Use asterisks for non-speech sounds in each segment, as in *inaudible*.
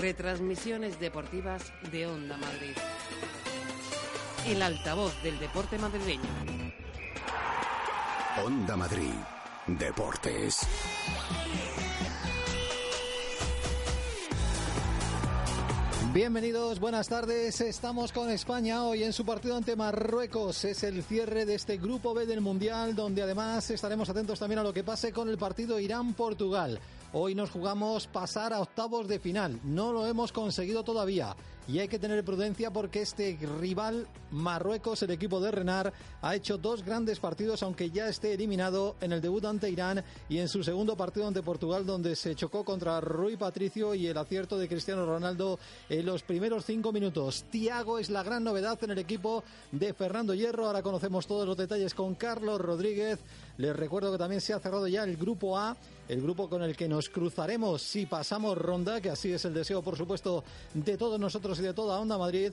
Retransmisiones deportivas de Onda Madrid. El altavoz del deporte madrileño. Onda Madrid. Deportes. Bienvenidos, buenas tardes. Estamos con España hoy en su partido ante Marruecos. Es el cierre de este grupo B del Mundial, donde además estaremos atentos también a lo que pase con el partido Irán-Portugal. Hoy nos jugamos pasar a octavos de final. No lo hemos conseguido todavía. Y hay que tener prudencia porque este rival, Marruecos, el equipo de Renard, ha hecho dos grandes partidos, aunque ya esté eliminado en el debut ante Irán y en su segundo partido ante Portugal, donde se chocó contra Rui Patricio y el acierto de Cristiano Ronaldo en los primeros cinco minutos. Tiago es la gran novedad en el equipo de Fernando Hierro. Ahora conocemos todos los detalles con Carlos Rodríguez. Les recuerdo que también se ha cerrado ya el grupo A, el grupo con el que nos cruzaremos si pasamos ronda, que así es el deseo, por supuesto, de todos nosotros y de toda Onda Madrid.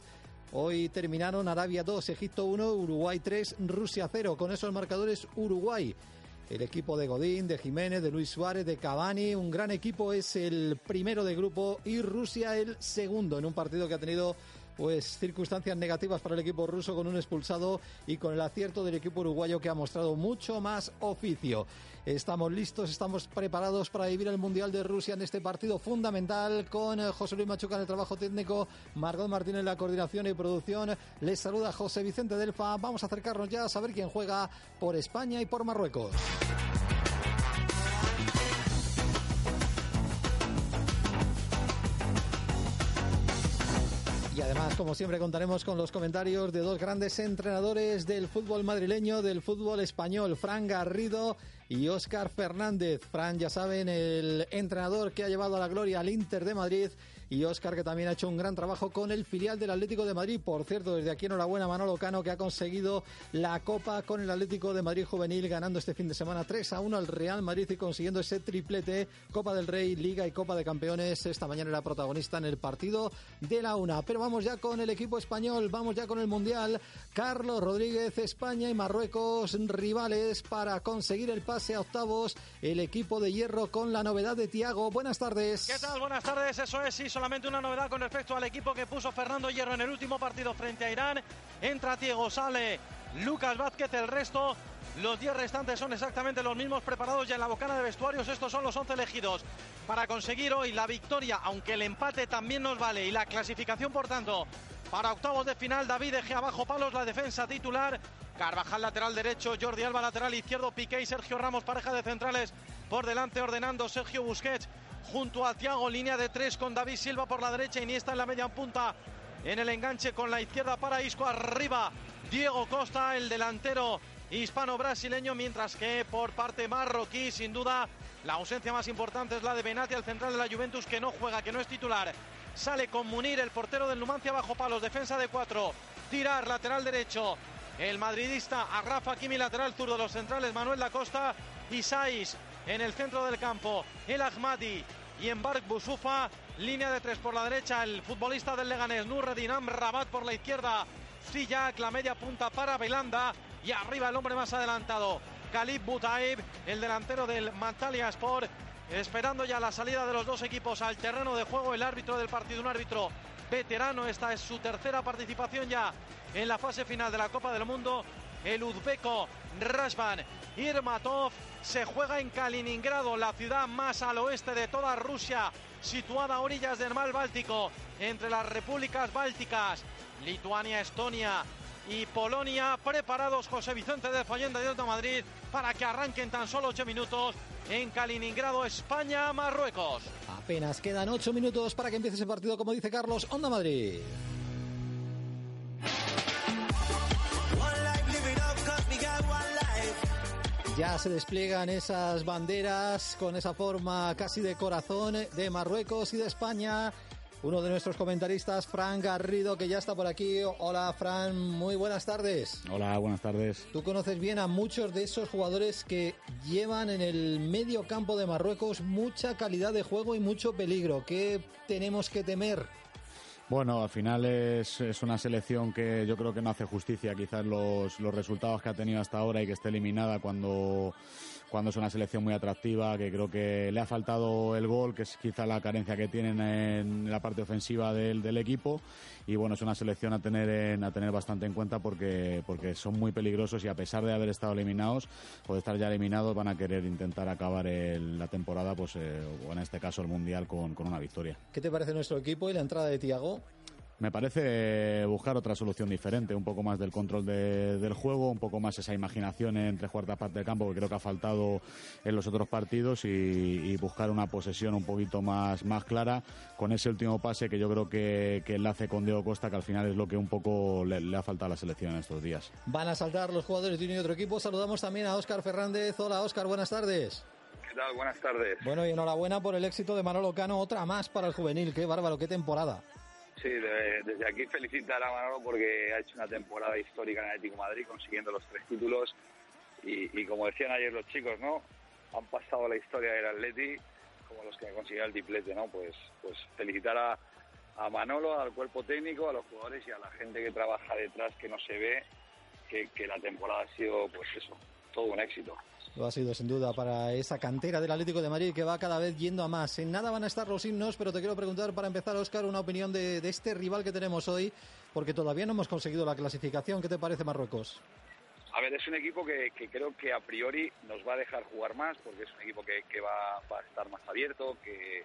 Hoy terminaron Arabia 2, Egipto 1, Uruguay 3, Rusia 0. Con esos marcadores, Uruguay el equipo de Godín, de Jiménez, de Luis Suárez, de Cavani, un gran equipo, es el primero de grupo y Rusia el segundo en un partido que ha tenido pues circunstancias negativas para el equipo ruso con un expulsado y con el acierto del equipo uruguayo que ha mostrado mucho más oficio. Estamos listos, estamos preparados para vivir el Mundial de Rusia en este partido fundamental con eh, José Luis Machuca en el trabajo técnico, Margot Martínez en la coordinación y producción. Les saluda José Vicente Delfa. Vamos a acercarnos ya a saber quién juega por España y por Marruecos. Y además, como siempre, contaremos con los comentarios de dos grandes entrenadores del fútbol madrileño, del fútbol español, Fran Garrido y Óscar Fernández. Fran, ya saben, el entrenador que ha llevado a la gloria al Inter de Madrid y Óscar que también ha hecho un gran trabajo con el filial del Atlético de Madrid. Por cierto, desde aquí enhorabuena Manolo Cano que ha conseguido la Copa con el Atlético de Madrid juvenil ganando este fin de semana 3 a 1 al Real Madrid y consiguiendo ese triplete Copa del Rey, Liga y Copa de Campeones. Esta mañana era protagonista en el partido de la una. Pero vamos ya con el equipo español, vamos ya con el Mundial. Carlos Rodríguez, España y Marruecos rivales para conseguir el pase a octavos. El equipo de hierro con la novedad de Tiago. Buenas tardes. ¿Qué tal? Buenas tardes. Eso es, sí, solamente una novedad con respecto al equipo que puso Fernando Hierro en el último partido frente a Irán. Entra Tiago, sale Lucas Vázquez, el resto. Los 10 restantes son exactamente los mismos preparados ya en la bocana de vestuarios. Estos son los 11 elegidos para conseguir hoy la victoria, aunque el empate también nos vale y la clasificación, por tanto, para octavos de final. David Eje abajo palos, la defensa titular. Carvajal lateral derecho, Jordi Alba lateral izquierdo, Piqué y Sergio Ramos, pareja de centrales por delante, ordenando Sergio Busquets junto a Thiago, línea de tres con David Silva por la derecha, Iniesta en la media punta en el enganche con la izquierda para Isco arriba. Diego Costa, el delantero hispano-brasileño, mientras que por parte marroquí, sin duda, la ausencia más importante es la de Benati, el central de la Juventus, que no juega, que no es titular. Sale con Munir, el portero del Numancia, bajo palos, defensa de cuatro. Tirar, lateral derecho. El madridista a Rafa Kimi, lateral zurdo los centrales, Manuel da Costa y Saiz en el centro del campo. El Ahmadi y Embark Busufa. Línea de tres por la derecha, el futbolista del Leganés, Nurredin Rabat por la izquierda. Sillac, la media punta para Belanda. Y arriba el hombre más adelantado, Khalid Butaib, el delantero del Mantalia Sport. Esperando ya la salida de los dos equipos al terreno de juego, el árbitro del partido, un árbitro veterano. Esta es su tercera participación ya en la fase final de la Copa del Mundo. El uzbeco Rashban Irmatov se juega en Kaliningrado, la ciudad más al oeste de toda Rusia, situada a orillas del mar Báltico, entre las repúblicas bálticas, Lituania, Estonia y Polonia, preparados José Vicente de Fallenda de Madrid para que arranquen tan solo ocho minutos en Kaliningrado, España, Marruecos. Apenas quedan ocho minutos para que empiece ese partido, como dice Carlos, Onda Madrid. Ya se despliegan esas banderas con esa forma casi de corazón de Marruecos y de España. Uno de nuestros comentaristas, Fran Garrido, que ya está por aquí. Hola, Fran, muy buenas tardes. Hola, buenas tardes. Tú conoces bien a muchos de esos jugadores que llevan en el medio campo de Marruecos mucha calidad de juego y mucho peligro. ¿Qué tenemos que temer? Bueno, al final es, es, una selección que yo creo que no hace justicia quizás los, los resultados que ha tenido hasta ahora y que esté eliminada cuando cuando es una selección muy atractiva, que creo que le ha faltado el gol, que es quizá la carencia que tienen en la parte ofensiva del, equipo. Y bueno, es una selección a tener, en, a tener bastante en cuenta porque, porque son muy peligrosos y a pesar de haber estado eliminados o de estar ya eliminados, van a querer intentar acabar el, la temporada, pues, eh, o en este caso el Mundial, con, con una victoria. ¿Qué te parece nuestro equipo y la entrada de Tiago? Me parece buscar otra solución diferente, un poco más del control de, del juego, un poco más esa imaginación entre cuarta parte del campo que creo que ha faltado en los otros partidos y, y, buscar una posesión un poquito más, más clara con ese último pase que yo creo que, que enlace con Diego Costa, que al final es lo que un poco le, le ha faltado a la selección en estos días. Van a saltar los jugadores de uno y otro equipo. Saludamos también a Óscar Fernández. Hola Óscar, buenas tardes. ¿Qué tal? Buenas tardes. Bueno, y enhorabuena por el éxito de Manolo Cano, otra más para el juvenil. Qué bárbaro, qué temporada. Sí, de, desde aquí felicitar a Manolo porque ha hecho una temporada histórica en Atlético Madrid, consiguiendo los tres títulos. Y, como decían ayer los chicos, ¿no? Han pasado la historia del Atleti como los que consiguieron el triplete, ¿no? Pues, pues felicitar a, a, Manolo, al cuerpo técnico, a los jugadores y a la gente que trabaja detrás que no se ve, que, que la temporada ha sido, pues eso, todo un éxito. Lo ha sido sin duda para esa cantera del Atlético de Madrid que va cada vez yendo a más. En nada van a estar los himnos, pero te quiero preguntar para empezar, Óscar, una opinión de, este rival que tenemos hoy, porque todavía no hemos conseguido la clasificación. ¿Qué te parece Marruecos? A ver, es un equipo que, creo que a priori nos va a dejar jugar más, porque es un equipo que, va, a estar más abierto, que,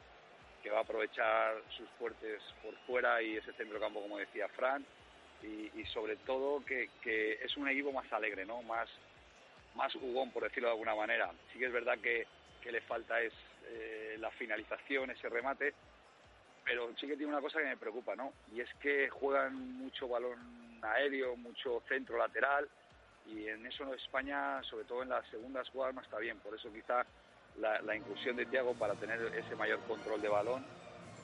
va a aprovechar sus fuertes por fuera y ese centro campo, como decía Fran, y, y sobre todo que es un equipo más alegre, ¿no? Más más jugón, por decirlo de alguna manera. Sí que es verdad que, que le falta es eh, la finalización, ese remate, pero sí que tiene una cosa que me preocupa, ¿no? Y es que juegan mucho balón aéreo, mucho centro lateral, y en eso España, sobre todo en las segundas jugadas, no está bien. Por eso quizá la, la inclusión de Tiago para tener ese mayor control de balón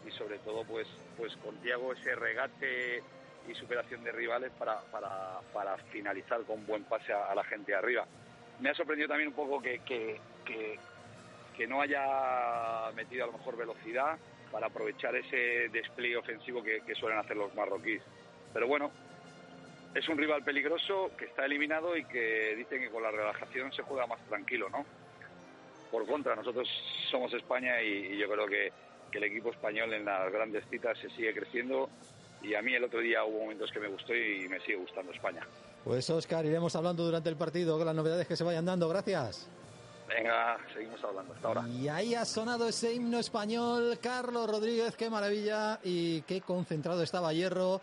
y sobre todo pues, pues con Tiago ese regate y superación de rivales para, para, para finalizar con buen pase a, a la gente arriba me ha sorprendido también un poco que, que, que, no haya metido a lo mejor velocidad para aprovechar ese despliegue ofensivo que, que, suelen hacer los marroquíes. Pero bueno, es un rival peligroso que está eliminado y que dicen que con la relajación se juega más tranquilo, ¿no? Por contra, nosotros somos España y, y yo creo que, que el equipo español en las grandes citas se sigue creciendo y a mí el otro día hubo momentos que me gustó y me sigue gustando España. Pues Oscar, iremos hablando durante el partido con las novedades que se vayan dando. Gracias. Venga, seguimos hablando hasta ahora. Y ahí ha sonado ese himno español. Carlos Rodríguez, qué maravilla y qué concentrado estaba Hierro.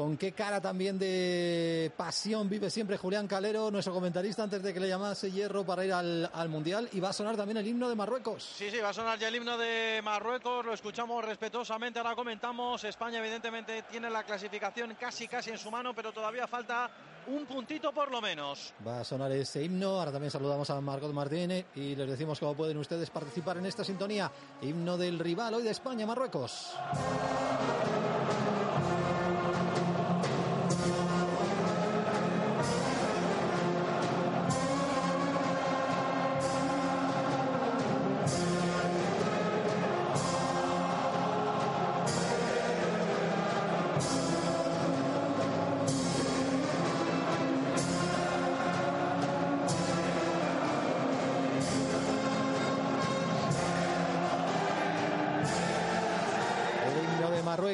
Con qué cara también de pasión vive siempre Julián Calero, nuestro comentarista, antes de que le llamase Hierro para ir al, al, Mundial. Y va a sonar también el himno de Marruecos. Sí, sí, va a sonar ya el himno de Marruecos. Lo escuchamos respetuosamente. Ahora comentamos. España, evidentemente, tiene la clasificación casi, casi en su mano, pero todavía falta un puntito por lo menos. Va a sonar ese himno. Ahora también saludamos a Margot Martínez y les decimos cómo pueden ustedes participar en esta sintonía. Himno del rival hoy de España, Marruecos.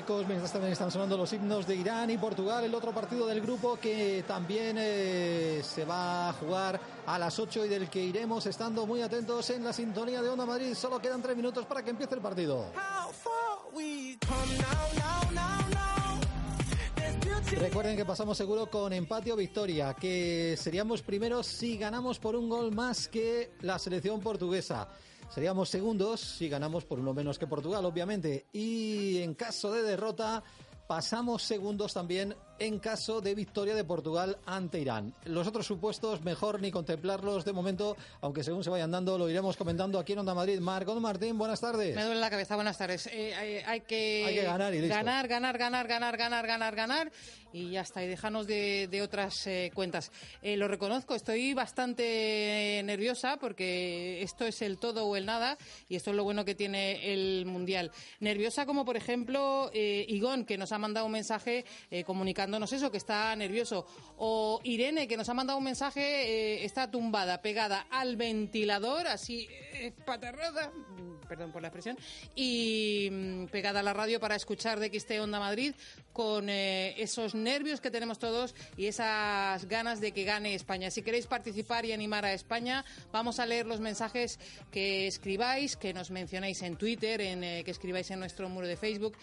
Marruecos, mientras también están sonando los himnos de Irán y Portugal, el otro partido del grupo que también eh, se va a jugar a las 8 y del que iremos estando muy atentos en la sintonía de Onda Madrid. Solo quedan tres minutos para que empiece el partido. Recuerden que pasamos seguro con empate o victoria, que seríamos primeros si ganamos por un gol más que la selección portuguesa. Seríamos segundos si ganamos por uno menos que Portugal, obviamente. Y en caso de derrota, pasamos segundos también en caso de victoria de Portugal ante Irán. Los otros supuestos, mejor ni contemplarlos de momento, aunque según se vayan dando, lo iremos comentando aquí en Onda Madrid. Marco Martín, buenas tardes. Me duele la cabeza, buenas tardes. Eh, hay, que hay, que ganar y. Ganar, ganar, ganar, ganar, ganar, ganar, ganar y ya está, y déjanos de, otras eh, cuentas. Eh, lo reconozco, estoy bastante nerviosa porque esto es el todo o el nada y esto es lo bueno que tiene el Mundial. Nerviosa como, por ejemplo, Igón, que nos ha mandado un mensaje comunicándonos eso, que está nervioso. O Irene, que nos ha mandado un mensaje, está tumbada, pegada al ventilador, así, patarrada, perdón por la expresión, y mm, pegada a la radio para escuchar de XT Onda Madrid con esos nervios que tenemos todos y esas ganas de que gane España. Si queréis participar y animar a España, vamos a leer los mensajes que escribáis, que nos mencionéis en Twitter, en, eh, que escribáis en nuestro muro de Facebook.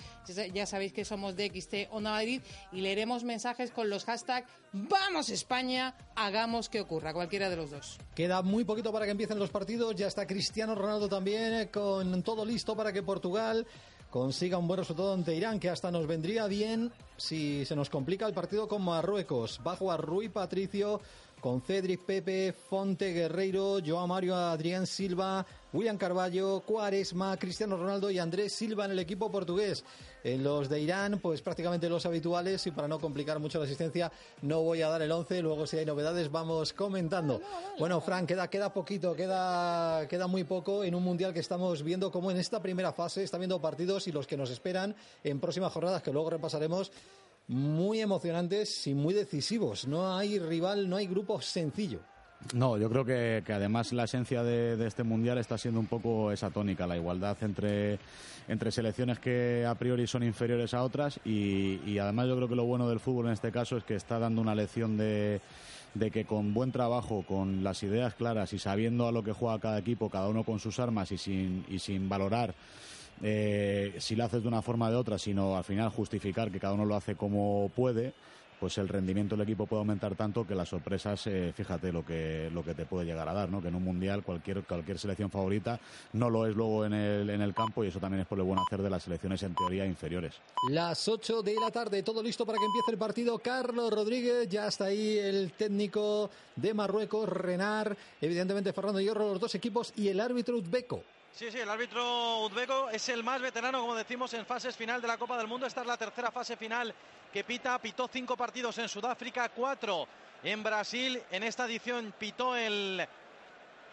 Ya sabéis que somos de XT Onda Madrid y leeremos mensajes con los hashtags Vamos España, hagamos que ocurra, cualquiera de los dos. Queda muy poquito para que empiecen los partidos, ya está Cristiano Ronaldo también eh, con todo listo para que Portugal consiga un buen resultado ante Irán, que hasta nos vendría bien si se nos complica el partido con Marruecos. Bajo a Rui Patricio, con Cedric Pepe, Fonte Guerreiro, Joao Mario, Adrián Silva, William Carballo, Cuaresma, Cristiano Ronaldo y Andrés Silva en el equipo portugués. En los de Irán, pues prácticamente los habituales y para no complicar mucho la asistencia no voy a dar el 11, luego si hay novedades vamos comentando. Bueno, Frank, queda, queda poquito, queda, queda muy poco en un mundial que estamos viendo como en esta primera fase está viendo partidos y los que nos esperan en próximas jornadas que luego repasaremos muy emocionantes y muy decisivos. No hay rival, no hay grupo sencillo. No, yo creo que, además la esencia de, este mundial está siendo un poco esa tónica, la igualdad entre, entre selecciones que a priori son inferiores a otras y, además yo creo que lo bueno del fútbol en este caso es que está dando una lección de, de que con buen trabajo, con las ideas claras y sabiendo a lo que juega cada equipo, cada uno con sus armas y sin, y sin valorar eh, si lo haces de una forma o de otra, sino al final justificar que cada uno lo hace como puede, pues el rendimiento del equipo puede aumentar tanto que las sorpresas, eh, fíjate lo que, lo que te puede llegar a dar, ¿no? Que en un mundial cualquier, cualquier selección favorita no lo es luego en el, en el campo y eso también es por lo bueno hacer de las selecciones en teoría inferiores. Las 8 de la tarde, todo listo para que empiece el partido. Carlos Rodríguez, ya está ahí el técnico de Marruecos, Renar, evidentemente Fernando Hierro, los dos equipos y el árbitro uzbeco. Sí, sí, el árbitro uzbeko es el más veterano, como decimos, en fases final de la Copa del Mundo. Esta es la tercera fase final que pita. Pitó cinco partidos en Sudáfrica, cuatro en Brasil. En esta edición pitó el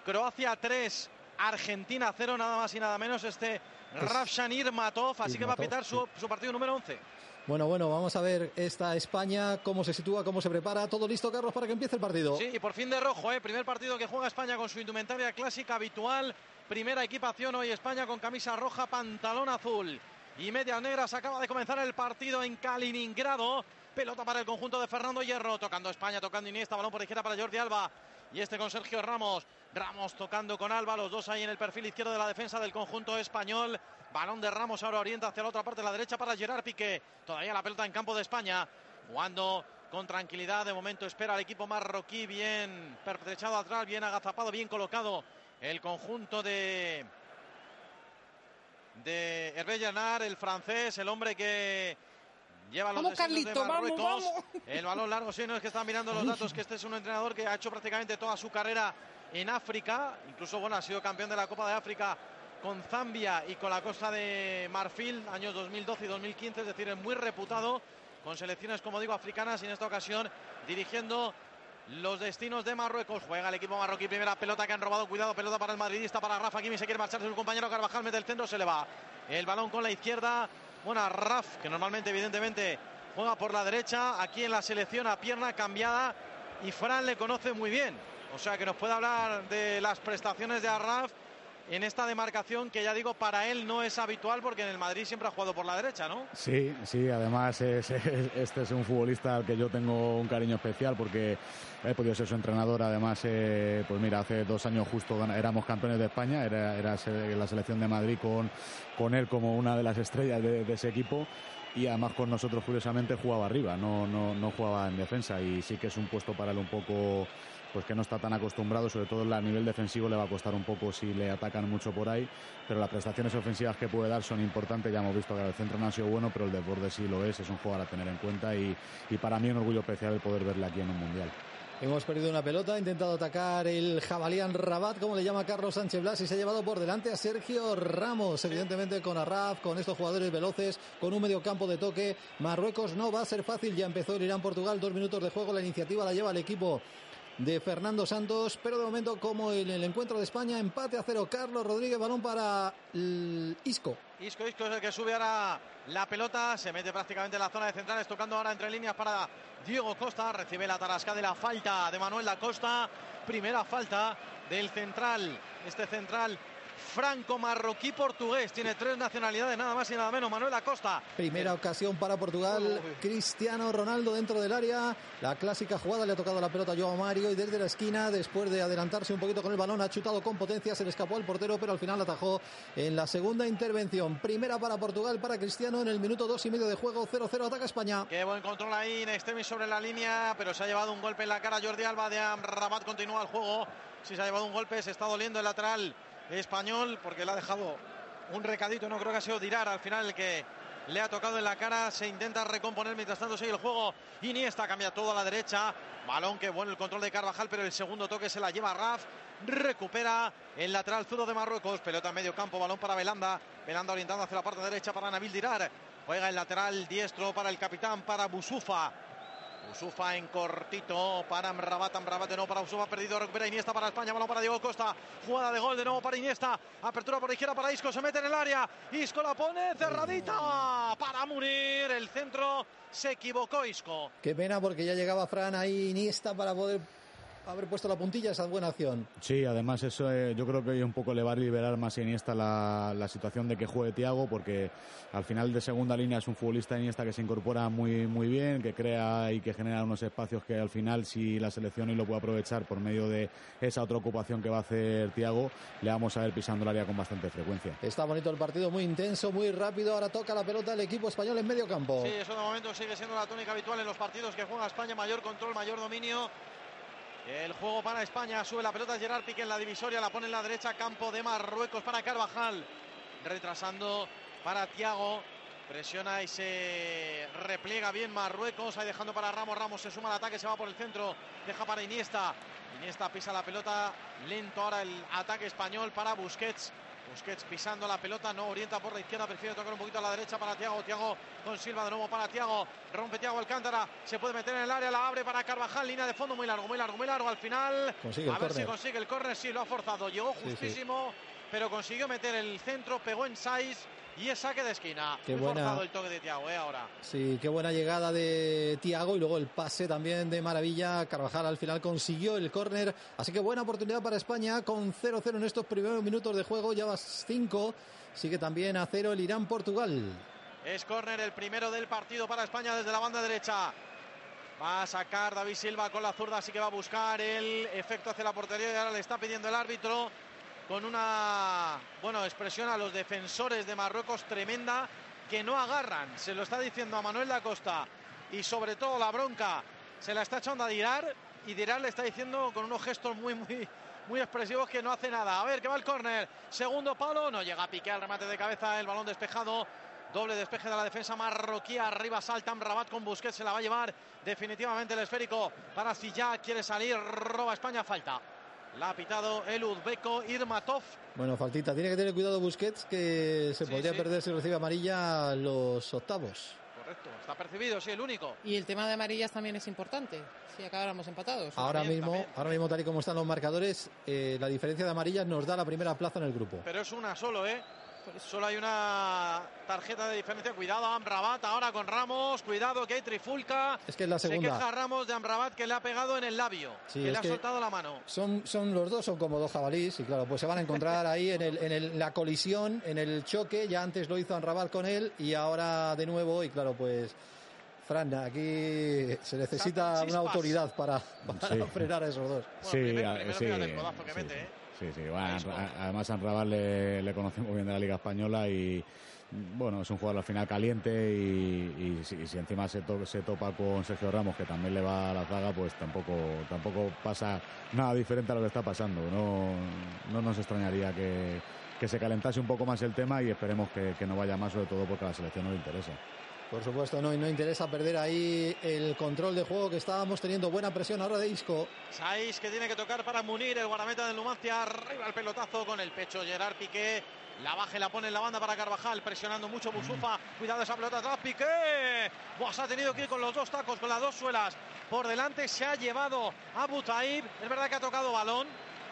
Croacia 3, Argentina 0, nada más y nada menos. Este Rafshanir Matov, así que va a pitar su, su partido número 11. Bueno, bueno, vamos a ver esta España, cómo se sitúa, cómo se prepara. Todo listo, Carlos, para que empiece el partido. Sí, y por fin de rojo, ¿eh? Primer partido que juega España con su indumentaria clásica habitual. Primera equipación hoy España con camisa roja, pantalón azul y medias negras. Acaba de comenzar el partido en Kaliningrado. Pelota para el conjunto de Fernando Hierro. Tocando España, tocando Iniesta. Balón por izquierda para Jordi Alba. Y este con Sergio Ramos. Ramos tocando con Alba. Los dos ahí en el perfil izquierdo de la defensa del conjunto español. Balón de Ramos ahora orienta hacia la otra parte de la derecha para Gerard Piqué. Todavía la pelota en campo de España. Jugando con tranquilidad. De momento espera el equipo marroquí. Bien pertrechado atrás, bien agazapado, bien colocado el conjunto de de Hervé el francés, el hombre que lleva los de Marruecos. El balón largo, sí, no es que están mirando los datos, que este es un entrenador que ha hecho prácticamente toda su carrera en África, incluso bueno, ha sido campeón de la Copa de África con Zambia y con la Costa de Marfil, años 2012 y 2015, es decir, es muy reputado con selecciones, como digo, africanas y en esta ocasión dirigiendo los destinos de Marruecos. Juega el equipo marroquí, primera pelota que han robado. Cuidado, pelota para el madridista, para Rafa Kimi. Se quiere marcharse su compañero Carvajal, mete el centro, se le va. El balón con la izquierda. Bueno, Raf, que normalmente, evidentemente, juega por la derecha. Aquí en la selección a pierna cambiada. Y Fran le conoce muy bien. O sea que nos puede hablar de las prestaciones de Arraf en esta demarcación que ya digo para él no es habitual porque en el Madrid siempre ha jugado por la derecha, ¿no? Sí, sí, además *laughs* este es un futbolista al que yo tengo un cariño especial porque he podido ser su entrenador, además, eh, pues mira, hace dos años justo éramos campeones de España, era, era la selección de Madrid con, con él como una de las estrellas de, ese equipo y además con nosotros curiosamente jugaba arriba, no, no, no jugaba en defensa y sí que es un puesto para él un poco pues que no está tan acostumbrado, sobre todo a nivel defensivo le va a costar un poco si le atacan mucho por ahí, pero las prestaciones ofensivas que puede dar son importantes, ya hemos visto que el centro no ha sido bueno, pero el de sí lo es, es un jugador a tener en cuenta y, y para mí un orgullo especial el poder verle aquí en un mundial. Hemos perdido una pelota, ha intentado atacar el Jabalián Rabat, como le llama Carlos Sánchez Blas, y se ha llevado por delante a Sergio Ramos, evidentemente con Arraf, con estos jugadores veloces, con un medio campo de toque. Marruecos no va a ser fácil, ya empezó el Irán-Portugal, dos minutos de juego, la iniciativa la lleva el equipo de Fernando Santos, pero de momento como en el encuentro de España, empate a cero. Carlos Rodríguez, balón para Isco. Isco, Isco es el que sube ahora la pelota, se mete prácticamente en la zona de centrales, tocando ahora entre líneas para Diego Costa, recibe la tarasca de la falta de Manuel da Costa, primera falta del central, este central franco-marroquí portugués. Tiene tres nacionalidades, nada más y nada menos. Manuel Acosta. Primera ocasión para Portugal. Cristiano Ronaldo dentro del área. La clásica jugada le ha tocado la pelota a Joao Mario y desde la esquina, después de adelantarse un poquito con el balón, ha chutado con potencia. Se le escapó al portero, pero al final atajó en la segunda intervención. Primera para Portugal, para Cristiano en el minuto dos y medio de juego. 0-0 ataca España. Qué buen control ahí en extremis sobre la línea, pero se ha llevado un golpe en la cara Jordi Alba de Amrabat. Continúa el juego. Si se ha llevado un golpe, se está doliendo el lateral español porque le ha dejado un recadito. No creo que ha sido Dirar al final el que le ha tocado en la cara. Se intenta recomponer mientras tanto sigue el juego. Iniesta cambia todo a la derecha. Balón que bueno el control de Carvajal, pero el segundo toque se la lleva Raf. Recupera el lateral zurdo de Marruecos. Pelota en medio campo, balón para Belanda. Belanda orientando hacia la parte derecha para Nabil Dirar. Juega el lateral diestro para el capitán, para Busufa. Usufa en cortito para Amrabat, Amrabat de nuevo para Usufa, perdido, recupera Iniesta para España, balón para Diego Costa, jugada de gol de nuevo para Iniesta, apertura por izquierda para Isco, se mete en el área, Isco la pone cerradita para Munir, el centro se equivocó Isco. Qué pena porque ya llegaba Fran ahí Iniesta para poder haber puesto la puntilla esa buena acción. Sí, además eso eh, yo creo que un poco le va a liberar más a Iniesta la, la situación de que juegue Tiago porque al final de segunda línea es un futbolista Iniesta que se incorpora muy muy bien, que crea y que genera unos espacios que al final si la selección y lo puede aprovechar por medio de esa otra ocupación que va a hacer Tiago, le vamos a ver pisando el área con bastante frecuencia. Está bonito el partido, muy intenso, muy rápido, ahora toca la pelota el equipo español en medio campo. Sí, eso de momento sigue siendo la tónica habitual en los partidos que juega España, mayor control, mayor dominio el juego para España, sube la pelota Gerard Piqué en la divisoria, la pone en la derecha, campo de Marruecos para Carvajal, retrasando para Tiago, presiona y se repliega bien Marruecos, ahí dejando para Ramos, Ramos se suma al ataque, se va por el centro, deja para Iniesta, Iniesta pisa la pelota, lento ahora el ataque español para Busquets, Busquets pisando la pelota, no orienta por la izquierda, prefiere tocar un poquito a la derecha para Tiago. Tiago con Silva de nuevo para Tiago. Rompe Tiago Alcántara, se puede meter en el área, la abre para Carvajal, línea de fondo muy largo, muy largo, muy largo. Al final, a ver si consigue el córner, sí, lo ha forzado. Llegó justísimo, pero consiguió meter el centro, pegó en Saiz y es saque de esquina. Qué Muy buena, el toque de Tiago, ¿eh? Ahora. Sí, qué buena llegada de Tiago y luego el pase también de maravilla. Carvajal al final consiguió el córner. Así que buena oportunidad para España con 0-0 en estos primeros minutos de juego. Ya vas 5. Sigue también a 0 el Irán-Portugal. Es córner el primero del partido para España desde la banda derecha. Va a sacar David Silva con la zurda, así que va a buscar el efecto hacia la portería y ahora le está pidiendo el árbitro con una bueno, expresión a los defensores de Marruecos tremenda que no agarran. Se lo está diciendo a Manuel da Costa y sobre todo la bronca se la está echando a Dirar y Dirar le está diciendo con unos gestos muy muy muy expresivos que no hace nada. A ver, que va el córner. Segundo palo, no llega a pique al remate de cabeza, el balón despejado. Doble despeje de la defensa marroquí. Arriba salta Rabat con Busquets. Se la va a llevar definitivamente el esférico para si ya quiere salir. Roba España, falta. La ha pitado el uzbeco Irmatov. Bueno, faltita. Tiene que tener cuidado Busquets que se podría perder si recibe amarilla los octavos. Correcto, está percibido, sí, el único. Y el tema de amarillas también es importante, si acabáramos empatados. Ahora mismo, ahora mismo tal y como están los marcadores, eh, la diferencia de amarillas nos da la primera plaza en el grupo. Pero es una solo, ¿eh? Solo hay una tarjeta de diferencia. Cuidado Amrabat ahora con Ramos. Cuidado que hay trifulca. Es que es la segunda. Se queja Ramos de Amrabat que le ha pegado en el labio. que le ha soltado la mano. Son, son los dos, son como dos jabalís. Y claro, pues se van a encontrar ahí en, el, en la colisión, en el choque. Ya antes lo hizo Amrabat con él y ahora de nuevo. Y claro, pues. Fran, aquí se necesita una autoridad para, frenar a esos dos. sí, sí, Sí, sí, además a Rabat le, le, conocemos bien de la Liga Española y, bueno, es un jugador al final caliente y, y si, si, encima se, to, se topa con Sergio Ramos, que también le va a la zaga, pues tampoco, tampoco pasa nada diferente a lo que está pasando. No, no nos extrañaría que, que se calentase un poco más el tema y esperemos que, que no vaya más, sobre todo porque a la selección no le interesa. Por supuesto, no, y no interesa perder ahí el control de juego que estábamos teniendo. Buena presión ahora de Isco. Saiz que tiene que tocar para Munir, el guardameta del Numancia. Arriba el pelotazo con el pecho. Gerard Piqué la baja la pone en la banda para Carvajal, presionando mucho Busufa. Cuidado esa pelota atrás, Piqué. Buah, ha tenido que ir con los dos tacos, con las dos suelas por delante. Se ha llevado a Butaib. Es verdad que ha tocado balón,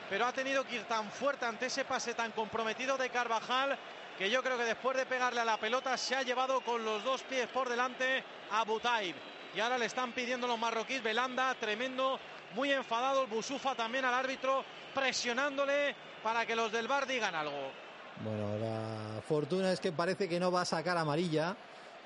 pero ha tenido que ir tan fuerte ante ese pase tan comprometido de Carvajal que yo creo que después de pegarle a la pelota se ha llevado con los dos pies por delante a Butaib. Y ahora le están pidiendo los marroquíes, Belanda, tremendo, muy enfadado, el Busufa también al árbitro, presionándole para que los del bar digan algo. Bueno, la fortuna es que parece que no va a sacar amarilla.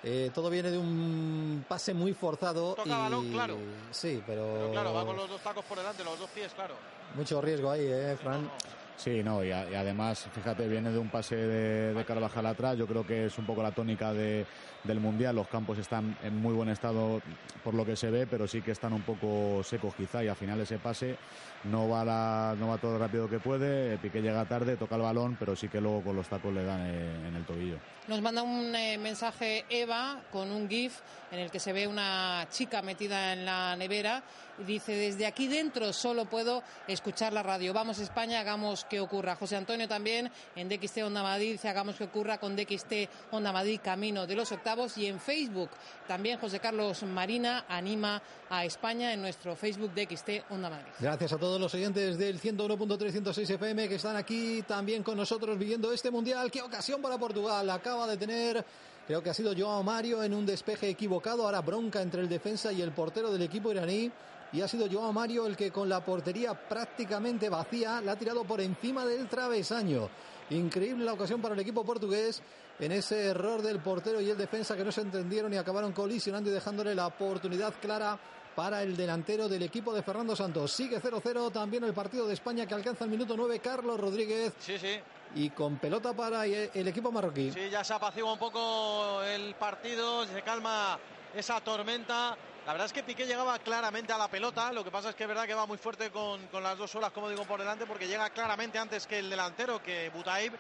Eh, todo viene de un pase muy forzado. Toca y... balón, claro. Sí, pero... pero... claro, va con los dos tacos por delante, los dos pies, claro. Mucho riesgo ahí, ¿eh, Fran? No, no. Sí, no, y, además, fíjate, viene de un pase de, Carvajal atrás. Yo creo que es un poco la tónica de, del Mundial. Los campos están en muy buen estado por lo que se ve, pero sí que están un poco secos quizá y al final ese pase no va, la, no va todo rápido que puede. Piqué llega tarde, toca el balón, pero sí que luego con los tacos le dan eh, en el tobillo. Nos manda un eh, mensaje Eva con un GIF en el que se ve una chica metida en la nevera dice, desde aquí dentro solo puedo escuchar la radio. Vamos España, hagamos que ocurra. José Antonio también en DXT Onda Madrid dice, hagamos que ocurra con DXT Onda Madrid camino de los octavos y en Facebook también José Carlos Marina anima a España en nuestro Facebook DXT Onda Madrid. Gracias a todos los oyentes del 101.306 FM que están aquí también con nosotros viviendo este Mundial. ¡Qué ocasión para Portugal! Acaba de tener Creo que ha sido Joao Mario en un despeje equivocado. Ahora bronca entre el defensa y el portero del equipo iraní. Y ha sido Joao Mario el que con la portería prácticamente vacía la ha tirado por encima del travesaño. Increíble la ocasión para el equipo portugués en ese error del portero y el defensa que no se entendieron y acabaron colisionando y dejándole la oportunidad clara para el delantero del equipo de Fernando Santos. Sigue 0-0 también el partido de España que alcanza el minuto 9 Carlos Rodríguez. Sí, sí. Y con pelota para el equipo marroquí. Sí, ya se apacigua un poco el partido, se calma esa tormenta. La verdad es que Piqué llegaba claramente a la pelota. Lo que pasa es que es verdad que va muy fuerte con, con las dos suelas, como digo, por delante, porque llega claramente antes que el delantero, que Butaib.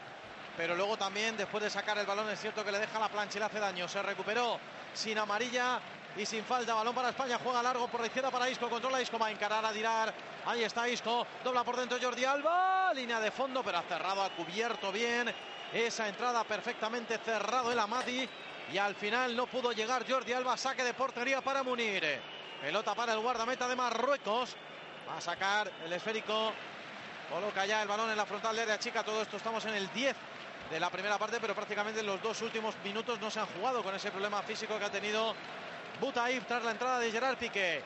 Pero luego también, después de sacar el balón, es cierto que le deja la plancha y le hace daño. Se recuperó sin amarilla y sin falta. Balón para España, juega largo por la izquierda para Isco, controla Isco, va a encarar a tirar. Ahí está Isco, dobla por dentro Jordi Alba, línea de fondo, pero ha cerrado, ha cubierto bien esa entrada perfectamente cerrado el Amati. Y al final no pudo llegar Jordi Alba, saque de portería para Munir. Pelota para el guardameta de Marruecos. Va a sacar el esférico. Coloca ya el balón en la frontal de área chica. Todo esto estamos en el 10 de la primera parte, pero prácticamente los dos últimos minutos no se han jugado con ese problema físico que ha tenido Butaif tras la entrada de Gerard Piqué.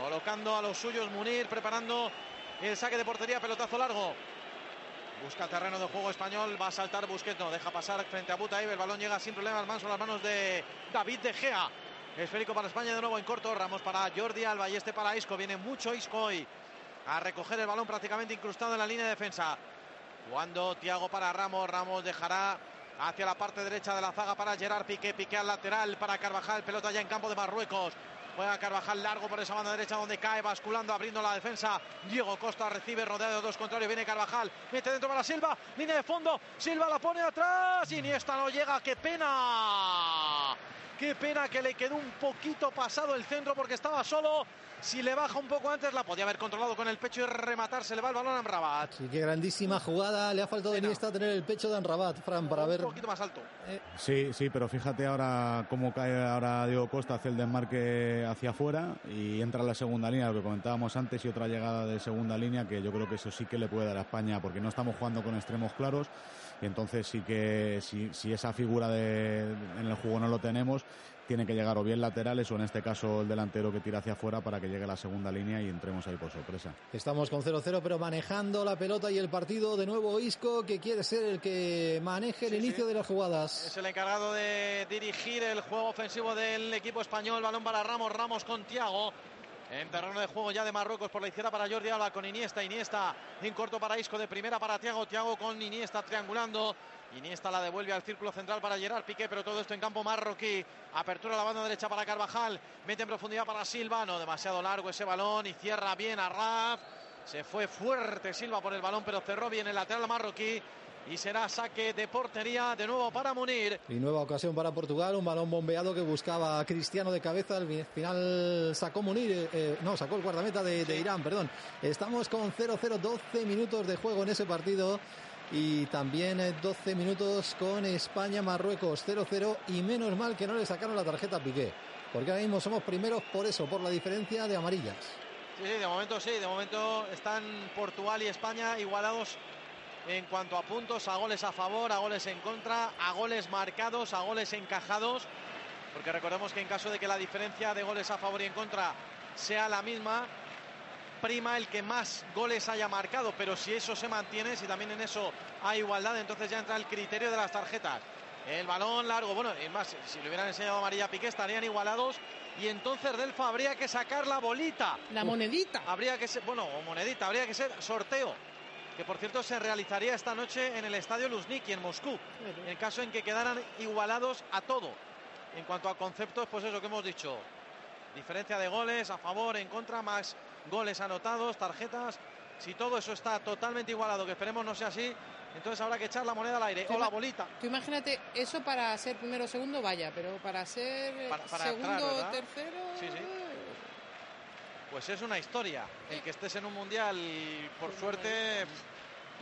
Colocando a los suyos Munir, preparando el saque de portería, pelotazo largo. Busca terreno de juego español, va a saltar Busquets, no, deja pasar frente a Butaib, el balón llega sin problemas, manso las manos de David De Gea. Esférico para España de nuevo en corto, Ramos para Jordi Alba y este para Isco, viene mucho Isco hoy a recoger el balón prácticamente incrustado en la línea de defensa. Cuando Tiago para Ramos, Ramos dejará hacia la parte derecha de la zaga para Gerard Piqué, Piqué al lateral para Carvajal, pelota ya en campo de Marruecos. Juega Carvajal largo por esa banda derecha donde cae basculando, abriendo la defensa. Diego Costa recibe rodeado de dos contrarios. Viene Carvajal, mete dentro para Silva, línea de fondo. Silva la pone atrás. Iniesta no llega, qué pena. Qué pena que le quedó un poquito pasado el centro porque estaba solo. Si le baja un poco antes, la podía haber controlado con el pecho y rematar. Se le va el balón a Amrabat. Sí, qué grandísima jugada. Le ha faltado a Iniesta tener el pecho de Amrabat, Fran, para un ver. Un poquito más alto. Eh. Sí, sí, pero fíjate ahora cómo cae ahora Diego Costa, hace el desmarque hacia afuera y entra en la segunda línea, lo que comentábamos antes, y otra llegada de segunda línea que yo creo que eso sí que le puede dar a España, porque no estamos jugando con extremos claros y entonces sí que si, si esa figura de, en el juego no lo tenemos, tiene que llegar o bien laterales o en este caso el delantero que tira hacia afuera para que llegue la segunda línea y entremos ahí por sorpresa. Estamos con 0-0 pero manejando la pelota y el partido de nuevo Isco que quiere ser el que maneje el Sí, inicio sí. de las jugadas. Es el encargado de dirigir el juego ofensivo del equipo español. Balón para Ramos, Ramos con Tiago. En terreno de juego ya de Marruecos por la izquierda para Jordi Alba con Iniesta. Iniesta en corto para Isco de primera para Tiago. Tiago con Iniesta triangulando. Iniesta la devuelve al círculo central para Gerard Piqué, pero todo esto en campo marroquí. Apertura a la banda derecha para Carvajal. Mete en profundidad para Silva. No demasiado largo ese balón y cierra bien a Raf. Se fue fuerte Silva por el balón, pero cerró bien el lateral marroquí y será saque de portería de nuevo para Munir. Y nueva ocasión para Portugal, un balón bombeado que buscaba Cristiano de cabeza, al final sacó Munir, eh, eh, no, sacó el guardameta de, de, Irán, perdón. Estamos con 0-0, 12 minutos de juego en ese partido y también 12 eh, minutos con España-Marruecos 0-0 y menos mal que no le sacaron la tarjeta a Piqué, porque ahora mismo somos primeros por eso, por la diferencia de amarillas. Sí, sí, de momento sí, de momento están Portugal y España igualados en cuanto a puntos, a goles a favor, a goles en contra, a goles marcados, a goles encajados. Porque recordemos que en caso de que la diferencia de goles a favor y en contra sea la misma, prima el que más goles haya marcado. Pero si eso se mantiene, si también en eso hay igualdad, entonces ya entra el criterio de las tarjetas. El balón largo, bueno, es más, si le hubieran enseñado a María Piqué estarían igualados y entonces Delfa habría que sacar la bolita. La monedita. Habría que ser, bueno, o monedita, habría que ser sorteo que por cierto se realizaría esta noche en el estadio Luzhniki en Moscú, en caso en que quedaran igualados a todo. En cuanto a conceptos, pues eso que hemos dicho, diferencia de goles, a favor, en contra, más goles anotados, tarjetas, si todo eso está totalmente igualado, que esperemos no sea así, entonces habrá que echar la moneda al aire o la bolita. Tú imagínate, eso para ser primero o segundo, vaya, pero para ser segundo o tercero... Sí, sí. Pues es una historia. El que estés en un mundial, por suerte,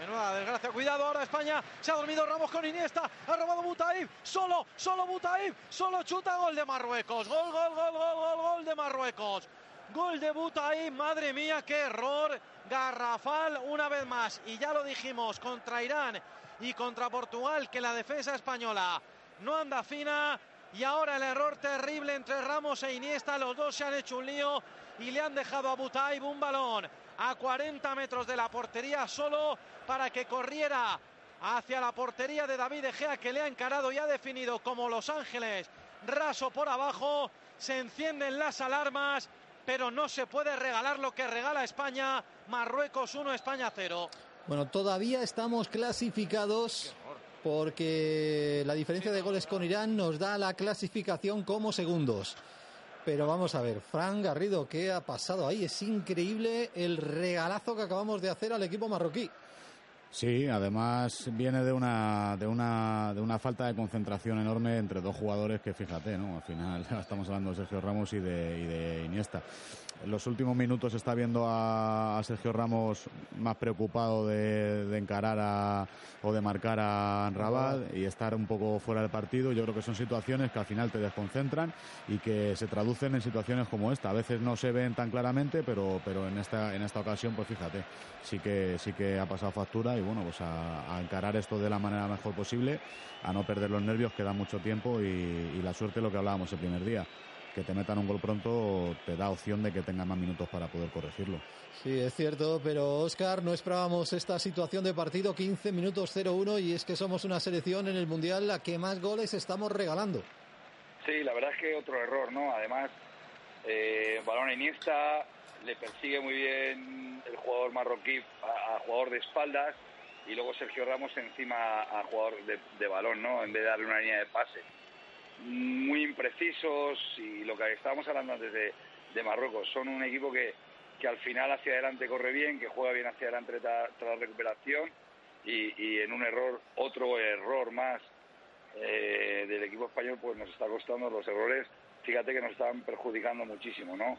Menuda desgracia. Cuidado ahora España. Se ha dormido Ramos con Iniesta. Ha robado Butaib. Solo, solo Butaib. Solo chuta. Gol de Marruecos. Gol, gol, gol, gol, gol, gol de Marruecos. Gol de Butaib. Madre mía, qué error. Garrafal una vez más. Y ya lo dijimos contra Irán y contra Portugal que la defensa española no anda fina. Y ahora el error terrible entre Ramos e Iniesta. Los dos se han hecho un lío y le han dejado a Butaib un balón a 40 metros de la portería solo para que corriera hacia la portería de David Egea que le ha encarado y ha definido como Los Ángeles raso por abajo. Se encienden las alarmas, pero no se puede regalar lo que regala España. Marruecos 1, España 0. Bueno, todavía estamos clasificados porque la diferencia de goles con Irán nos da la clasificación como segundos. Pero vamos a ver, Fran Garrido, ¿qué ha pasado ahí? Es increíble el regalazo que acabamos de hacer al equipo marroquí. Sí, además viene de una, de una, de una falta de concentración enorme entre dos jugadores que fíjate, ¿no? Al final *laughs* estamos hablando de Sergio Ramos y de, y de Iniesta. En los últimos minutos está viendo a, Sergio Ramos más preocupado de, encarar a, o de marcar a Rabat y estar un poco fuera del partido. Yo creo que son situaciones que al final te desconcentran y que se traducen en situaciones como esta. A veces no se ven tan claramente, pero, pero en esta en esta ocasión, pues fíjate, sí que sí que ha pasado factura y bueno, pues a, encarar esto de la manera mejor posible, a no perder los nervios, que da mucho tiempo y la suerte lo que hablábamos el primer día que te metan un gol pronto te da opción de que tenga más minutos para poder corregirlo. Sí, es cierto, pero Oscar, no esperábamos esta situación de partido, 15 minutos 0-1 y es que somos una selección en el Mundial la que más goles estamos regalando. Sí, la verdad es que otro error, ¿no? Además, eh, balón Iniesta, le persigue muy bien el jugador marroquí a, jugador de espaldas y luego Sergio Ramos encima a jugador de, de balón, ¿no? En vez de darle una línea de pase muy imprecisos y lo que estábamos hablando antes de, Marruecos, son un equipo que, que, al final hacia adelante corre bien, que juega bien hacia adelante tras, la recuperación y, en un error, otro error más eh, del equipo español, pues nos está costando los errores, fíjate que nos están perjudicando muchísimo, ¿no?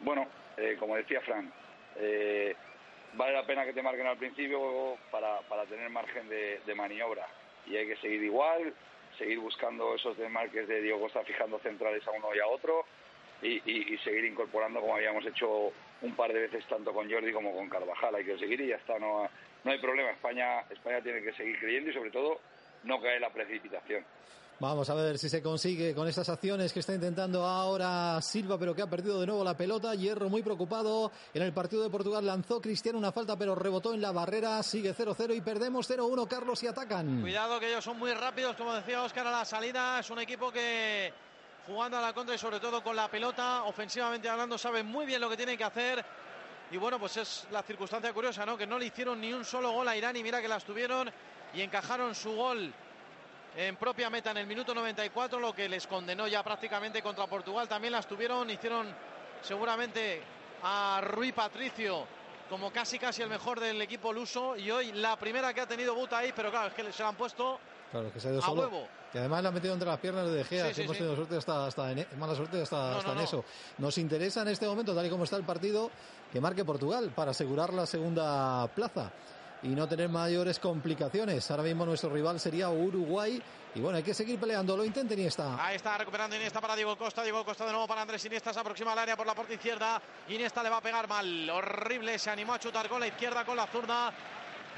Bueno, eh, como decía Fran, eh, vale la pena que te marquen al principio para, para tener margen de, de maniobra y hay que seguir igual, seguir buscando esos desmarques de Diego Costa fijando centrales a uno y a otro y, seguir incorporando como habíamos hecho un par de veces tanto con Jordi como con Carvajal. Hay que seguir y ya está, no, no hay problema. España, España tiene que seguir creyendo y sobre todo no caer la precipitación. Vamos a ver si se consigue con estas acciones que está intentando ahora Silva, pero que ha perdido de nuevo la pelota. Hierro muy preocupado. En el partido de Portugal lanzó Cristiano una falta, pero rebotó en la barrera. Sigue 0-0 y perdemos 0-1. Carlos y atacan. Cuidado que ellos son muy rápidos, como decía Oscar a la salida. Es un equipo que jugando a la contra y sobre todo con la pelota, ofensivamente hablando, saben muy bien lo que tienen que hacer. Y bueno, pues es la circunstancia curiosa, ¿no? Que no le hicieron ni un solo gol a Irán y mira que las tuvieron y encajaron su gol en propia meta en el minuto 94, lo que les condenó ya prácticamente contra Portugal. También las tuvieron, hicieron seguramente a Rui Patricio como casi casi el mejor del equipo luso y hoy la primera que ha tenido Buta ahí, pero claro, es que se la han puesto Claro, que se ha ido solo. Y además la ha metido entre las piernas de Gea, que hemos tenido suerte hasta, hasta en, e, mala suerte hasta, hasta en eso. Nos interesa en este momento, tal y como está el partido, que marque Portugal para asegurar la segunda plaza y no tener mayores complicaciones. Ahora mismo nuestro rival sería Uruguay. Y bueno, hay que seguir peleando. Lo intenta Iniesta. Ahí está recuperando Iniesta para Diego Costa. Diego Costa de nuevo para Andrés Iniesta. Se aproxima al área por la parte izquierda. Iniesta le va a pegar mal. Horrible. Se animó a chutar con la izquierda, con la zurda.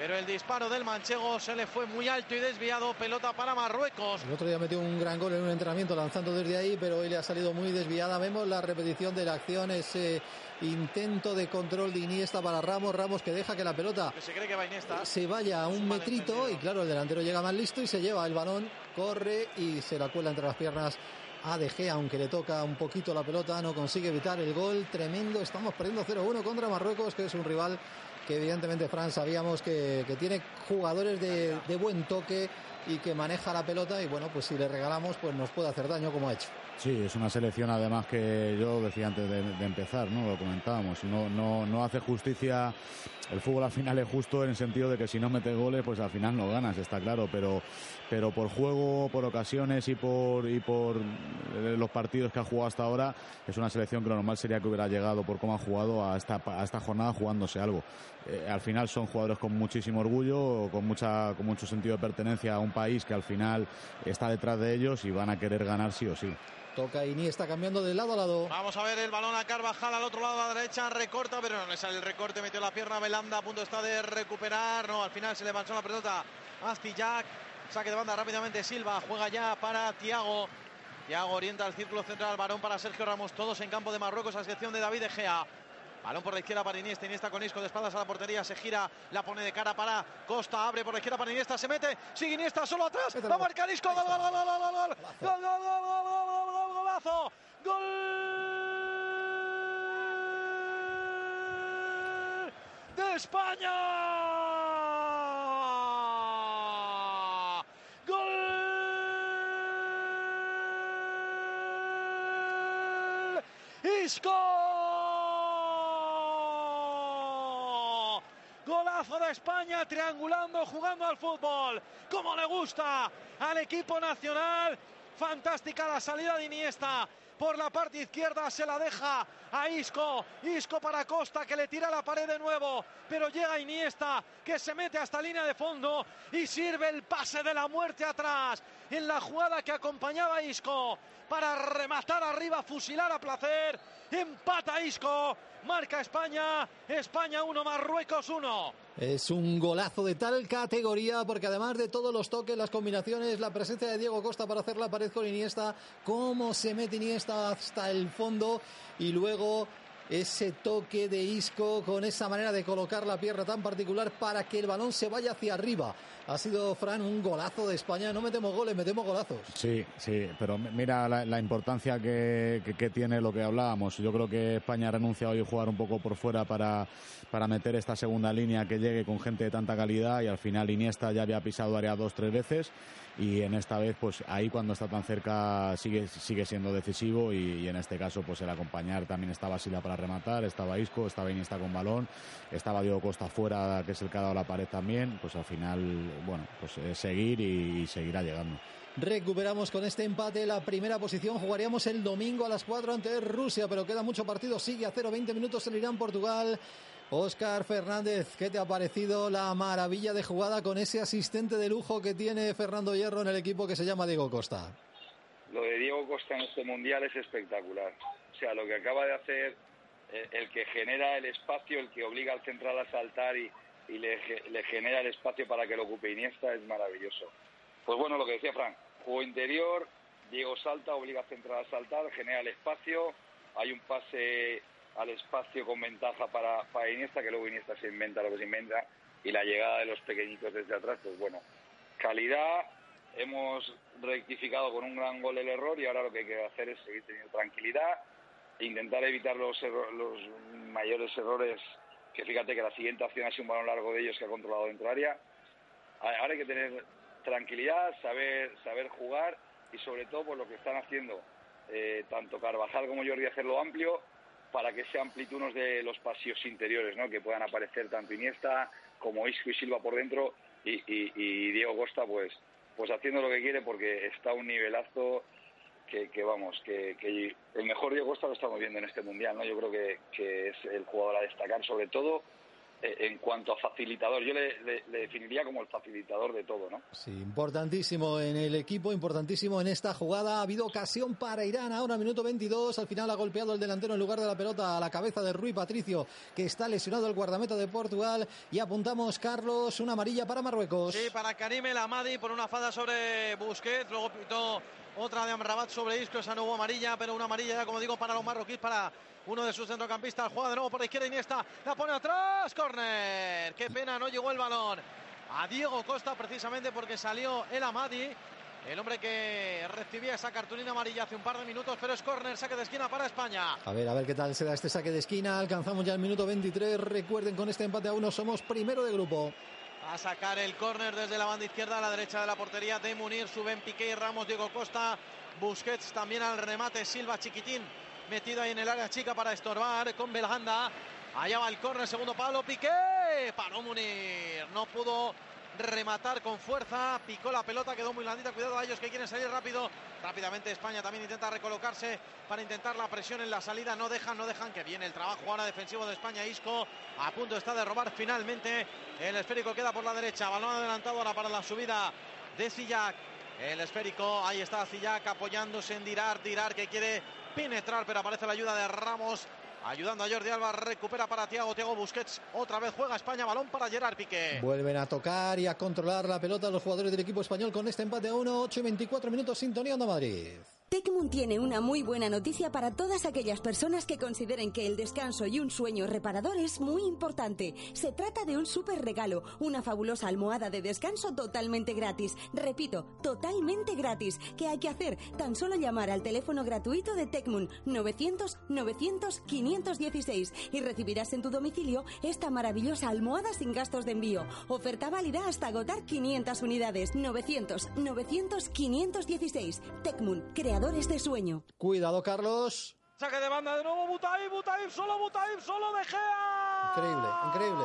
Pero el disparo del manchego se le fue muy alto y desviado. Pelota para Marruecos. El otro día metió un gran gol en un entrenamiento lanzando desde ahí, pero hoy le ha salido muy desviada. Vemos la repetición de la acción, ese intento de control de Iniesta para Ramos. Ramos que deja que la pelota se, cree que va Iniesta. se vaya a un metrito y claro, el delantero llega más listo y se lleva el balón, corre y se la cuela entre las piernas a De Gea, aunque le toca un poquito la pelota, no consigue evitar el gol. Tremendo, estamos perdiendo 0-1 contra Marruecos, que es un rival que evidentemente Fran sabíamos que, tiene jugadores de, de, buen toque y que maneja la pelota y bueno, pues si le regalamos pues nos puede hacer daño como ha hecho. Sí, es una selección además que yo decía antes de, empezar, ¿no? Lo comentábamos, no, no, no hace justicia el fútbol al final es justo en el sentido de que si no metes goles, pues al final no ganas, está claro, pero, pero por juego, por ocasiones y por, y por eh, los partidos que ha jugado hasta ahora, es una selección que lo normal sería que hubiera llegado por cómo ha jugado a esta, a esta jornada jugándose algo. Eh, al final son jugadores con muchísimo orgullo, con, mucha, con mucho sentido de pertenencia a un país que al final está detrás de ellos y van a querer ganar sí o sí. Toca Iniesta cambiando de lado a lado. Vamos a ver el balón a Carvajal al otro lado a la derecha. Recorta, pero no le sale el recorte. Metió la pierna Belanda. A punto está de recuperar. No, al final se le manchó la pelota. Astillac. Saque de banda rápidamente Silva. Juega ya para Tiago. Tiago orienta al círculo central. Varón para Sergio Ramos. Todos en campo de Marruecos. A excepción de David Egea. Balón por la izquierda para Iniesta. Iniesta con Isco de espaldas a la portería. Se gira, la pone de cara para Costa. Abre por la izquierda para Iniesta. Se mete. Sigue Iniesta solo atrás. Va a marcar Isco. Gol, gol, gol, gol, gol, gol. Gol, gol, gol, gol, gol, gol, golazo. Gol de España. Gol Isco. De España triangulando, jugando al fútbol, como le gusta al equipo nacional. Fantástica la salida de Iniesta. Por la parte izquierda se la deja a Isco. Isco para Costa que le tira la pared de nuevo. Pero llega Iniesta que se mete hasta línea de fondo y sirve el pase de la muerte atrás. En la jugada que acompañaba a Isco para rematar arriba, fusilar a placer. Empata Isco. Marca España. España 1, Marruecos 1. Es un golazo de tal categoría porque además de todos los toques, las combinaciones, la presencia de Diego Costa para hacer la pared con Iniesta, cómo se mete Iniesta hasta el fondo y luego ese toque de Isco con esa manera de colocar la pierna tan particular para que el balón se vaya hacia arriba. Ha sido, Fran, un golazo de España. No metemos goles, metemos golazos. Sí, sí, pero mira la, importancia que, tiene lo que hablábamos. Yo creo que España ha renunciado hoy a jugar un poco por fuera para, para meter esta segunda línea que llegue con gente de tanta calidad y al final Iniesta ya había pisado área dos, tres veces y en esta vez pues ahí cuando está tan cerca sigue sigue siendo decisivo y, en este caso pues el acompañar también estaba Sila para rematar estaba Isco estaba Iniesta con balón estaba Diego Costa fuera que es el que ha dado la pared también pues al final bueno pues seguir y, seguirá llegando Recuperamos con este empate la primera posición. Jugaríamos el domingo a las 4 ante Rusia, pero queda mucho partido. Sigue a 0, 20 minutos el Irán-Portugal. Óscar Fernández, ¿qué te ha parecido la maravilla de jugada con ese asistente de lujo que tiene Fernando Hierro en el equipo que se llama Diego Costa? Lo de Diego Costa en este mundial es espectacular. O sea, lo que acaba de hacer eh, el que genera el espacio, el que obliga al central a saltar y, le, genera el espacio para que lo ocupe Iniesta es maravilloso. Pues bueno, lo que decía Frank, juego interior, Diego salta, obliga al central a saltar, genera el espacio, hay un pase al espacio con ventaja para, para Iniesta, que luego Iniesta se inventa lo que se inventa, y la llegada de los pequeñitos desde atrás, pues bueno, calidad hemos rectificado con un gran gol el error y ahora lo que hay que hacer es seguir teniendo tranquilidad intentar evitar los, los mayores errores que fíjate que la siguiente acción ha sido un balón largo de ellos que ha controlado dentro área. Ahora hay que tener tranquilidad, saber, saber jugar y sobre todo por lo que están haciendo eh, tanto Carvajal como Jordi hacerlo amplio para que sean amplitudes de los pasillos interiores, ¿no? que puedan aparecer tanto Iniesta como Isco y Silva por dentro y, y Diego Costa pues pues haciendo lo que quiere porque está un nivelazo que, vamos, que, el mejor Diego Costa lo estamos viendo en este mundial, ¿no? Yo creo que, que es el jugador a destacar, sobre todo en cuanto a facilitador. Yo le, definiría como el facilitador de todo, ¿no? Sí, importantísimo en el equipo, importantísimo en esta jugada. Ha habido ocasión para Irán ahora, minuto 22. Al final ha golpeado el delantero en lugar de la pelota a la cabeza de Rui Patricio, que está lesionado el guardameta de Portugal. Y apuntamos, Carlos, una amarilla para Marruecos. Sí, para Karim El Amadi por una fada sobre Busquets. Luego pitó otra de Amrabat sobre Isco. Esa no hubo amarilla, pero una amarilla ya, como digo, para los marroquíes, para uno de sus centrocampistas. Juega de nuevo por la izquierda Iniesta. La pone atrás. Corner. Qué pena, no llegó el balón a Diego Costa precisamente porque salió el Amadi. El hombre que recibía esa cartulina amarilla hace un par de minutos, pero es córner, saque de esquina para España. A ver, a ver qué tal se da este saque de esquina. Alcanzamos ya el minuto 23. Recuerden, con este empate a uno somos primero de grupo. A sacar el córner desde la banda izquierda a la derecha de la portería de Munir, suben Piqué y Ramos, Diego Costa, Busquets también al remate, Silva Chiquitín metido ahí en el área chica para estorbar con Belhanda. Allá va el córner, segundo palo, Piqué, paró Munir, no pudo rematar con fuerza, picó la pelota, quedó muy blandita, cuidado a ellos que quieren salir rápido, rápidamente España también intenta recolocarse para intentar la presión en la salida, no dejan, no dejan, que viene el trabajo ahora defensivo de España, Isco a punto está de robar finalmente, el esférico queda por la derecha, balón adelantado ahora para la subida de Sillac, el esférico, ahí está Sillac apoyándose en Dirar, Dirar que quiere penetrar, pero aparece la ayuda de Ramos. Ayudando a Jordi Alba, recupera para Tiago, Tiago Busquets, otra vez juega España, balón para Gerard Piqué. Vuelven a tocar y a controlar la pelota los jugadores del equipo español con este empate a 1, 8 y 24 minutos, sintonía Madrid. Tecmun tiene una muy buena noticia para todas aquellas personas que consideren que el descanso y un sueño reparador es muy importante. Se trata de un súper regalo, una fabulosa almohada de descanso totalmente gratis. Repito, totalmente gratis. ¿Qué hay que hacer? Tan solo llamar al teléfono gratuito de Tecmun 900 900 516 y recibirás en tu domicilio esta maravillosa almohada sin gastos de envío. Oferta válida hasta agotar 500 unidades. 900 900 516. Tecmun, de sueño. Cuidado, Carlos. Saque de banda de nuevo, Butaib, Butaib, solo Butaib, solo De Gea. Increíble, increíble.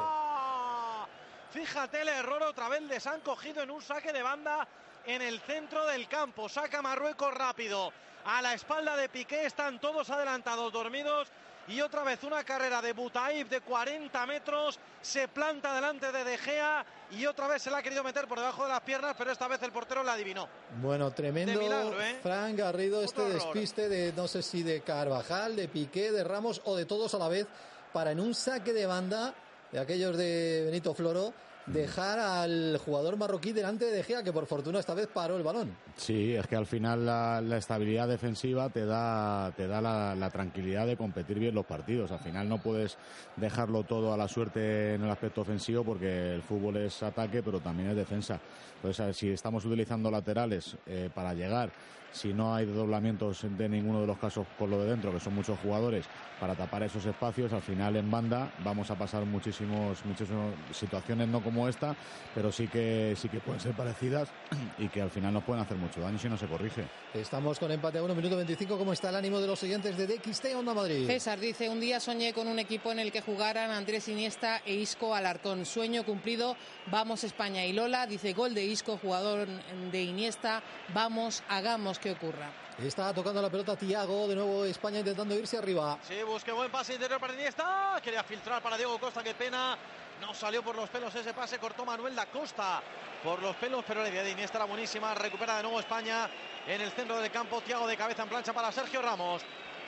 Fíjate el error otra vez, les han cogido en un saque de banda en el centro del campo. Saca Marruecos rápido. A la espalda de Piqué están todos adelantados, dormidos y otra vez una carrera de Butaib de 40 metros, se planta delante de De Gea y otra vez se la ha querido meter por debajo de las piernas, pero esta vez el portero la adivinó. Bueno, tremendo, ¿eh? Frank Garrido, este despiste de no sé si de Carvajal, de Piqué, de Ramos o de todos a la vez, para en un saque de banda de aquellos de Benito Floro dejar al jugador marroquí delante de De Gea, que por fortuna esta vez paró el balón. Sí, es que al final la, estabilidad defensiva te da, te da la, tranquilidad de competir bien los partidos. Al final no puedes dejarlo todo a la suerte en el aspecto ofensivo porque el fútbol es ataque, pero también es defensa. Entonces, si estamos utilizando laterales eh, para llegar si no hay doblamientos de ninguno de los casos por lo de dentro, que son muchos jugadores, para tapar esos espacios, al final en banda vamos a pasar muchísimos, muchísimas situaciones no como esta, pero sí que sí que pueden ser parecidas *clears throat* y que al final nos pueden hacer mucho daño si no se corrige. Estamos con empate a 1 minuto 25. ¿Cómo está el ánimo de los siguientes de DXT Onda Madrid? César dice, un día soñé con un equipo en el que jugaran Andrés Iniesta e Isco Alarcón. Sueño cumplido, vamos España. Y Lola dice, gol de Isco, jugador de Iniesta, vamos, hagamos que ocurra. Está tocando la pelota Tiago, de nuevo España intentando irse arriba. Sí, busque buen pase interior para Iniesta, quería filtrar para Diego Costa, qué pena. No salió por los pelos ese pase, cortó Manuel da Costa por los pelos, pero la idea de Iniesta era buenísima. Recupera de nuevo España en el centro del campo. Tiago de cabeza en plancha para Sergio Ramos.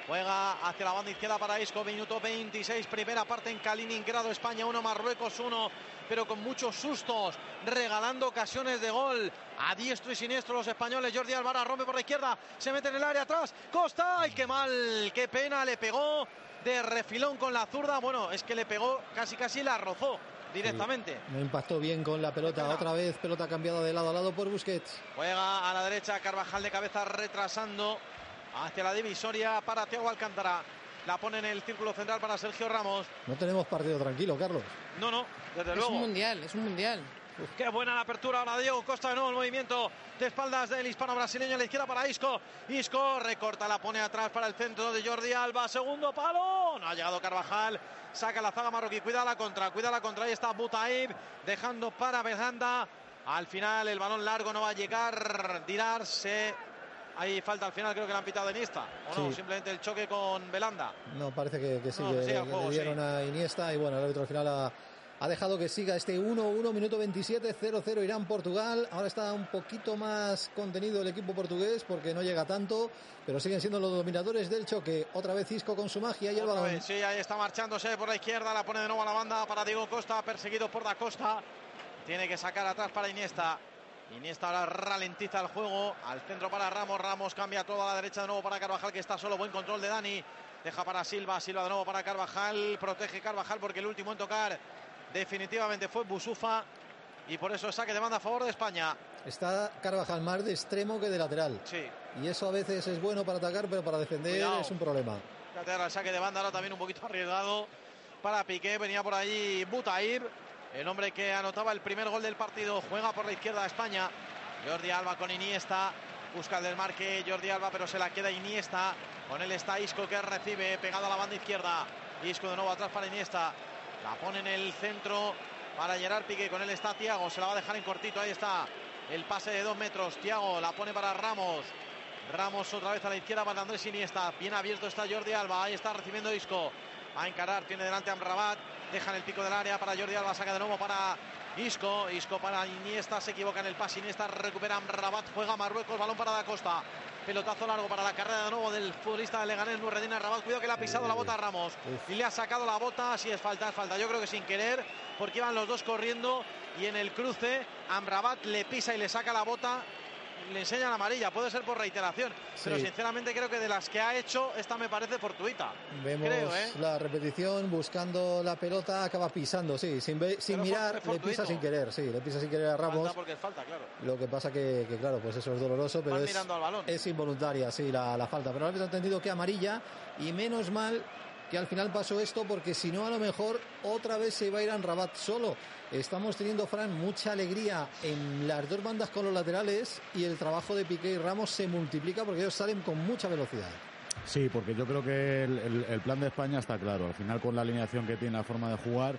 Juega hacia la banda izquierda para Isco, minuto 26, primera parte en Kaliningrado, España 1, Marruecos 1, pero con muchos sustos, regalando ocasiones de gol a diestro y siniestro los españoles. Jordi Alvara rompe por la izquierda, se mete en el área atrás, Costa, ¡ay qué mal! ¡Qué pena! Le pegó de refilón con la zurda, bueno, es que le pegó casi casi la rozó directamente. no impactó bien con la pelota. Otra vez pelota cambiada de lado a lado por Busquets. Juega a la derecha Carvajal de cabeza retrasando hacia la divisoria para Thiago Alcántara. La pone en el círculo central para Sergio Ramos. No tenemos partido tranquilo, Carlos. No, no, desde es luego. un mundial, es un mundial. Qué buena la apertura ahora Diego Costa de nuevo el movimiento de espaldas del hispano brasileño a la izquierda para Isco. Isco recorta, la pone atrás para el centro de Jordi Alba. Segundo palo. No ha llegado Carvajal. Saca la zaga marroquí. Cuida la contra, cuida la contra. Ahí está Butaib dejando para Belhanda. Al final el balón largo no va a llegar. Dirarse. Hay falta al final, creo que le han pitado Iniesta. O no, Sí. simplemente el choque con Belanda. No, parece que, que sí, No, que, que juego, le dieron sí. a Iniesta y bueno, el árbitro al final ha, ha dejado que siga este 1-1, minuto 27, 0-0 Irán-Portugal. Ahora está un poquito más contenido el equipo portugués porque no llega tanto, pero siguen siendo los dominadores del choque. Otra vez Isco con su magia y el balón. vez, sí, ahí está marchándose por la izquierda, la pone de nuevo a la banda para Diego Costa, perseguido por Da Costa. Tiene que sacar atrás para Iniesta. Iniesta ahora ralentiza el juego, al centro para Ramos, Ramos cambia todo a la derecha de nuevo para Carvajal, que está solo, buen control de Dani. Deja para Silva, Silva de nuevo para Carvajal, protege Carvajal porque el último en tocar definitivamente fue Busufa. Y por eso saque de banda a favor de España. Está Carvajal más de extremo que de lateral. Sí, Y eso a veces es bueno para atacar, pero para defender Cuidado. es un problema. Ahora el saque de banda, ahora también un poquito arriesgado para Piqué. Venía por allí Butaib, el hombre que anotaba el primer gol del partido. Juega por la izquierda de España. Jordi Alba con Iniesta. Busca el desmarque Jordi Alba, pero se la queda Iniesta. Con él está Isco que recibe, pegado a la banda izquierda. Isco de nuevo atrás para Iniesta. La pone en el centro para Gerard Piqué. Con él está Tiago, se la va a dejar en cortito. Ahí está el pase de dos metros. Tiago la pone para Ramos. Ramos otra vez a la izquierda para Andrés Iniesta. Bien abierto está Jordi Alba. Ahí está recibiendo Isco. A encarar, tiene delante a Amrabat. Deja en el pico del área para Jordi Alba. Saca de nuevo para Isco. Isco para Iniesta. Se equivoca en el pase. Iniesta recupera Amrabat. Juega a Marruecos. Balón para Da Costa. Pelotazo largo para la carrera de nuevo del futbolista de Leganés, Nureddin Rabat. Cuidado que le ha pisado la bota a Ramos. Y le ha sacado la bota. Si es falta, es falta. Yo creo que sin querer, porque iban los dos corriendo. Y en el cruce, Amrabat le pisa y le saca la bota. Le enseñan amarilla. Puede ser por reiteración. Pero sinceramente creo que de las que ha hecho, esta me parece fortuita. Vemos Creo, ¿eh? la repetición, buscando la pelota, acaba pisando, sí, sin, mirar, le pisa sin querer, sí, le pisa sin querer a Ramos. Falta porque es falta, claro. Lo que pasa que, que, claro, pues eso es doloroso, pero Van es, involuntaria, sí, la, la falta. Pero ha entendido que amarilla y menos mal que al final pasó esto porque si no a lo mejor otra vez se iba a ir a Rabat solo. Estamos teniendo, Fran, mucha alegría en las dos bandas con los laterales y el trabajo de Piqué y Ramos se multiplica porque ellos salen con mucha velocidad. Sí, porque yo creo que el, plan de España está claro. Al final, con la alineación que tiene, la forma de jugar,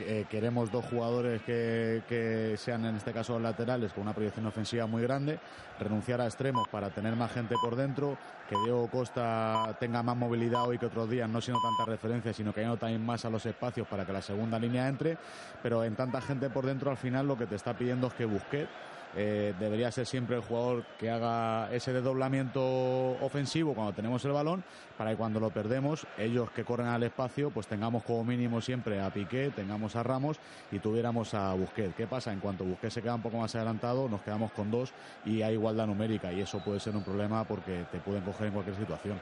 eh, queremos dos jugadores que, que sean, en este caso, laterales, con una proyección ofensiva muy grande, renunciar a extremos para tener más gente por dentro, que Diego Costa tenga más movilidad hoy que otros días, no siendo tanta referencia, sino que haya también más a los espacios para que la segunda línea entre, pero en tanta gente por dentro, al final lo que te está pidiendo es que Busquets eh, debería ser siempre el jugador que haga ese desdoblamiento ofensivo cuando tenemos el balón para que cuando lo perdemos ellos que corren al espacio pues tengamos como mínimo siempre a Piqué, tengamos a Ramos y tuviéramos a Busquets. ¿Qué pasa? En cuanto Busquets se queda un poco más adelantado nos quedamos con dos y hay igualdad numérica y eso puede ser un problema porque te pueden coger en cualquier situación.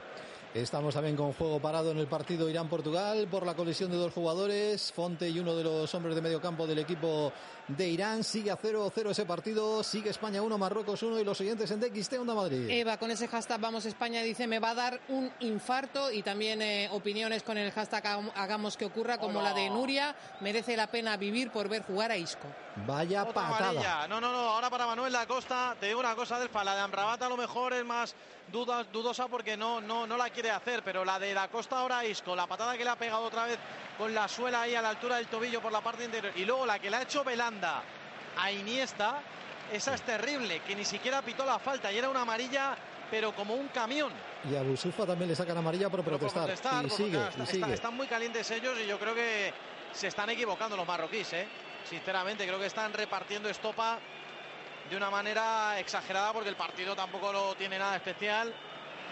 Estamos también con juego parado en el partido Irán-Portugal por la colisión de dos jugadores, Fonte y uno de los hombres de medio campo del equipo de Irán. Sigue a 0-0 ese partido, sigue España 1, Marruecos 1 y los siguientes en DXT Onda Madrid. Eva, con ese hashtag Vamos España dice me va a dar un infarto y también eh, opiniones con el hashtag Hagam- Hagamos que ocurra como Hola. la de Nuria. Merece la pena vivir por ver jugar a Isco. Vaya Otra patada. amarilla. No, no, no. Ahora para Manuel da Costa, te digo una cosa del la de Amrabat a lo mejor es más duda- dudosa porque no, no, no la quiere hacer, pero la de da Costa ahora a Isco, la patada que le ha pegado otra vez con la suela ahí a la altura del tobillo por la parte interior y luego la que le ha hecho A Iniesta, esa es terrible, que ni siquiera pitó la falta y era una amarilla, pero como un camión. Y a Busufa también le sacan amarilla por protestar. y sigue, y Está- están muy calientes ellos y yo creo que se están equivocando los marroquíes, ¿eh? Sinceramente, creo que están repartiendo estopa de una manera exagerada porque el partido tampoco lo tiene nada especial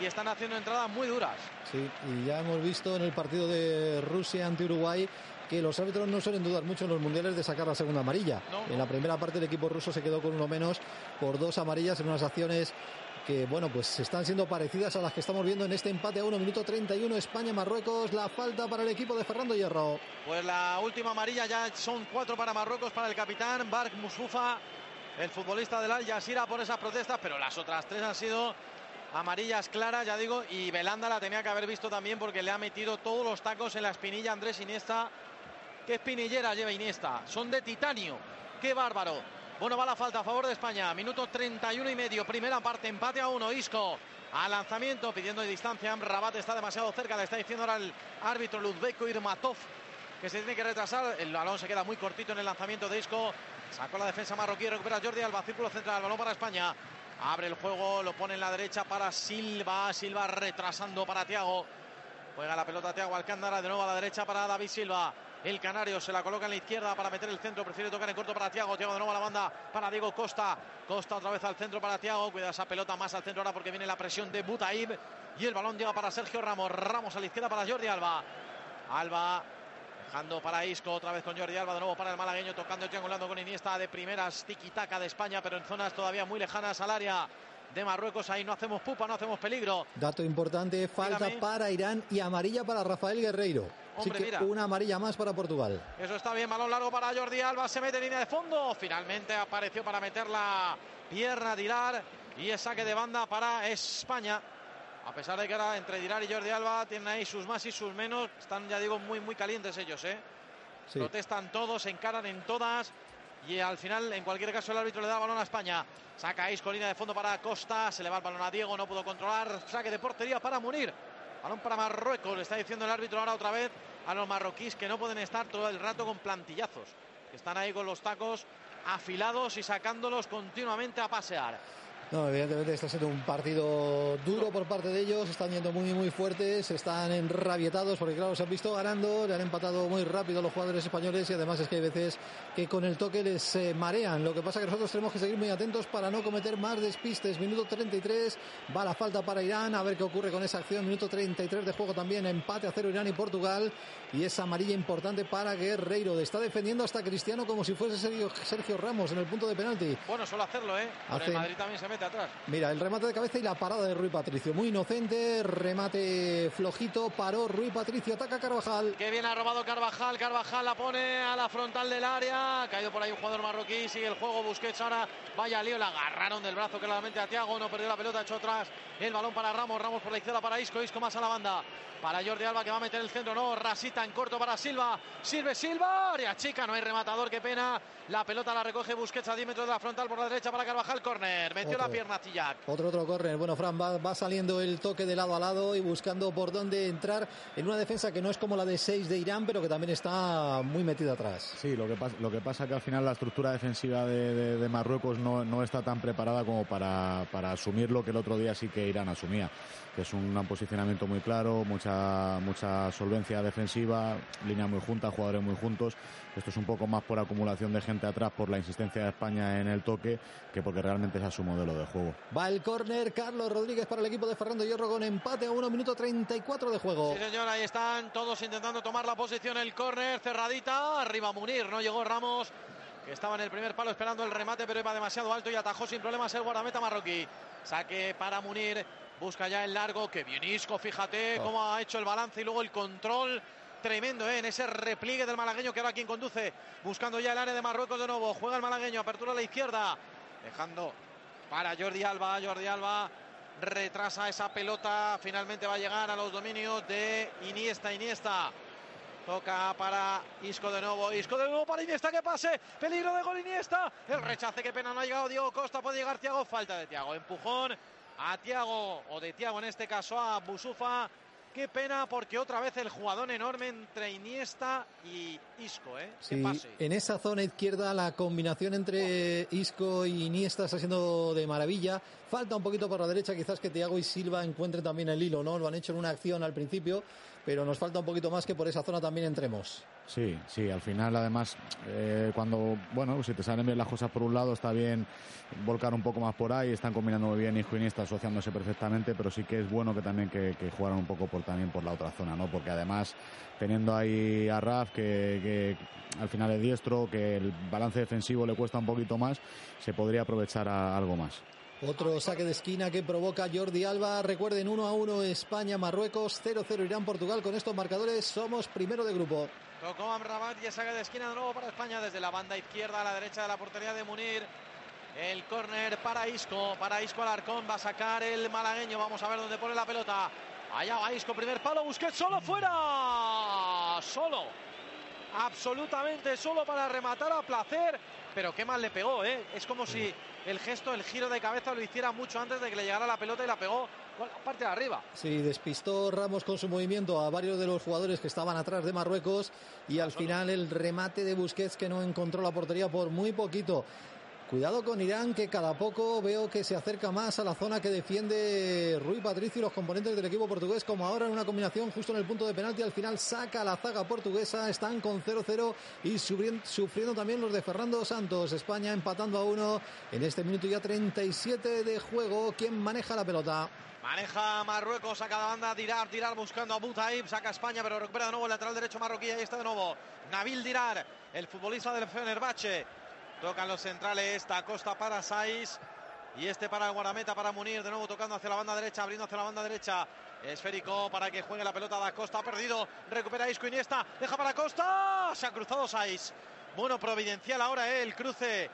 y están haciendo entradas muy duras. Sí, y ya hemos visto en el partido de Rusia ante Uruguay que los árbitros no suelen dudar mucho en los mundiales de sacar la segunda amarilla. No, En la primera parte el equipo ruso se quedó con uno menos por dos amarillas en unas acciones que bueno, pues están siendo parecidas a las que estamos viendo en este empate a 1 minuto 31 España-Marruecos. La falta para el equipo de Fernando Hierro. Pues la última amarilla ya son cuatro para Marruecos, para el capitán Bark Musufa, el futbolista del Al Jazeera por esas protestas, pero las otras tres han sido amarillas claras, ya digo, y Belanda la tenía que haber visto también porque le ha metido todos los tacos en la espinilla Andrés Iniesta. ¿Qué espinillera lleva Iniesta? Son de titanio. ¡Qué bárbaro! Bueno, va la falta a favor de España. Minuto 31 y medio. Primera parte, empate a uno. Isco a lanzamiento, pidiendo de distancia. Rabat está demasiado cerca. Le está diciendo ahora el árbitro Luzbeko Irmatov que se tiene que retrasar. El balón se queda muy cortito en el lanzamiento de Isco. Sacó la defensa marroquí. Recupera Jordi Alba. Círculo central. Balón para España. Abre el juego. Lo pone en la derecha para Silva. Silva retrasando para Tiago. Juega la pelota Tiago Alcántara. De nuevo a la derecha para David Silva. El Canario se la coloca en la izquierda para meter el centro. Prefiere tocar en corto para Tiago. Tiago de nuevo a la banda para Diego Costa. Costa otra vez al centro para Tiago. Cuida esa pelota más al centro ahora porque viene la presión de Butaib. Y el balón llega para Sergio Ramos. Ramos a la izquierda para Jordi Alba. Alba dejando para Isco otra vez con Jordi Alba. De nuevo para el malagueño tocando y triangulando con Iniesta de primeras tiki-taka de España, pero en zonas todavía muy lejanas al área de Marruecos. Ahí no hacemos pupa, no hacemos peligro. Dato importante, falta para Irán y amarilla para Rafael Guerreiro. Así Hombre, que mira. una amarilla más para Portugal. Eso está bien, balón largo para Jordi Alba, se mete en línea de fondo. Finalmente apareció para meter la pierna Dilar y es saque de banda para España. A pesar de que ahora entre Dilar y Jordi Alba tienen ahí sus más y sus menos, están ya digo muy muy calientes ellos, ¿eh? Sí. Protestan todos, se encaran en todas y al final, en cualquier caso, el árbitro le da balón a España. Saca Isco, línea de fondo para Costa, se le va el balón a Diego, no pudo controlar. Saque de portería para Munir. Balón para Marruecos, le está diciendo el árbitro ahora otra vez a los marroquíes que no pueden estar todo el rato con plantillazos. Que están ahí con los tacos afilados y sacándolos continuamente a pasear. No, evidentemente está siendo un partido duro por parte de ellos, están yendo muy muy fuertes, están enrabietados porque claro, se han visto ganando, le han empatado muy rápido los jugadores españoles y además es que hay veces que con el toque les eh, marean. Lo que pasa que nosotros tenemos que seguir muy atentos para no cometer más despistes. Minuto 33, va la falta para Irán, a ver qué ocurre con esa acción. Minuto 33 de juego también, empate a cero Irán y Portugal y esa amarilla importante para Guerreiro. Está defendiendo hasta Cristiano como si fuese Sergio, Sergio Ramos en el punto de penalti. Bueno, suele hacerlo, ¿eh? Pero Hace- el Madrid también se mete atrás. Mira, el remate de cabeza y la parada de Rui Patricio. Muy inocente, remate flojito, paró Rui Patricio, ataca Carvajal. Que bien ha robado Carvajal. Carvajal la pone a la frontal del área. Ha caído por ahí un jugador marroquí. Sigue el juego. Busquets ahora. Vaya lío. La agarraron del brazo claramente a Tiago. No perdió la pelota. Echó atrás. El balón para Ramos. Ramos por la izquierda para Isco. Isco más a la banda. Para Jordi Alba que va a meter el centro. No. Rasita en corto para Silva. Sirve Silva. Área chica. No hay rematador. Qué pena. La pelota la recoge Busquets a 10 metros de la frontal por la derecha para Carvajal. Corner. Metió Otro. la pierna Tillac. Otro, otro córner. Bueno, Fran, va, va saliendo el toque de lado a lado y buscando por dónde entrar en una defensa que no es como la de 6 de Irán, pero que también está muy metida atrás. Sí, lo que pasa, lo que pasa que al final la estructura defensiva de, de- de Marruecos no, no está tan preparada como para, para asumir lo que el otro día sí que Irán asumía, que es un, posicionamiento muy claro, mucha, mucha solvencia defensiva, línea muy junta, jugadores muy juntos. Esto es un poco más por acumulación de gente atrás, por la insistencia de España en el toque, que porque realmente es a su modelo de juego. Va el córner, Carlos Rodríguez para el equipo de Fernando Hierro con empate a 1 minuto 34 de juego. Sí, señor, ahí están todos intentando tomar la posición. El córner cerradita. Arriba Munir, no llegó Ramos, que estaba en el primer palo esperando el remate, pero iba demasiado alto y atajó sin problemas el guardameta marroquí. Saque para Munir. Busca ya el largo. Que bien Isco, fíjate Oh. cómo ha hecho el balance y luego el control. Tremendo ¿eh? en ese repliegue del malagueño que ahora quien conduce. Buscando ya el área de Marruecos de nuevo. Juega el malagueño, apertura a la izquierda. Dejando para Jordi Alba. Jordi Alba retrasa esa pelota. Finalmente va a llegar a los dominios de Iniesta. Iniesta. Toca para Isco de nuevo. Isco de nuevo para Iniesta. Que pase. Peligro de gol Iniesta. El rechace. Qué pena no ha llegado Diego Costa. Puede llegar Tiago. Falta de Tiago. Empujón a Tiago. O de Tiago en este caso a Busufa. Qué pena porque otra vez el jugador enorme entre Iniesta y Isco. ¿eh? Sí, en esa zona izquierda la combinación entre Isco y Iniesta está siendo de maravilla. Falta un poquito por la derecha, quizás que Thiago y Silva encuentren también el hilo, ¿no? Lo han hecho en una acción al principio, pero nos falta un poquito más que por esa zona también entremos. Sí, sí, al final además eh, cuando, bueno, si te salen bien las cosas por un lado está bien volcar un poco más por ahí, están combinando muy bien Isco y Iniesta asociándose perfectamente, pero sí que es bueno que también que, que jugaran un poco por también por la otra zona, ¿no? Porque además teniendo ahí a Raf que, al final es diestro, que el balance defensivo le cuesta un poquito más, se podría aprovechar algo más. Otro saque de esquina que provoca Jordi Alba. Recuerden 1 a 1 España-Marruecos, 0-0 Irán-Portugal. Con estos marcadores somos primero de grupo. Tocó Amrabat y saque de esquina de nuevo para España desde la banda izquierda a la derecha de la portería de Munir. El córner para Isco, para Isco Alarcón, va a sacar el malagueño, vamos a ver dónde pone la pelota. Allá va Isco, primer palo, Busquets solo fuera, solo, absolutamente solo para rematar a placer, pero qué mal le pegó, ¿eh? Es como si el gesto, el giro de cabeza lo hiciera mucho antes de que le llegara la pelota y la pegó bueno, parte de arriba. Sí, despistó Ramos con su movimiento a varios de los jugadores que estaban atrás de Marruecos y al final el remate de Busquets que no encontró la portería por muy poquito. Cuidado con Irán, que cada poco veo que se acerca más a la zona que defiende Rui Patricio y los componentes del equipo portugués, como ahora en una combinación justo en el punto de penalti. Al final saca la zaga portuguesa, están con 0-0 y sufriendo también los de Fernando Santos. España empatando a uno en este minuto ya 37 de juego. ¿Quién maneja la pelota? Maneja Marruecos, saca la banda, Dirar, Dirar buscando a Butaib, saca España, pero recupera de nuevo el lateral derecho marroquí, ahí está de nuevo Nabil Dirar, el futbolista del Fenerbahce. Tocan los centrales, Da Costa para Saiz. Y este para el guardameta, para Munir. De nuevo tocando hacia la banda derecha, abriendo hacia la banda derecha. Esférico para que juegue la pelota Da Costa. Ha perdido. Recupera Isco Iniesta. Deja para Costa. Se ha cruzado Saiz. Bueno, providencial ahora eh, el cruce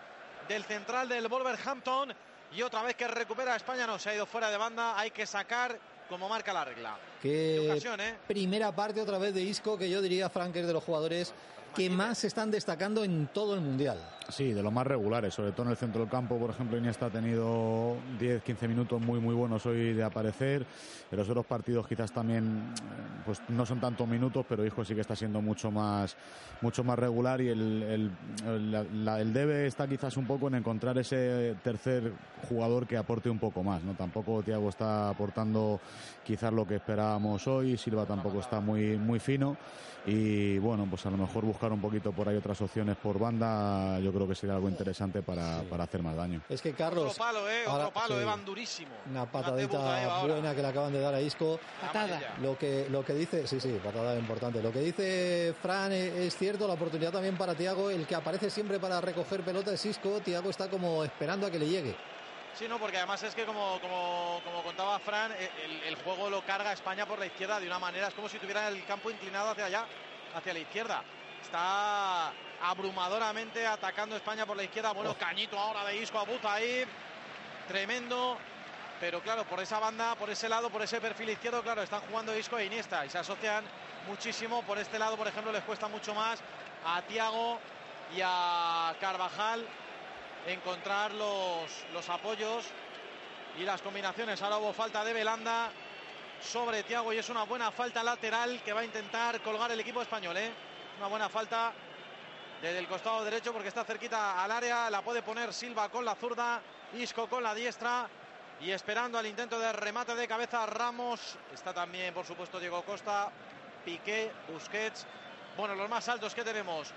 del central del Wolverhampton. Y otra vez que recupera España, no se ha ido fuera de banda. Hay que sacar como marca la regla. Qué ocasión, ¿eh? primera parte otra vez de Isco, que yo diría, Frank, es de los jugadores que más están destacando en todo el Mundial. Sí, de los más regulares, sobre todo en el centro del campo, por ejemplo, Iniesta ha tenido 10-15 minutos muy muy buenos hoy de aparecer. En los otros partidos quizás también eh, pues no son tantos minutos, pero Hijo sí que está siendo mucho más mucho más regular y el, el, debe está quizás un poco en encontrar ese tercer jugador que aporte un poco más, ¿no? Tampoco Thiago está aportando quizás lo que esperábamos hoy, Silva tampoco está muy muy fino y bueno, pues a lo mejor buscar un poquito por ahí otras opciones por banda, yo creo que sería algo interesante para, para hacer más daño. Es que Carlos... Otro palo, ¿eh? Otro palo, Evan durísimo. Una patadita buena que le acaban de dar a Isco. Patada. Lo que, lo que dice, sí, sí, patada importante. Lo que dice Fran es, cierto, la oportunidad también para Tiago, el que aparece siempre para recoger pelota es Isco, Tiago está como esperando a que le llegue. Sí, no, porque además es que como, como, como contaba Fran, e, el, el, juego lo carga España por la izquierda de una manera, es como si tuviera el campo inclinado hacia allá, hacia la izquierda. Está abrumadoramente atacando España por la izquierda. Bueno, oh. cañito ahora de Isco a ahí. Tremendo. Pero claro, por esa banda, por ese lado, por ese perfil izquierdo, claro, están jugando Isco e Iniesta y se asocian muchísimo. Por este lado, por ejemplo, les cuesta mucho más a Tiago y a Carvajal encontrar los, los apoyos y las combinaciones. Ahora hubo falta de Belanda sobre Tiago y es una buena falta lateral que va a intentar colgar el equipo español. ¿eh? Una buena falta desde el costado derecho porque está cerquita al área. La puede poner Silva con la zurda, Isco con la diestra. Y esperando al intento de remate de cabeza Ramos. Está también, por supuesto, Diego Costa, Piqué, Busquets. Bueno, los más altos que tenemos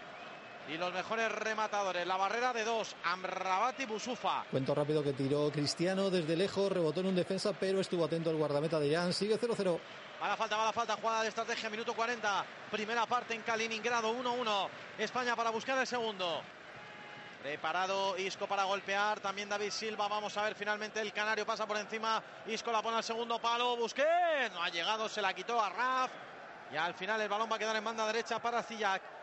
y los mejores rematadores. La barrera de dos, Amrabat y Busufa. Cuento rápido que tiró Cristiano desde lejos, rebotó en un defensa, pero estuvo atento el guardameta de Irán. Sigue 0-0. Va la falta, va la falta, jugada de estrategia, minuto 40. Primera parte en Kaliningrado, 1-1. España para buscar el segundo. Preparado Isco para golpear, también David Silva. Vamos a ver finalmente el Canario pasa por encima. Isco la pone al segundo palo. Busqué, no ha llegado, se la quitó a Raf. Y al final el balón va a quedar en banda derecha para Zillac.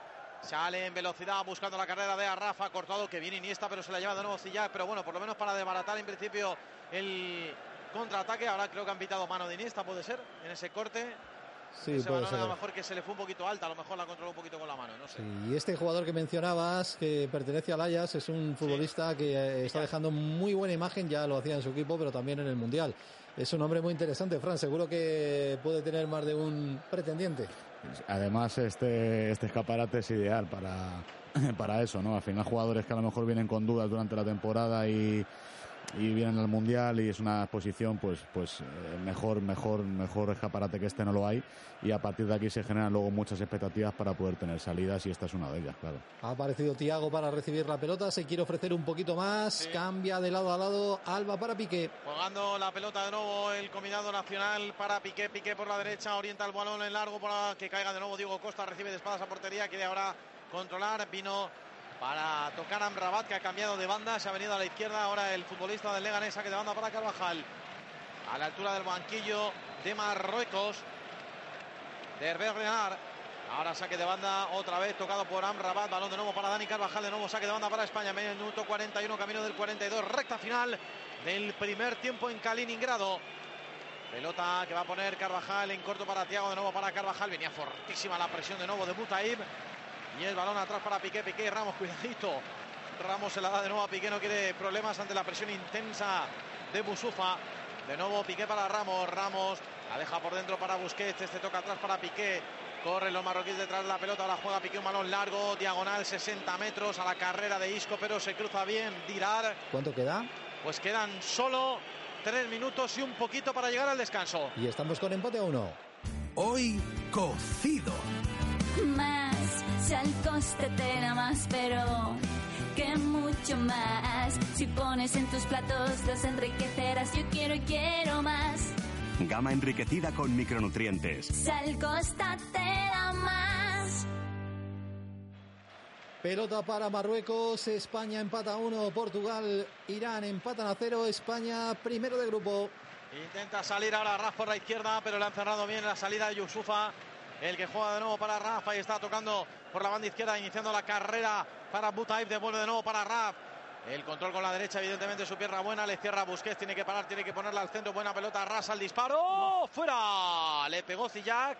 Sale en velocidad buscando la carrera de Rafa, cortado que viene Iniesta, pero se la lleva de nuevo Cillac. Pero bueno, por lo menos para desbaratar en principio el contraataque. Ahora creo que han pitado mano de Iniesta, puede ser, en ese corte. Sí, ese puede ser. a lo mejor que se le fue un poquito alta, a lo mejor la controló un poquito con la mano, no sé. y este jugador que mencionabas, que pertenece al Ajax, es un futbolista que eh, está dejando muy buena imagen, ya lo hacía en su equipo, pero también en el Mundial. Es un hombre muy interesante, Fran, seguro que puede tener más de un pretendiente. Además, este, este escaparate es ideal para, *laughs* para eso, ¿no? Al final, jugadores que a lo mejor vienen con dudas durante la temporada y, y vienen al mundial y es una exposición pues pues eh, mejor mejor mejor escaparate que este no lo hay. Y a partir de aquí se generan luego muchas expectativas para poder tener salidas y esta es una de ellas claro. Ha aparecido Tiago para recibir la pelota se quiere ofrecer un poquito más cambia de lado a lado Alba para Piqué. Jugando la pelota de nuevo el combinado nacional para Piqué Piqué por la derecha orienta el balón en largo para que caiga de nuevo Diego Costa recibe de espadas a portería quiere ahora controlar vino para tocar a Amrabat, que ha cambiado de banda, se ha venido a la izquierda. Ahora el futbolista del Leganés, saque de banda para Carvajal. A la altura del banquillo de Marruecos. De Herbert. Ahora saque de banda otra vez tocado por Amrabat. Balón de nuevo para Dani Carvajal. De nuevo saque de banda para España. Minuto 41, camino del 42. Recta final del primer tiempo en Kaliningrado. Pelota que va a poner Carvajal en corto para Tiago. De nuevo para Carvajal. Venía fortísima la presión de nuevo de Mutaib. Y el balón atrás para Piqué. Piqué Ramos, cuidadito. Ramos se la da de nuevo a Piqué. No quiere problemas ante la presión intensa de Busufa. De nuevo Piqué para Ramos. Ramos la deja por dentro para Busquets. Este toca atrás para Piqué. Corren los marroquíes detrás de la pelota. Ahora juega Piqué un balón largo, diagonal 60 metros a la carrera de Isco, pero se cruza bien. Dirar. ¿Cuánto queda? Pues quedan solo tres minutos y un poquito para llegar al descanso. Y estamos con empate a uno. Hoy cocido. Más, sal costetera más, pero que mucho más. Si pones en tus platos los enriquecerás, yo quiero y quiero más. Gama enriquecida con micronutrientes. Sal costatera más. Pelota para Marruecos, España empata a uno, Portugal, Irán empatan a cero, España primero de grupo. Intenta salir ahora Raf por la izquierda, pero le han cerrado bien la salida de Yusufa. El que juega de nuevo para Rafa y está tocando por la banda izquierda, iniciando la carrera para Butaib. Devuelve de nuevo para Raf. El control con la derecha, evidentemente su pierna buena. Le cierra Busquets, tiene que parar, tiene que ponerla al centro. Buena pelota, Rasa al disparo. ¡Fuera! Le pegó Zillac,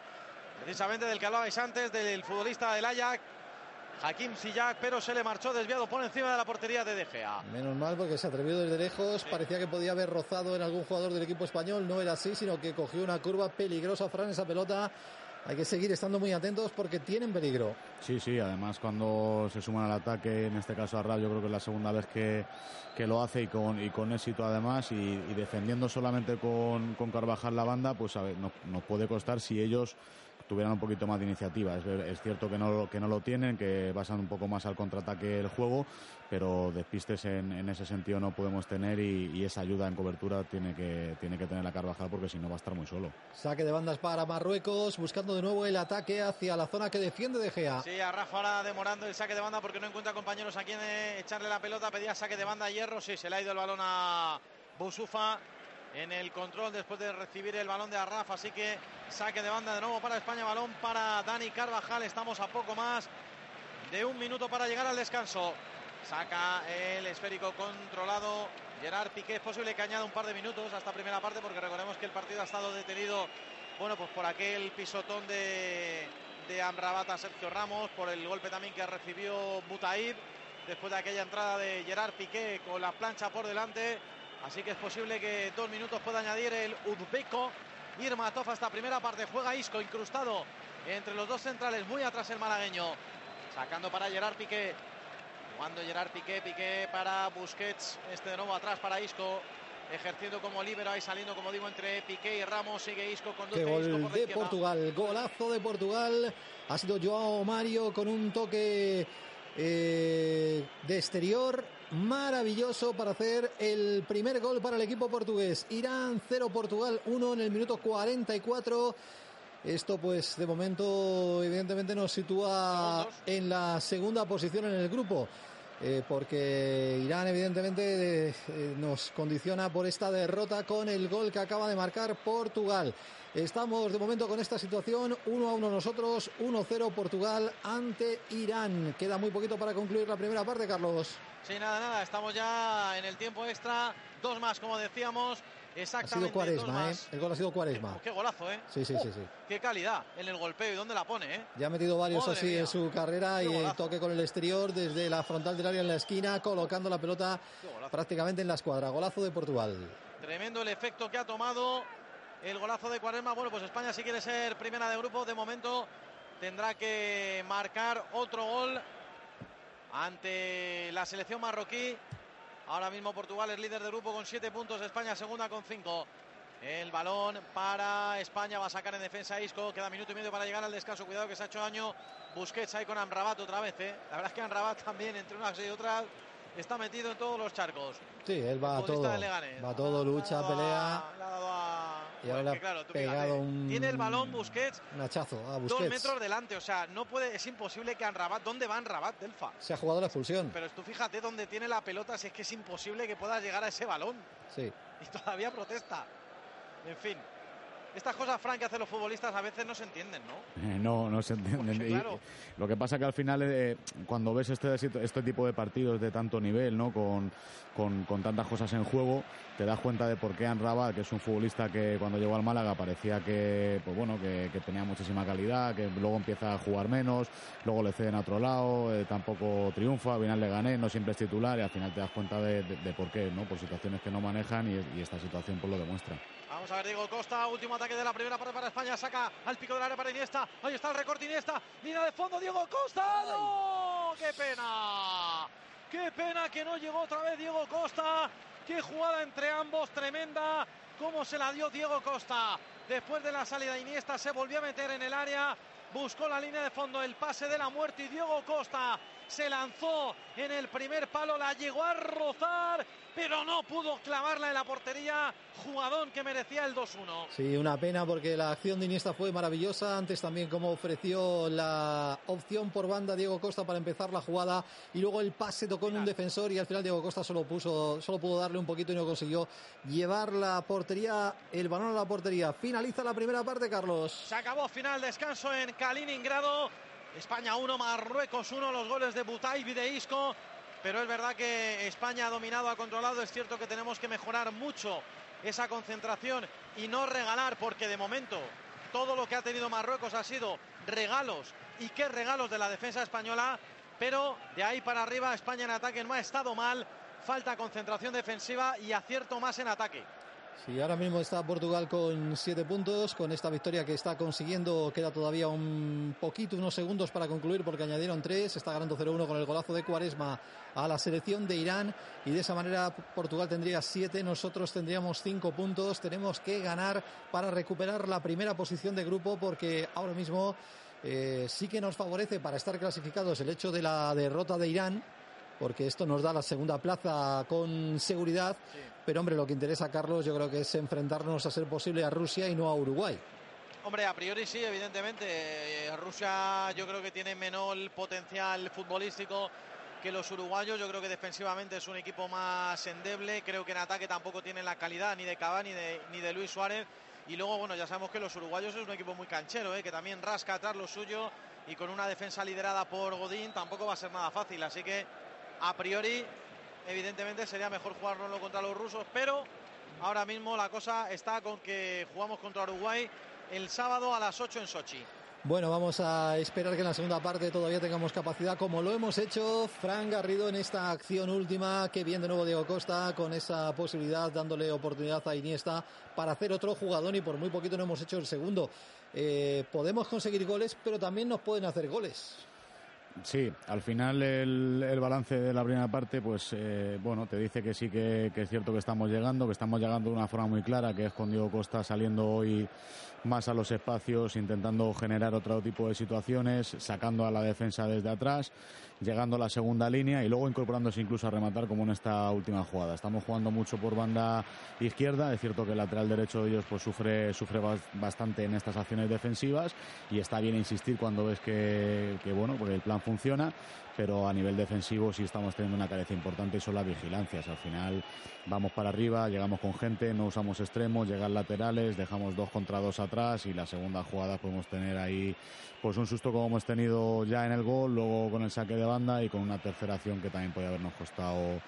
precisamente del que hablabais antes, del futbolista del Ajax. Hakim Zillac, pero se le marchó desviado por encima de la portería de De Gea. Menos mal porque se atrevió desde lejos, parecía que podía haber rozado en algún jugador del equipo español, no era así, sino que cogió una curva peligrosa, Fran, esa pelota. Hay que seguir estando muy atentos porque tienen peligro. Sí, sí, además cuando se suman al ataque, en este caso a Rab, yo creo que es la segunda vez que, que lo hace y con, y con éxito además y, defendiendo solamente con, con Carvajal la banda, pues a ver, no- nos puede costar si ellos tuvieran un poquito más de iniciativa. Es, cierto que no, lo- que no lo tienen, que basan un poco más al contraataque el juego, pero despistes en, en ese sentido no podemos tener y, y esa ayuda en cobertura tiene que, tiene que tener la Carvajal porque si no va a estar muy solo. Saque de bandas para Marruecos, buscando de nuevo el ataque hacia la zona que defiende De Gea. Sí, a Rafa ahora demorando el saque de banda porque no encuentra compañeros a quien eh, echarle la pelota. Pedía saque de banda a Hierro. Sí, se le ha ido el balón a Busufa en el control después de recibir el balón de Arraf. Así que saque de banda de nuevo para España. Balón para Dani Carvajal. Estamos a poco más de un minuto para llegar al descanso. Saca el esférico controlado. Gerard Piqué es posible que añada un par de minutos a esta primera parte porque recordemos que el partido ha estado detenido bueno, pues por aquel pisotón de, de Amrabat a Sergio Ramos, por el golpe también que recibió Butaib, después de aquella entrada de Gerard Piqué con la plancha por delante. Así que es posible que dos minutos pueda añadir el Uzbeko. Irmatov a esta primera parte. Juega Isco incrustado entre los dos centrales, muy atrás el malagueño. Sacando para Gerard Piqué. Jugando Gerard Piqué, Piqué para Busquets. Este de nuevo atrás para Isco. Ejerciendo como líbero ahí saliendo, como digo, entre Piqué y Ramos. Sigue Isco, conduce Qué Isco gol por la de izquierda. Portugal, golazo de Portugal. Ha sido Joao Mario con un toque eh, de exterior maravilloso para hacer el primer gol para el equipo portugués. Irán 0, Portugal 1 en el minuto 44. Esto pues de momento evidentemente nos sitúa en la segunda posición en el grupo. eh, porque Irán evidentemente eh, nos condiciona por esta derrota con el gol que acaba de marcar Portugal. Estamos de momento con esta situación 1 a 1 nosotros, 1-0 Portugal ante Irán. Queda muy poquito para concluir la primera parte, Carlos. Sí, nada, nada. Estamos ya en el tiempo extra. Dos más, como decíamos. Ha Exactamente sido dos Cuaresma, ¿eh? El gol ha sido Cuaresma. Qué golazo, ¿eh? Sí, sí, Oh, sí, sí. Qué calidad en el golpeo y dónde la pone, ¿eh? Ya ha metido varios Madre así mía. en su carrera Qué y el toque con el exterior desde la frontal del área en la esquina, colocando la pelota prácticamente en la escuadra. Golazo de Portugal. Tremendo el efecto que ha tomado el golazo de Cuaresma. Bueno, pues España si quiere ser primera de grupo, de momento tendrá que marcar otro gol ante la selección marroquí. Ahora mismo Portugal es líder de grupo con siete puntos, España segunda con cinco. El balón para España va a sacar en defensa Isco. Queda minuto y medio para llegar al descanso. Cuidado que se ha hecho daño Busquets ahí con Amrabat otra vez. ¿eh? La verdad es que Amrabat también entre unas y otras está metido en todos los charcos. Sí, él va a todo. Va a todo, lucha, pelea. Y ahora Porque, le ha claro, tú pegado fíjate, un, Tiene el balón Busquets un hachazo a dos metros delante. O sea, no puede, es imposible que Anrabat. ¿Dónde va Anrabat, Delfa? Se ha jugado la expulsión. Pero tú fíjate dónde tiene la pelota, si es que es imposible que puedas llegar a ese balón. Sí. Y todavía protesta. En fin. Estas cosas, Frank, que hacen los futbolistas a veces no se entienden, ¿no? *laughs* Eh, No, no se entienden. Y. Lo que pasa que al final, eh, cuando ves este, este tipo de partidos de tanto nivel, ¿no? Con, con, con tantas cosas en juego, te das cuenta de por qué Anrabat, que es un futbolista que cuando llegó al Málaga parecía que, pues bueno, que, que tenía muchísima calidad, que luego empieza a jugar menos, luego le ceden a otro lado, eh, tampoco triunfa, al final le gané, no siempre es titular y al final te das cuenta de, de- de por qué, ¿no? Por situaciones que no manejan y, y esta situación pues lo demuestra. Vamos a ver, Diego Costa, último ataque de la primera parte para España, saca al pico del área para Iniesta, ahí está el recorte Iniesta, línea de fondo, Diego Costa, ¡no! ¡Qué pena! ¡Qué pena que no llegó otra vez Diego Costa! ¡Qué jugada entre ambos, tremenda! ¿Cómo se la dio Diego Costa? Después de la salida Iniesta se volvió a meter en el área, buscó la línea de fondo, el pase de la muerte y Diego Costa se lanzó en el primer palo, la llegó a rozar, pero no pudo clavarla en la portería. Jugadón que merecía el 2-1. Sí, una pena porque la acción de Iniesta fue maravillosa. Antes también como ofreció la opción por banda Diego Costa para empezar la jugada y luego el pase tocó en un defensor y al final Diego Costa solo puso, solo pudo darle un poquito y no consiguió llevar la portería, el balón a la portería. Finaliza la primera parte, Carlos. Se acabó final, descanso en Kaliningrado. España 1, Marruecos 1, los goles de Butay y de Isco. Pero es verdad que España ha dominado, ha controlado. Es cierto que tenemos que mejorar mucho esa concentración y no regalar, porque de momento todo lo que ha tenido Marruecos ha sido regalos y qué regalos de la defensa española. Pero de ahí para arriba, España en ataque no ha estado mal. Falta concentración defensiva y acierto más en ataque. Sí, ahora mismo está Portugal con siete puntos, con esta victoria que está consiguiendo, queda todavía un poquito, unos segundos para concluir porque añadieron tres, está ganando 0-1 con el golazo de Cuaresma a la selección de Irán y de esa manera Portugal tendría siete, nosotros tendríamos cinco puntos, tenemos que ganar para recuperar la primera posición de grupo porque ahora mismo eh, sí que nos favorece para estar clasificados el hecho de la derrota de Irán porque esto nos da la segunda plaza con seguridad. Pero hombre, lo que interesa a Carlos yo creo que es enfrentarnos a ser posible a Rusia y no a Uruguay. Hombre, a priori sí, evidentemente. Eh, Rusia yo creo que tiene menor potencial futbolístico que los uruguayos. Yo creo que defensivamente es un equipo más endeble. Creo que en ataque tampoco tiene la calidad ni de Cavani ni de, ni de Luis Suárez. Y luego, bueno, ya sabemos que los uruguayos es un equipo muy canchero, ¿eh? que también rasca atrás lo suyo. Y con una defensa liderada por Godín tampoco va a ser nada fácil. Así que, a priori, evidentemente sería mejor jugárnoslo contra los rusos. Pero ahora mismo la cosa está con que jugamos contra Uruguay el sábado a las 8 en Sochi. Bueno, vamos a esperar que en la segunda parte todavía tengamos capacidad, como lo hemos hecho. Fran Garrido en esta acción última. Qué bien de nuevo Diego Costa con esa posibilidad, dándole oportunidad a Iniesta para hacer otro jugador y por muy poquito no hemos hecho el segundo. Eh, podemos conseguir goles, pero también nos pueden hacer goles. Sí, al final el, balance de la primera parte, pues eh, bueno, te dice que sí que, es cierto que estamos llegando, que estamos llegando de una forma muy clara, que es con Costa saliendo hoy más a los espacios, intentando generar otro tipo de situaciones, sacando a la defensa desde atrás, llegando a la segunda línea y luego incorporándose incluso a rematar como en esta última jugada. Estamos jugando mucho por banda izquierda, es cierto que el lateral derecho de ellos pues sufre, sufre bas- bastante en estas acciones defensivas y está bien insistir cuando ves que, que bueno, porque el plan funciona, pero a nivel defensivo sí estamos teniendo una carencia importante y son las vigilancias. Al final vamos para arriba, llegamos con gente, no usamos extremos, llegan laterales, dejamos dos contra dos atrás y la segunda jugada podemos tener ahí pues un susto como hemos tenido ya en el gol, luego con el saque de banda y con una tercera acción que también puede habernos costado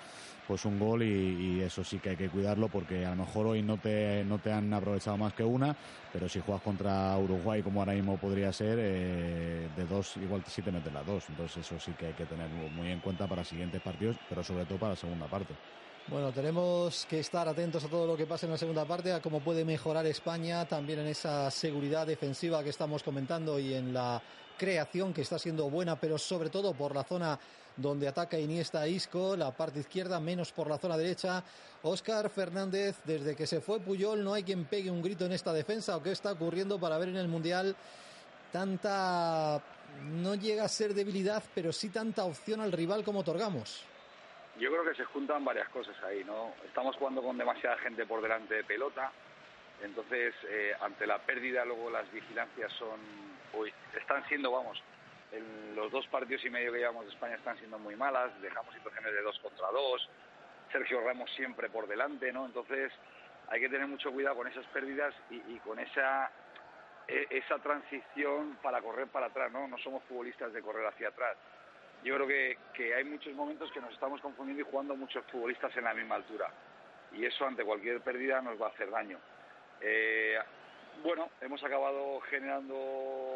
pues un gol y, eso sí que hay que cuidarlo porque a lo mejor hoy no te, no te han aprovechado más que una, pero si juegas contra Uruguay como ahora mismo podría ser, eh, de dos igual sí te metes las dos, entonces eso sí que hay que tener muy en cuenta para siguientes partidos, pero sobre todo para la segunda parte. Bueno, tenemos que estar atentos a todo lo que pase en la segunda parte, a cómo puede mejorar España, también en esa seguridad defensiva que estamos comentando y en la creación que está siendo buena, pero sobre todo por la zona donde ataca Iniesta Isco, la parte izquierda, menos por la zona derecha. Óscar Fernández, desde que se fue Puyol, no hay quien pegue un grito en esta defensa o qué está ocurriendo para ver en el Mundial tanta, no llega a ser debilidad, pero sí tanta opción al rival como otorgamos. Yo creo que se juntan varias cosas ahí, ¿no? Estamos jugando con demasiada gente por delante de pelota Entonces, eh, ante la pérdida, luego las vigilancias son, uy, están siendo, vamos, en los dos partidos y medio que llevamos de España están siendo muy malas, dejamos situaciones de dos contra dos, Sergio Ramos siempre por delante, ¿no? Entonces, hay que tener mucho cuidado con esas pérdidas y, con esa e- esa transición para correr para atrás, ¿no? No somos futbolistas de correr hacia atrás. Yo creo que, que hay muchos momentos que nos estamos confundiendo y jugando muchos futbolistas en la misma altura. Y eso ante cualquier pérdida nos va a hacer daño. Eh, bueno, hemos acabado generando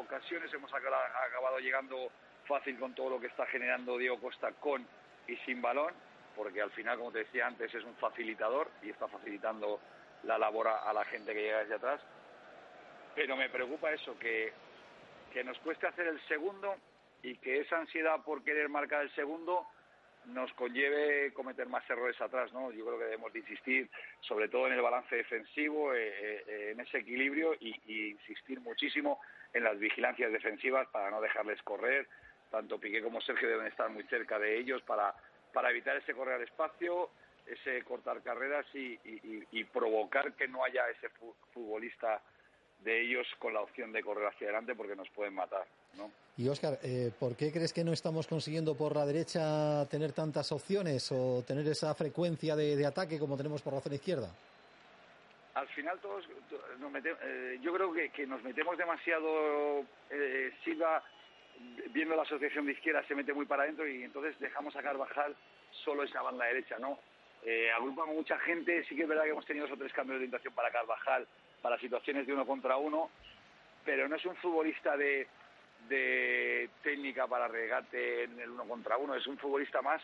ocasiones, hemos acaba- acabado llegando fácil con todo lo que está generando Diego Costa con y sin balón, porque al final, como te decía antes, es un facilitador y está facilitando la labor a la gente que llega desde atrás. Pero me preocupa eso, que, que nos cueste hacer el segundo y que esa ansiedad por querer marcar el segundo nos conlleve cometer más errores atrás, ¿no? Yo creo que debemos de insistir sobre todo en el balance defensivo, eh, eh, en ese equilibrio y, y insistir muchísimo en las vigilancias defensivas para no dejarles correr. Tanto Piqué como Sergio deben estar muy cerca de ellos para, para evitar ese correr al espacio, ese cortar carreras y, y- y- provocar que no haya ese fu- futbolista de ellos con la opción de correr hacia adelante porque nos pueden matar, ¿no? Y Óscar, eh, ¿por qué crees que no estamos consiguiendo por la derecha tener tantas opciones o tener esa frecuencia de, de ataque como tenemos por la zona izquierda? al final todos to- nos mete- eh, yo creo que, que nos metemos demasiado eh, Silva viendo la asociación de izquierda se mete muy para adentro y entonces dejamos a Carvajal solo esa banda derecha no eh, agrupa mucha gente sí que es verdad que hemos tenido dos o tres cambios de orientación para Carvajal para situaciones de uno contra uno pero no es un futbolista de de técnica para regate en el uno contra uno es un futbolista más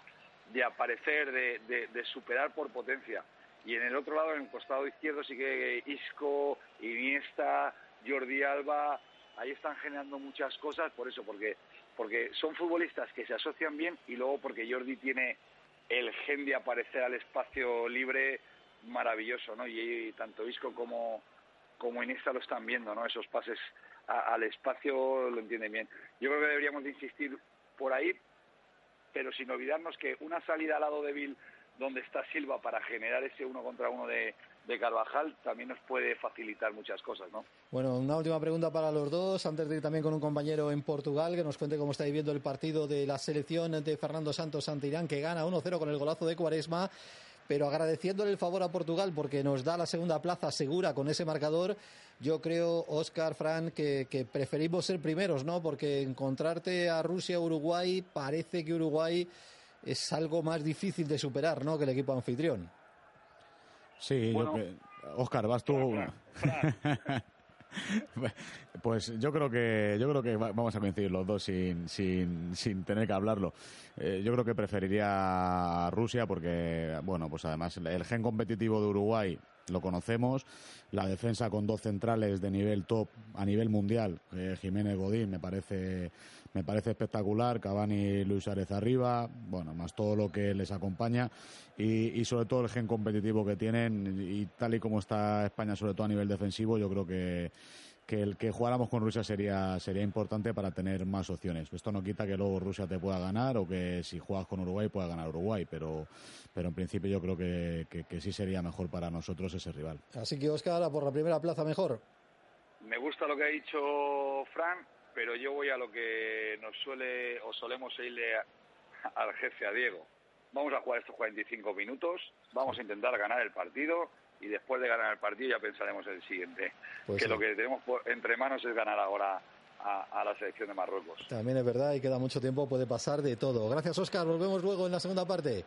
de aparecer de, de- superar por potencia y en el otro lado, en el costado izquierdo, sí que Isco, Iniesta, Jordi Alba, ahí están generando muchas cosas, por eso, porque, porque son futbolistas que se asocian bien y luego porque Jordi tiene el gen de aparecer al espacio libre maravilloso, ¿no? Y, tanto Isco como, como Iniesta lo están viendo, ¿no? Esos pases a- al espacio lo entienden bien. Yo creo que deberíamos de insistir por ahí, pero sin olvidarnos que una salida al lado débil donde está Silva para generar ese uno contra uno de, de Carvajal también nos puede facilitar muchas cosas, ¿no? Bueno, una última pregunta para los dos, antes de ir también con un compañero en Portugal que nos cuente cómo está viviendo el partido de la selección de Fernando Santos ante Irán, que gana 1-0 con el golazo de Cuaresma, pero agradeciéndole el favor a Portugal porque nos da la segunda plaza segura con ese marcador. Yo creo, Oscar, Fran, que, que preferimos ser primeros, ¿no? Porque encontrarte a Rusia, Uruguay, parece que Uruguay es algo más difícil de superar, ¿no? Que el equipo anfitrión. Sí, Bueno. yo. Oscar, vas tú. *laughs* Pues yo creo que yo creo que va- vamos a coincidir los dos sin, sin, sin tener que hablarlo. Eh, yo creo que preferiría Rusia porque, bueno, pues además el gen competitivo de Uruguay lo conocemos, la defensa con dos centrales de nivel top a nivel mundial, eh, Jiménez Godín me parece me parece espectacular, Cavani y Luis Suárez arriba, bueno, más todo lo que les acompaña y, y sobre todo el gen competitivo que tienen y tal y como está España sobre todo a nivel defensivo, yo creo que que el que jugáramos con Rusia sería sería importante para tener más opciones. Esto no quita que luego Rusia te pueda ganar o que si juegas con Uruguay pueda ganar Uruguay, pero pero en principio yo creo que, que, que sí sería mejor para nosotros ese rival. Así que, Oscar, a por la primera plaza mejor. Me gusta lo que ha dicho Fran, pero yo voy a lo que nos suele o solemos irle a- al jefe, a Diego. Vamos a jugar estos 45 minutos, vamos a intentar ganar el partido y después de ganar el partido ya pensaremos en el siguiente. Pues que sí. lo que tenemos por- entre manos es ganar ahora a, a la selección de Marruecos. También es verdad y queda mucho tiempo, puede pasar de todo. Gracias, Oscar. Volvemos luego en la segunda parte.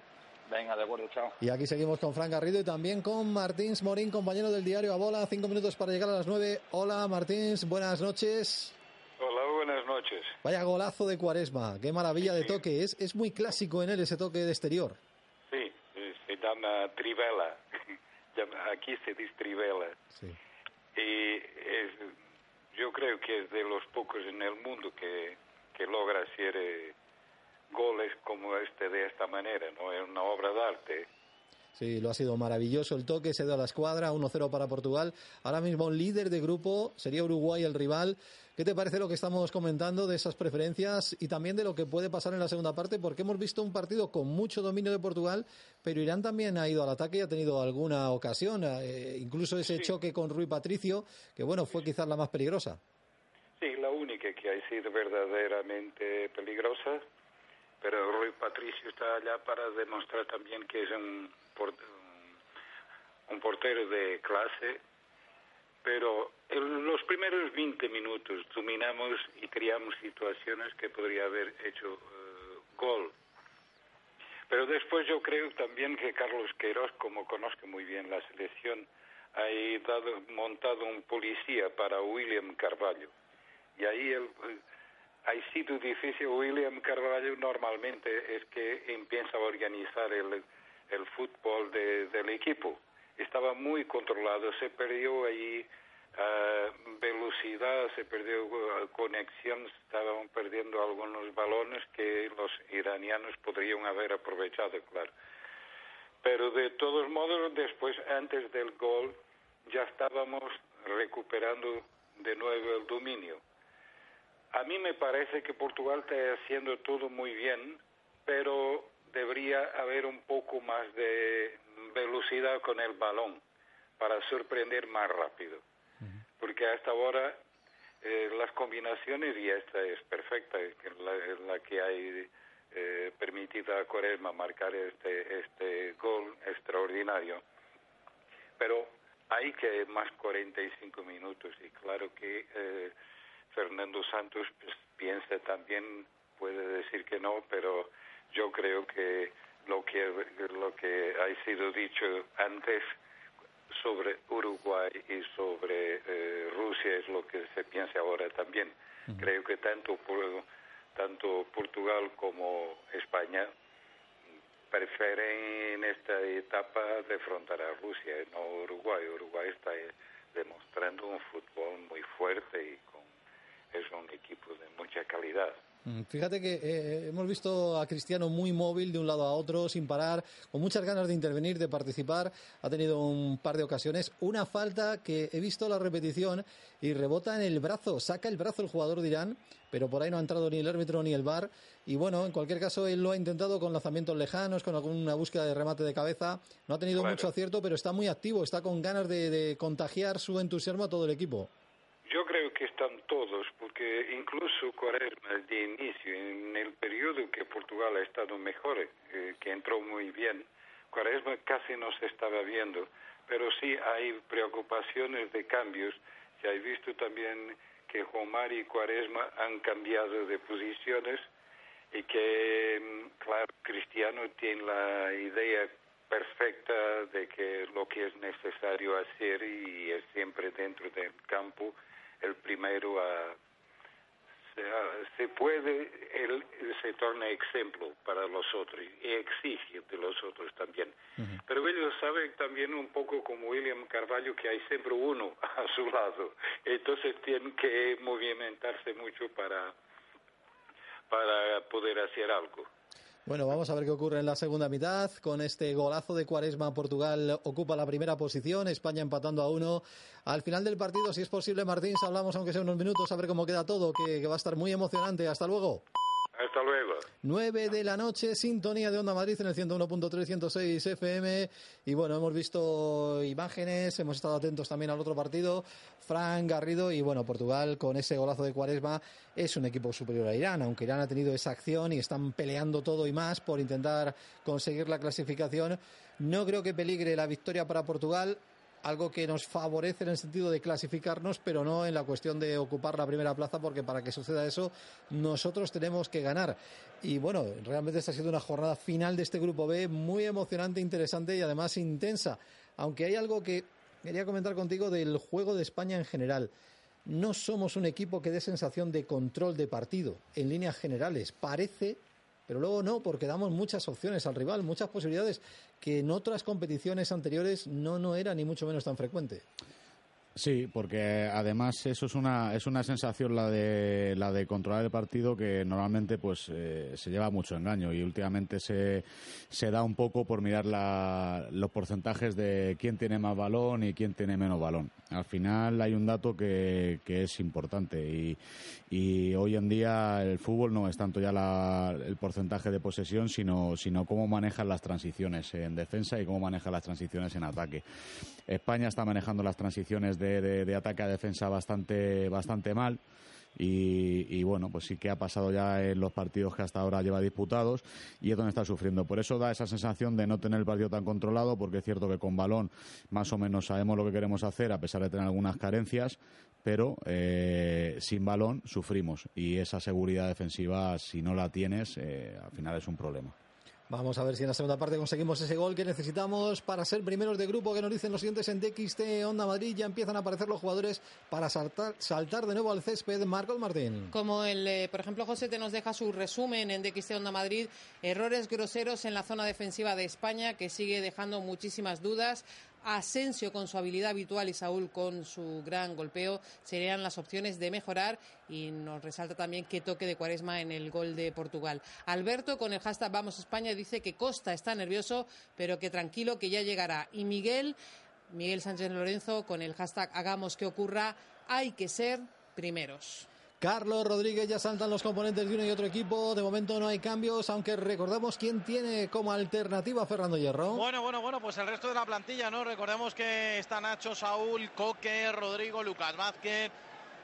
Venga, de acuerdo, chao. Y aquí seguimos con Fran Garrido y también con Martins Morín, compañero del diario Abola. Cinco minutos para llegar a las nueve. Hola, Martins. Buenas noches. Buenas noches. Vaya golazo de Cuaresma. Qué maravilla de toque. Es, es muy clásico en él ese toque de exterior. Sí, se llama trivela. *laughs* Aquí se dice trivela. Sí. Y es, yo creo que es de los pocos en el mundo que, que logra hacer eh, goles como este de esta manera, ¿no? Es una obra de arte. Sí, lo ha sido maravilloso el toque, se da a la escuadra, 1-0 para Portugal. Ahora mismo líder de grupo sería Uruguay el rival. ¿Qué te parece lo que estamos comentando de esas preferencias y también de lo que puede pasar en la segunda parte? Porque hemos visto un partido con mucho dominio de Portugal, pero Irán también ha ido al ataque y ha tenido alguna ocasión, eh, incluso ese choque con Rui Patricio, que bueno, fue quizás la más peligrosa. Sí, la única que ha sido verdaderamente peligrosa, pero Rui Patricio está allá para demostrar también que es un, un portero de clase pero en los primeros 20 minutos dominamos y creamos situaciones que podría haber hecho eh, gol. Pero después yo creo también que Carlos Queiroz, como conozco muy bien la selección, ha montado un policía para William Carvalho. Y ahí el, eh, ha sido difícil. William Carvalho normalmente es que empieza a organizar el, el fútbol del equipo estaba muy controlado, se perdió ahí uh, velocidad, se perdió uh, conexión, estaban perdiendo algunos balones que los iranianos podrían haber aprovechado, claro. Pero de todos modos, después, antes del gol, ya estábamos recuperando de nuevo el dominio. A mí me parece que Portugal está haciendo todo muy bien, pero debería haber un poco más de velocidad con el balón para sorprender más rápido. Porque hasta ahora eh, las combinaciones, y esta es perfecta, la, la que hay eh, permitido a Quaresma marcar este, este gol extraordinario. Pero hay que más 45 minutos y claro que eh, Fernando Santos pues, piensa también, puede decir que no, pero yo creo que lo que, lo que ha sido dicho antes sobre Uruguay y sobre eh, Rusia es lo que se piensa ahora también. Creo que tanto, tanto Portugal como España prefieren en esta etapa defrontar a Rusia, no Uruguay. Uruguay está demostrando un fútbol muy fuerte y con, es un equipo de mucha calidad. Fíjate que eh, hemos visto a Cristiano muy móvil de un lado a otro, sin parar, con muchas ganas de intervenir, de participar. Ha tenido un par de ocasiones. Una falta que he visto la repetición y rebota en el brazo. Saca el brazo el jugador de Irán, pero por ahí no ha entrado ni el árbitro ni el bar. Y bueno, en cualquier caso, él lo ha intentado con lanzamientos lejanos, con alguna búsqueda de remate de cabeza. No ha tenido mucho acierto, pero está muy activo, está con ganas de contagiar su entusiasmo a todo el equipo. Yo creo que están todos, porque incluso Quaresma de inicio, en el periodo que Portugal ha estado mejor, eh, que entró muy bien, Quaresma casi no se estaba viendo, pero sí hay preocupaciones de cambios. Ya he visto también que Omar y Quaresma han cambiado de posiciones y que, mm, claro, Cristiano tiene la idea perfecta de que lo que es necesario hacer y es siempre dentro del campo el primero a se, puede, él se torna ejemplo para los otros y exige de los otros también. Pero ellos saben también un poco como William Carvalho que hay siempre uno *laughs* a su lado. Entonces tienen que movimentarse mucho para, para poder hacer algo. Bueno, vamos a ver qué ocurre en la segunda mitad. Con este golazo de Cuaresma, Portugal ocupa la primera posición, España empatando a uno. Al final del partido, si es posible, Martín, hablamos aunque sea unos minutos, a ver cómo queda todo, que va a estar muy emocionante. Hasta luego. Hasta luego. 9 de la noche, sintonía de Onda Madrid en el 101.3, 106 FM. Y bueno, hemos visto imágenes, hemos estado atentos también al otro partido. Frank Garrido y bueno, Portugal con ese golazo de Cuaresma es un equipo superior a Irán, aunque Irán ha tenido esa acción y están peleando todo y más por intentar conseguir la clasificación. No creo que peligre la victoria para Portugal algo que nos favorece en el sentido de clasificarnos, pero no en la cuestión de ocupar la primera plaza, porque para que suceda eso, nosotros tenemos que ganar. Y bueno, realmente esta ha sido una jornada final de este grupo B muy emocionante, interesante y además intensa. Aunque hay algo que quería comentar contigo del juego de España en general. No somos un equipo que dé sensación de control de partido en líneas generales. Parece pero luego no, porque damos muchas opciones al rival, muchas posibilidades que en otras competiciones anteriores no, no era ni mucho menos tan frecuente. Sí, porque además eso es una es una sensación la de la de controlar el partido que normalmente pues eh, se lleva mucho engaño y últimamente se, se da un poco por mirar la, los porcentajes de quién tiene más balón y quién tiene menos balón. Al final hay un dato que, que es importante y, hoy en día el fútbol no es tanto ya la, el porcentaje de posesión sino sino cómo manejan las transiciones en defensa y cómo manejan las transiciones en ataque. España está manejando las transiciones de de, ataque a defensa bastante, bastante mal. Y, bueno, pues sí que ha pasado ya en los partidos que hasta ahora lleva disputados y es donde está sufriendo. Por eso da esa sensación de no tener el partido tan controlado, porque es cierto que con balón más o menos sabemos lo que queremos hacer, a pesar de tener algunas carencias, pero eh, sin balón sufrimos y esa seguridad defensiva, si no la tienes, eh, al final es un problema. Vamos a ver si en la segunda parte conseguimos ese gol que necesitamos para ser primeros de grupo que nos dicen los siguientes en DXT Onda Madrid. Ya empiezan a aparecer los jugadores para saltar, saltar de nuevo al césped. Marcos Martín. Como el, eh, por ejemplo, José te nos deja su resumen en DXT Onda Madrid. Errores groseros en la zona defensiva de España que sigue dejando muchísimas dudas. Asensio con su habilidad habitual y Saúl con su gran golpeo serían las opciones de mejorar y nos resalta también que toque de Cuaresma en el gol de Portugal. Alberto con el hashtag Vamos España dice que Costa está nervioso pero que tranquilo que ya llegará. Y Miguel, Miguel Sánchez Lorenzo con el hashtag Hagamos que ocurra, hay que ser primeros. Carlos Rodríguez ya saltan los componentes de uno y otro equipo. De momento no hay cambios, aunque recordamos quién tiene como alternativa a Fernando Hierro. Bueno, bueno, bueno, pues el resto de la plantilla, ¿no? Recordemos que está Nacho, Saúl, Coque, Rodrigo, Lucas Vázquez.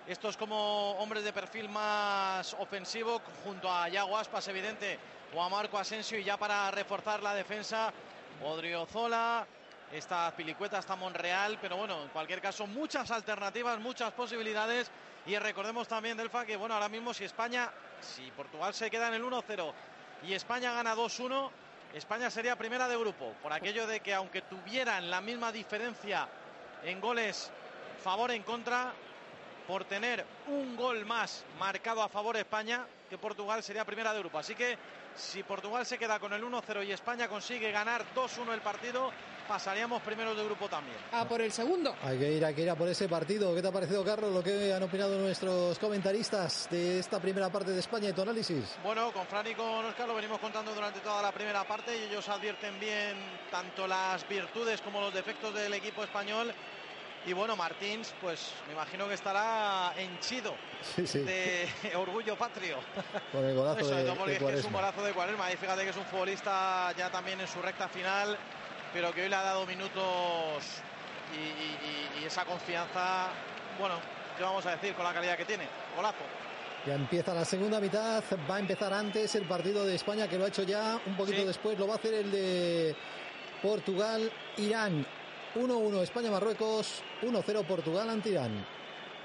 Estos como hombres de perfil más ofensivo, junto a Yago Aspas, evidente, o a Marco Asensio. Y ya para reforzar la defensa, Odriozola, esta Pilicueta, está Monreal. Pero bueno, en cualquier caso, muchas alternativas, muchas posibilidades y recordemos también, Delfa, que bueno, ahora mismo si España, si Portugal se queda en el 1-0 y España gana 2-1, España sería primera de grupo. Por aquello de que aunque tuvieran la misma diferencia en goles favor en contra, por tener un gol más marcado a favor España, que Portugal sería primera de grupo. Así que si Portugal se queda con el 1-0 y España consigue ganar 2-1 el partido, pasaríamos primero de grupo también. A por el segundo. Hay que ir, hay que ir a por ese partido. ¿Qué te ha parecido, Carlos, lo que han opinado nuestros comentaristas de esta primera parte de España y tu análisis? Bueno, con Fran y con Oscar lo venimos contando durante toda la primera parte y ellos advierten bien tanto las virtudes como los defectos del equipo español. Y bueno, Martins, pues me imagino que estará henchido de *laughs* orgullo patrio. Con el golazo de, porque es un golazo de Cuaresma. Y fíjate que es un futbolista ya también en su recta final pero que hoy le ha dado minutos y, esa confianza, bueno, ¿qué vamos a decir con la calidad que tiene? Golazo. Ya empieza la segunda mitad, va a empezar antes el partido de España, que lo ha hecho ya, un poquito después lo va a hacer el de Portugal, Irán. 1-1 España-Marruecos, 1-0 Portugal ante Irán.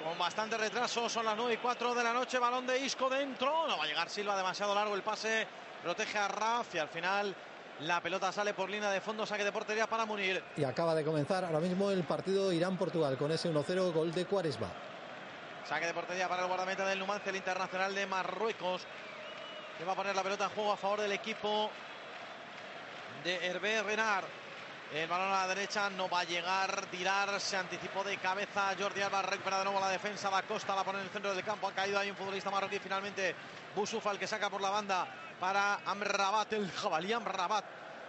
Con bastante retraso, son las 9 y 4 de la noche, balón de Isco dentro, no va a llegar Silva, demasiado largo el pase, protege a Raf y al final la pelota sale por línea de fondo, saque de portería para Munir. Y acaba de comenzar ahora mismo el partido Irán-Portugal con ese 1-0 gol de Cuaresma. Saque de portería para el guardameta del Numancia, el internacional de Marruecos. Que va a poner la pelota en juego a favor del equipo de Hervé Renard. El balón a la derecha no va a llegar, tirar, se anticipó de cabeza Jordi Alba, recupera de nuevo la defensa, va Costa, la pone en el centro del campo, ha caído ahí un futbolista marroquí, finalmente Busufa el que saca por la banda para Amrabat, el jabalí Amrabat.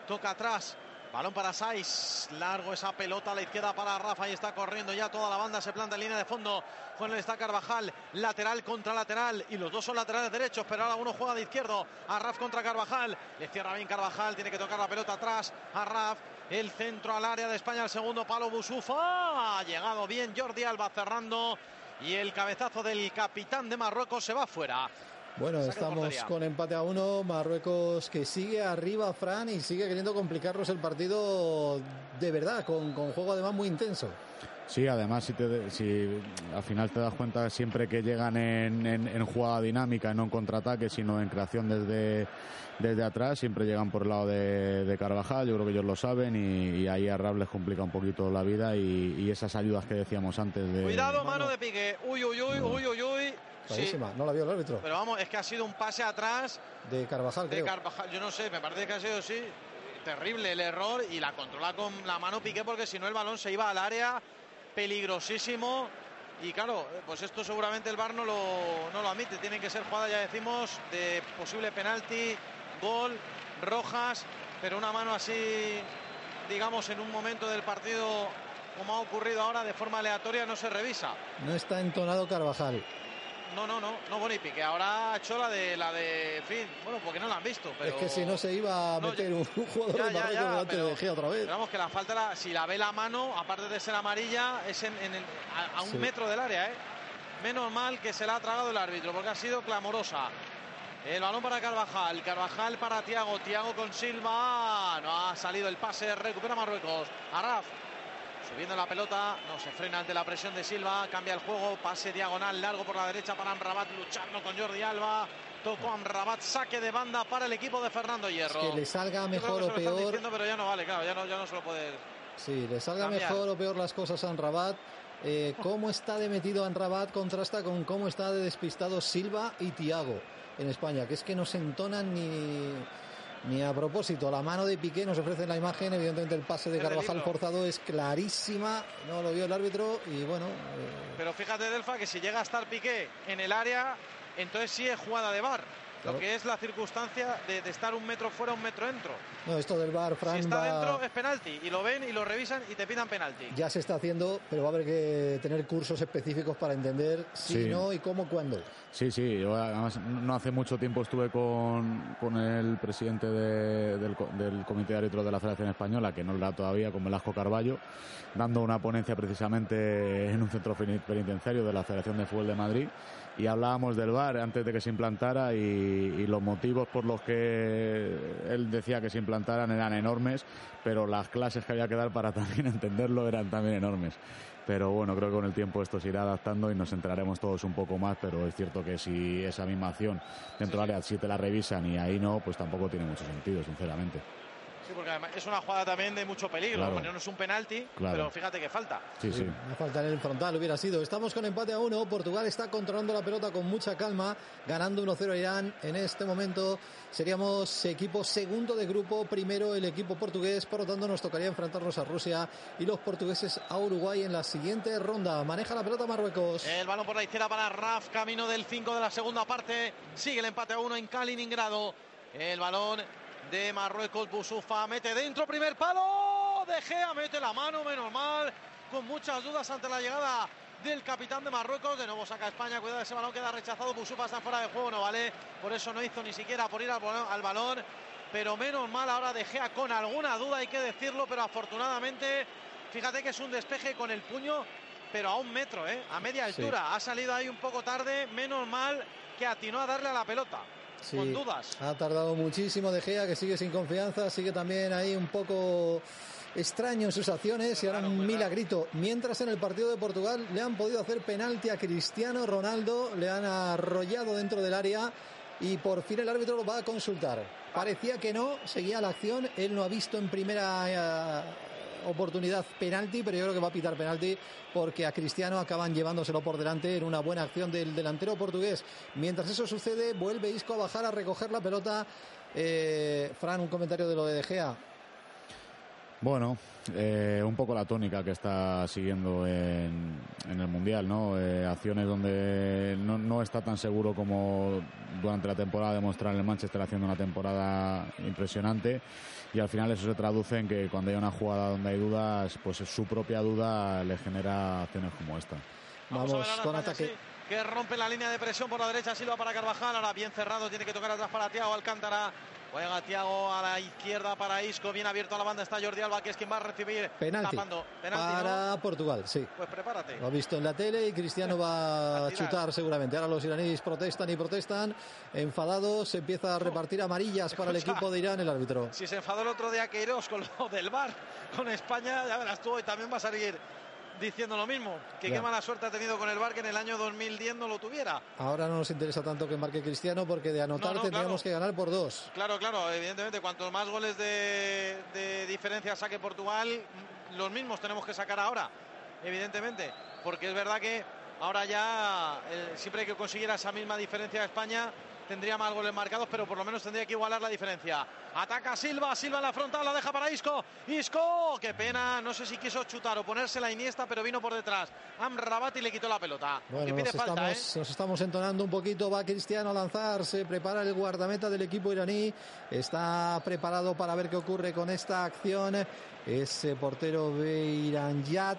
Toca atrás. Balón para Saiz. Largo esa pelota a la izquierda para Rafa. Y está corriendo ya toda la banda. Se planta en línea de fondo. Con el está Carvajal. Lateral contra lateral. Y los dos son laterales derechos. Pero ahora uno juega de izquierdo. A Raf contra Carvajal. Le cierra bien Carvajal. Tiene que tocar la pelota atrás. A Raf. El centro al área de España. El segundo palo Busufa. Ha llegado bien Jordi Alba cerrando. Y el cabezazo del capitán de Marruecos se va fuera. Bueno, estamos con empate a uno. Marruecos que sigue arriba, Fran, y sigue queriendo complicarnos el partido de verdad, con, con juego además muy intenso. Sí, además, si, si al final te das cuenta siempre que llegan en, en, jugada dinámica, no en contraataque, sino en creación desde, desde atrás, siempre llegan por el lado de, Carvajal. Yo creo que ellos lo saben y, ahí a Rab les complica un poquito la vida y, esas ayudas que decíamos antes. De, Cuidado, mano de pique. Uy, uy, uy, uy, uy, uy no la vio el árbitro. Pero vamos, es que ha sido un pase atrás. De Carvajal, de Carvajal, yo no sé, me parece que ha sido, sí, terrible el error y la controla con la mano Piqué porque si no el balón se iba al área peligrosísimo. Y claro, pues esto seguramente el VAR no lo, no lo admite. Tienen que ser jugadas, ya decimos, de posible penalti, gol, rojas, pero una mano así, digamos, en un momento del partido como ha ocurrido ahora de forma aleatoria no se revisa. No está entonado Carvajal. No, no, no, no, bueno, y Piqué ahora ha hecho la de, la de, fin, bueno, porque no la han visto, pero... Es que si no se iba a meter ya- un *laughs* jugador ya, de Marruecos ya, delante pero- de Gea otra vez. Vamos, que la falta, la- si la ve la mano, aparte de ser amarilla, es en, en el- a, a un Sí. metro del área, ¿eh? Menos mal que se la ha tragado el árbitro, porque ha sido clamorosa. El balón para Carvajal, Carvajal para Tiago, Tiago con Silva, no ha salido el pase, recupera Marruecos. Arraf subiendo la pelota, no se frena ante la presión de Silva, cambia el juego, pase diagonal largo por la derecha para Amrabat, luchando con Jordi Alba. Tocó Amrabat, saque de banda para el equipo de Fernando Hierro. que le salga mejor o peor. diciendo, pero ya no vale, claro, ya no, ya no se lo puede. Sí, le salga Cambiar. mejor o peor las cosas a Anrabat. Eh, cómo está de metido Anrabat contrasta con cómo está de despistado Silva y Tiago en España, que es que no se entonan ni, ni a propósito. La mano de Piqué nos ofrece en la imagen, evidentemente el pase de Carvajal forzado es clarísima, no lo vio el árbitro y bueno, eh, Pero fíjate, Delfa, que si llega a estar Piqué en el área, entonces sí es jugada de bar. Claro. Lo que es la circunstancia de, de estar un metro fuera, un metro dentro. no, esto del bar, Fran, si está va- dentro es penalti. Y lo ven y lo revisan y te pidan penalti. ya se está haciendo, pero va a haber que tener cursos específicos para entender si Sí. no y cómo, cuándo. Sí, sí, yo además no hace mucho tiempo estuve con, con el presidente de- del, co- del Comité de Árbitros de la Federación Española, que no lo da todavía, con Velasco Carballo, dando una ponencia precisamente en un centro peni- penitenciario de la Federación de Fútbol de Madrid y hablábamos del VAR antes de que se implantara y, los motivos por los que él decía que se implantaran eran enormes, pero las clases que había que dar para *laughs* también entenderlo eran también enormes. Pero bueno, creo que con el tiempo esto se irá adaptando y nos enteraremos todos un poco más, pero es cierto que si esa misma acción dentro del área te la revisan y ahí no, pues tampoco tiene mucho sentido, sinceramente. Sí, porque además es una jugada también de mucho peligro. Claro. Bueno, no es un penalti, Claro. pero fíjate que falta. Sí, sí. Una falta en el frontal hubiera sido. Estamos con empate a uno. Portugal está controlando la pelota con mucha calma, ganando 1-0 a Irán. En este momento seríamos equipo segundo de grupo, primero el equipo portugués. Por lo tanto, nos tocaría enfrentarnos a Rusia y los portugueses a Uruguay en la siguiente ronda. Maneja la pelota Marruecos. El balón por la izquierda para Raf, camino del 5 de la segunda parte. Sigue el empate a uno en Kaliningrado. El balón de Marruecos, Busufa mete dentro, primer palo. De Gea mete la mano, menos mal. Con muchas dudas ante la llegada del capitán de Marruecos. De nuevo saca España, cuidado ese balón queda rechazado. Busufa está fuera de juego, no vale. Por eso no hizo ni siquiera por ir al balón. al balón. Pero menos mal ahora De Gea con alguna duda, hay que decirlo. Pero afortunadamente, fíjate que es un despeje con el puño pero a un metro, ¿eh? a media Sí. altura. Ha salido ahí un poco tarde, menos mal que atinó a darle a la pelota. Sí, Con dudas. Ha tardado muchísimo De Gea, que sigue sin confianza, sigue también ahí un poco extraño en sus acciones y ahora un milagrito. Mientras en el partido de Portugal le han podido hacer penalti a Cristiano Ronaldo, le han arrollado dentro del área y por fin el árbitro lo va a consultar. Parecía que no, seguía la acción, él no ha visto en primera eh, oportunidad penalti, pero yo creo que va a pitar penalti porque a Cristiano acaban llevándoselo por delante en una buena acción del delantero portugués. Mientras eso sucede, vuelve Isco a bajar a recoger la pelota. Eh, Fran, un comentario de lo de De Gea. Bueno, eh, un poco la tónica que está siguiendo en, en el Mundial, ¿no? Eh, acciones donde no, no está tan seguro como durante la temporada demostrar el Manchester haciendo una temporada impresionante y al final eso se traduce en que cuando hay una jugada donde hay dudas, pues su propia duda le genera acciones como esta. Vamos, con España, ataque. sí, que rompe la línea de presión por la derecha, Silva para Carvajal, ahora bien cerrado, tiene que tocar atrás para Tiago Alcántara. Juega Tiago a la izquierda para Isco, bien abierto a la banda está Jordi Alba, que es quien va a recibir. Penalti. Tapando. Penalti, ¿no? Para Portugal, sí. Pues prepárate. Lo ha visto en la tele y Cristiano va *laughs* a chutar seguramente. Ahora los iraníes protestan y protestan. Enfadados, se empieza a repartir amarillas para el *laughs* equipo de Irán, el árbitro. Si se enfadó el otro día Queiroz con lo del bar con España, ya verás tú, y también va a salir diciendo lo mismo. Que qué mala suerte ha tenido con el bar que en el año 2010 no lo tuviera. Ahora no nos interesa tanto que marque Cristiano porque de anotar No, no, tendríamos claro. que ganar por dos. Claro, claro, evidentemente, cuantos más goles de, de diferencia saque Portugal, los mismos tenemos que sacar ahora, evidentemente, porque es verdad que Ahora ya, eh, siempre que consiguiera esa misma diferencia de España, tendría más goles marcados, pero por lo menos tendría que igualar la diferencia. Ataca Silva, Silva en la frontal, la deja para Isco. Isco, qué pena, no sé si quiso chutar o ponerse la Iniesta, pero vino por detrás. Amrabat y le quitó la pelota. Bueno, que pide nos, falta, estamos, ¿eh? nos estamos entonando un poquito. Va Cristiano a lanzar. Se prepara el guardameta del equipo iraní. Está preparado para ver qué ocurre con esta acción. Ese portero Beiranjat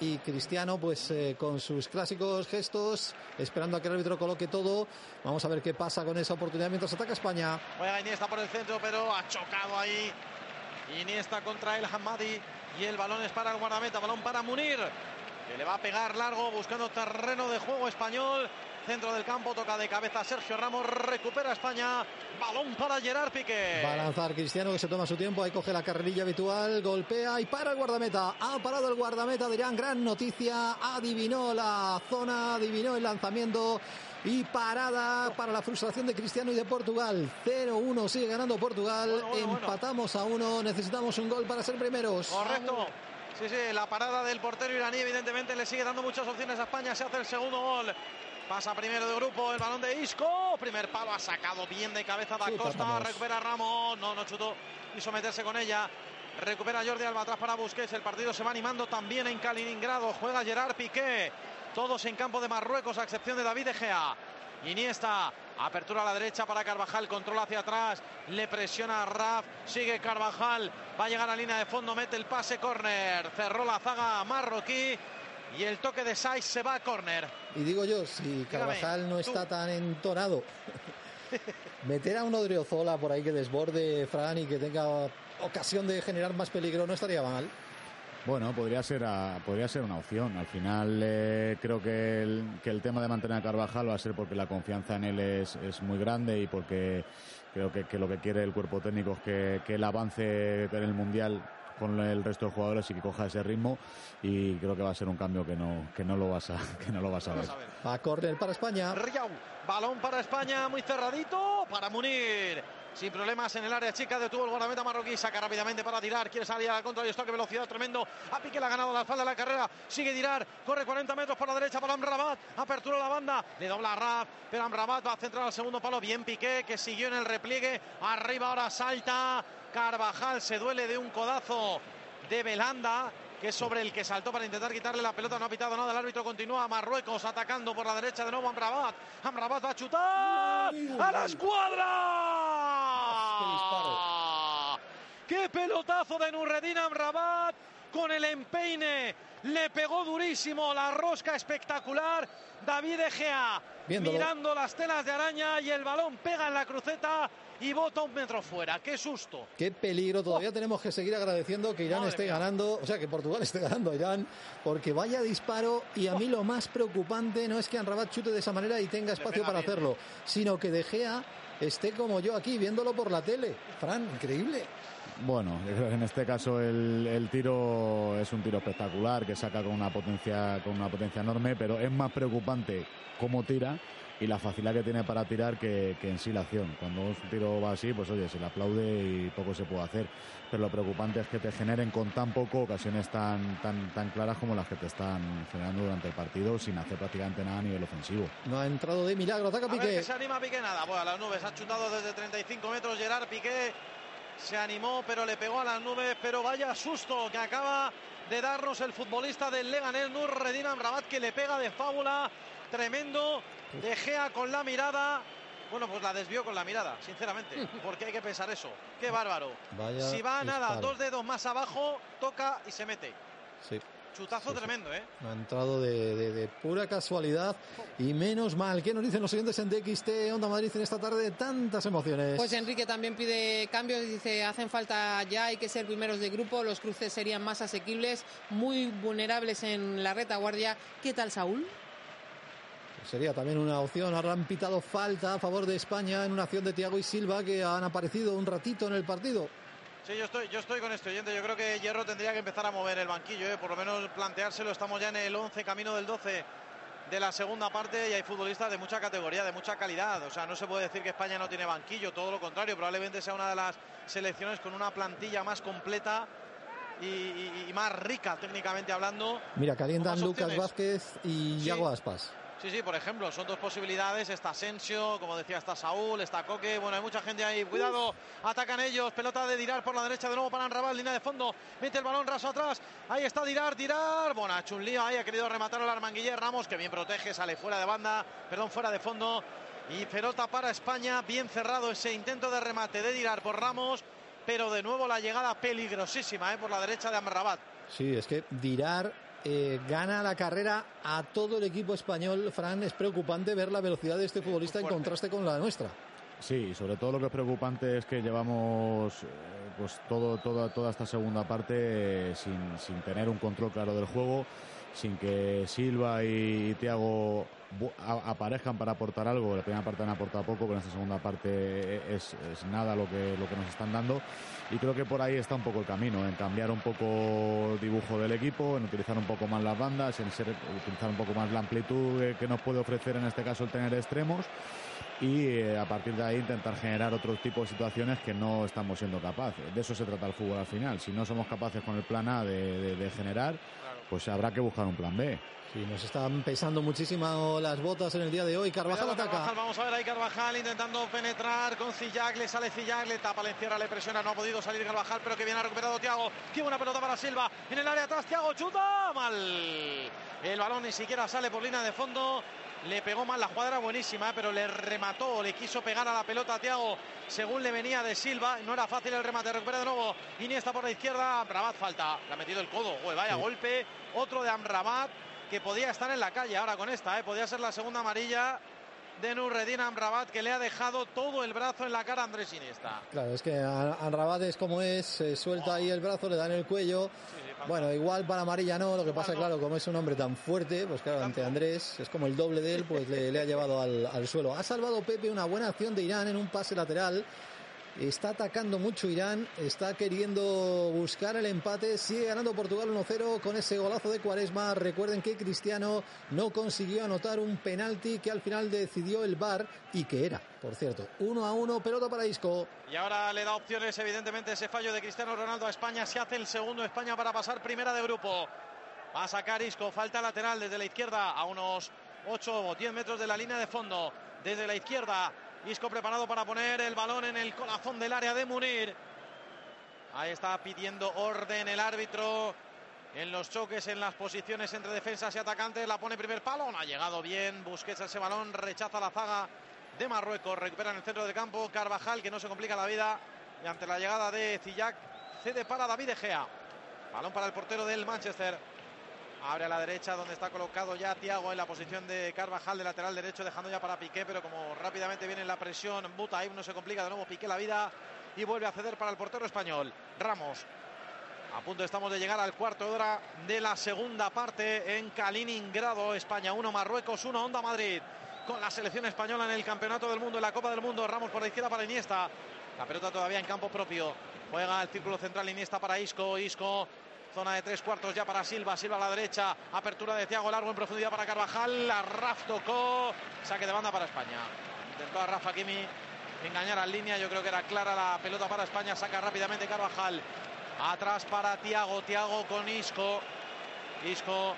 y Cristiano pues eh, con sus clásicos gestos esperando a que el árbitro coloque todo. Vamos a ver qué pasa con esa oportunidad mientras ataca España. Juega Iniesta por el centro pero ha chocado ahí. Iniesta contra el Hamadi y el balón es para el guardameta balón para Munir que le va a pegar largo buscando terreno de juego español centro del campo toca de cabeza Sergio Ramos recupera España balón para Gerard Piqué va a lanzar Cristiano que se toma su tiempo ahí coge la carrerilla habitual golpea y para el guardameta ha parado el guardameta dirán gran noticia adivinó la zona adivinó el lanzamiento y parada para la frustración de Cristiano y de Portugal 0-1 sigue ganando Portugal Bueno, bueno, bueno. empatamos a uno necesitamos un gol para ser primeros Correcto. Sí, sí, la parada del portero iraní evidentemente le sigue dando muchas opciones a España. Se hace el segundo gol. Pasa primero de grupo el balón de Isco. Primer palo ha sacado bien de cabeza da Costa. Recupera Ramos. No, no chutó. Quiso meterse con ella. Recupera Jordi Alba atrás para Busquets. El partido se va animando también en Kaliningrado. Juega Gerard Piqué. Todos en campo de Marruecos, a excepción de David De Gea. Iniesta, apertura a la derecha para Carvajal, control hacia atrás, le presiona a Raf, sigue Carvajal, va a llegar a línea de fondo, mete el pase córner, cerró la zaga marroquí y el toque de Saiz se va a córner. Y digo yo, si Carvajal no tú. está tan entonado, *laughs* meter a uno de Riozola por ahí que desborde Fran y que tenga ocasión de generar más peligro no estaría mal. Bueno, podría ser, a- podría ser una opción. Al final eh, creo que el, que el tema de mantener a Carvajal va a ser porque la confianza en él es, es muy grande y porque creo que, que lo que quiere el cuerpo técnico es que, que él avance en el Mundial con el resto de jugadores y que coja ese ritmo y creo que va a ser un cambio que no, que no lo vas a, *laughs* que no lo vas a ver. Va a córner para España. Riau, balón para España, muy cerradito, para Munir. Sin problemas en el área chica, detuvo el guardameta marroquí, saca rápidamente para tirar, quiere salir a la contra y esto que velocidad tremendo. A Pique le ha ganado la espalda de la carrera, sigue tirar, corre 40 metros por la derecha para Amrabat, apertura la banda, le dobla a Raf, pero Amrabat va a centrar al segundo palo, bien Piqué, que siguió en el repliegue, arriba ahora salta, Carvajal se duele de un codazo de Belanda que es sobre el que saltó para intentar quitarle la pelota, no ha pitado nada, el árbitro continúa, Marruecos atacando por la derecha de nuevo Amrabat, Amrabat va a chutar, a la escuadra. ¡Qué pelotazo de Nurredin Amrabat con el empeine! Le pegó durísimo, la rosca espectacular. David Egea Viéndolo. mirando las telas de araña y el balón pega en la cruceta y bota un metro fuera. ¡Qué susto! Qué peligro. Todavía tenemos que seguir agradeciendo que Irán Madre esté mía. ganando, o sea, que Portugal *laughs* esté ganando a Irán, porque vaya disparo. Y a mí lo más preocupante no es que Anrabat chute de esa manera y tenga espacio para bien. hacerlo, sino que De Gea esté como yo aquí viéndolo por la tele. Fran, increíble. Bueno, yo creo que en este caso el, el tiro es un tiro espectacular que saca con una potencia con una potencia enorme, pero es más preocupante cómo tira y la facilidad que tiene para tirar que, que en sí la acción. Cuando un tiro va así, pues oye, se le aplaude y poco se puede hacer. Pero lo preocupante es que te generen con tan poco ocasiones tan tan tan claras como las que te están generando durante el partido sin hacer prácticamente nada a nivel ofensivo. No ha entrado de milagro, ataca A ver Piqué. que se anima Piqué nada. Bueno, a las nubes ha chutado desde 35 metros Gerard Piqué. Se animó, pero le pegó a las nubes. Pero vaya susto que acaba de darnos el futbolista del Leganés, Nurredin Amrabat, que le pega de fábula. Tremendo. De Gea con la mirada. Bueno, pues la desvió con la mirada, sinceramente. *laughs* Porque hay que pensar eso. Qué bárbaro. Vaya si va a nada, disparo. dos dedos más abajo, toca y se mete. Sí. Chutazo tremendo, ¿eh? Ha entrado de, de- de pura casualidad y menos mal. ¿Qué nos dicen los oyentes en DXT Onda Madrid en esta tarde de tantas emociones? Pues Enrique también pide cambios, dice, hacen falta ya, hay que ser primeros de grupo, los cruces serían más asequibles, muy vulnerables en la retaguardia. ¿Qué tal, Saúl? Sería también una opción. Ahora han pitado falta a favor de España en una acción de Thiago y Silva que han aparecido un ratito en el partido. Sí, yo estoy, yo estoy con este oyente. Yo creo que Hierro tendría que empezar a mover el banquillo, ¿eh? por lo menos planteárselo. Estamos ya en el 11, camino del 12 de la segunda parte y hay futbolistas de mucha categoría, de mucha calidad. O sea, no se puede decir que España no tiene banquillo, todo lo contrario. Probablemente sea una de las selecciones con una plantilla más completa y, y- y más rica técnicamente hablando. Mira, calientan Lucas. Vázquez y Sí. Yago Aspas. Sí, sí, por ejemplo, son dos posibilidades. Está Asensio, como decía, está Saúl, está Coque. Bueno, hay mucha gente ahí. Cuidado, atacan ellos. Pelota de Dirar por la derecha de nuevo para Anrabal, línea de fondo. Mete el balón raso atrás. Ahí está Dirar, Dirar. Bueno, ha hecho un lío ahí, ha querido rematar al Armanguiller Ramos, que bien protege, sale fuera de banda, perdón, fuera de fondo. Y pelota para España, bien cerrado ese intento de remate de Dirar por Ramos. Pero de nuevo la llegada peligrosísima eh, por la derecha de Amrabat. Sí, es que Dirar eh, gana la carrera a todo el equipo español. Fran, es preocupante ver la velocidad de este futbolista en contraste con la nuestra. Sí, sobre todo lo que es preocupante es que llevamos eh, pues todo, toda, toda esta segunda parte eh, sin, sin tener un control claro del juego, sin que Silva y Tiago aparezcan para aportar algo. La primera parte han aportado poco, pero en esta segunda parte es, es nada lo que, lo que nos están dando. Y creo que por ahí está un poco el camino, en cambiar un poco el dibujo del equipo, en utilizar un poco más las bandas, en ser- utilizar un poco más la amplitud que nos puede ofrecer en este caso el tener extremos y eh, a partir de ahí intentar generar otro tipo de situaciones que no estamos siendo capaces. De eso se trata el fútbol al final. Si no somos capaces con el plan A de, de- de generar, pues habrá que buscar un plan B. Sí, nos están pesando muchísimo las botas en el día de hoy. Carvajal ataca. Carvajal, vamos a ver ahí Carvajal intentando penetrar con Cillac, le sale Cillac, le tapa, le encierra, le presiona, no ha podido salir Carvajal, pero que bien ha recuperado Tiago. Qué buena pelota para Silva, en el área atrás Tiago, chuta, mal. El balón ni siquiera sale por línea de fondo. Le pegó mal, la jugada era buenísima, pero le remató, le quiso pegar a la pelota a Tiago según le venía de Silva. No era fácil el remate, recupera de nuevo. Iniesta por la izquierda, Amrabat falta, le ha metido el codo, Uy, vaya Sí. golpe. Otro de Amrabat que podía estar en la calle ahora con esta, ¿eh? podía ser la segunda amarilla de Nurredin Amrabat que le ha dejado todo el brazo en la cara a Andrés Iniesta. Claro, es que Anrabat es como es, se suelta ahí el brazo, le dan el cuello. Bueno, igual para amarilla no, lo que pasa, claro, como es un hombre tan fuerte, pues claro, ante Andrés es como el doble de él, pues le, le ha llevado al, al suelo. Ha salvado Pepe una buena acción de Irán en un pase lateral. Está atacando mucho Irán, está queriendo buscar el empate, sigue ganando Portugal 1-0 con ese golazo de Cuaresma. Recuerden que Cristiano no consiguió anotar un penalti que al final decidió el VAR y que era, por cierto, 1 a 1, pelota para Isco. Y ahora le da opciones, evidentemente, ese fallo de Cristiano Ronaldo a España. Se hace el segundo España para pasar primera de grupo. Va a sacar Isco, falta lateral desde la izquierda a unos 8 o 10 metros de la línea de fondo. Desde la izquierda, Isco preparado para poner el balón en el corazón del área de Munir. Ahí está pidiendo orden el árbitro en los choques, en las posiciones entre defensas y atacantes. La pone primer palo, no ha llegado bien. Busquets ese balón, rechaza la zaga de Marruecos. Recupera en el centro del campo Carvajal, que no se complica la vida. Y ante la llegada de Zillac, cede para David De Gea. Balón para el portero del Manchester. Abre a la derecha donde está colocado ya Tiago en la posición de Carvajal de lateral derecho, dejando ya para Piqué, pero como rápidamente viene la presión, Butaib no se complica de nuevo Piqué la vida y vuelve a ceder para el portero español. Ramos. A punto estamos de llegar al cuarto de hora de la segunda parte en Kaliningrado, España 1, Marruecos 1, Onda Madrid. Con la selección española en el Campeonato del Mundo, en la Copa del Mundo, Ramos por la izquierda para Iniesta. La pelota todavía en campo propio. Juega el círculo central Iniesta para Isco. Isco, zona de tres cuartos ya para Silva. Silva a la derecha. Apertura de Thiago Largo en profundidad para Carvajal. La Raf tocó. Saque de banda para España. Intentó a Rafa Kimi engañar al línea. Yo creo que era clara la pelota para España. Saca rápidamente Carvajal. Atrás para Tiago. Tiago con Isco. Isco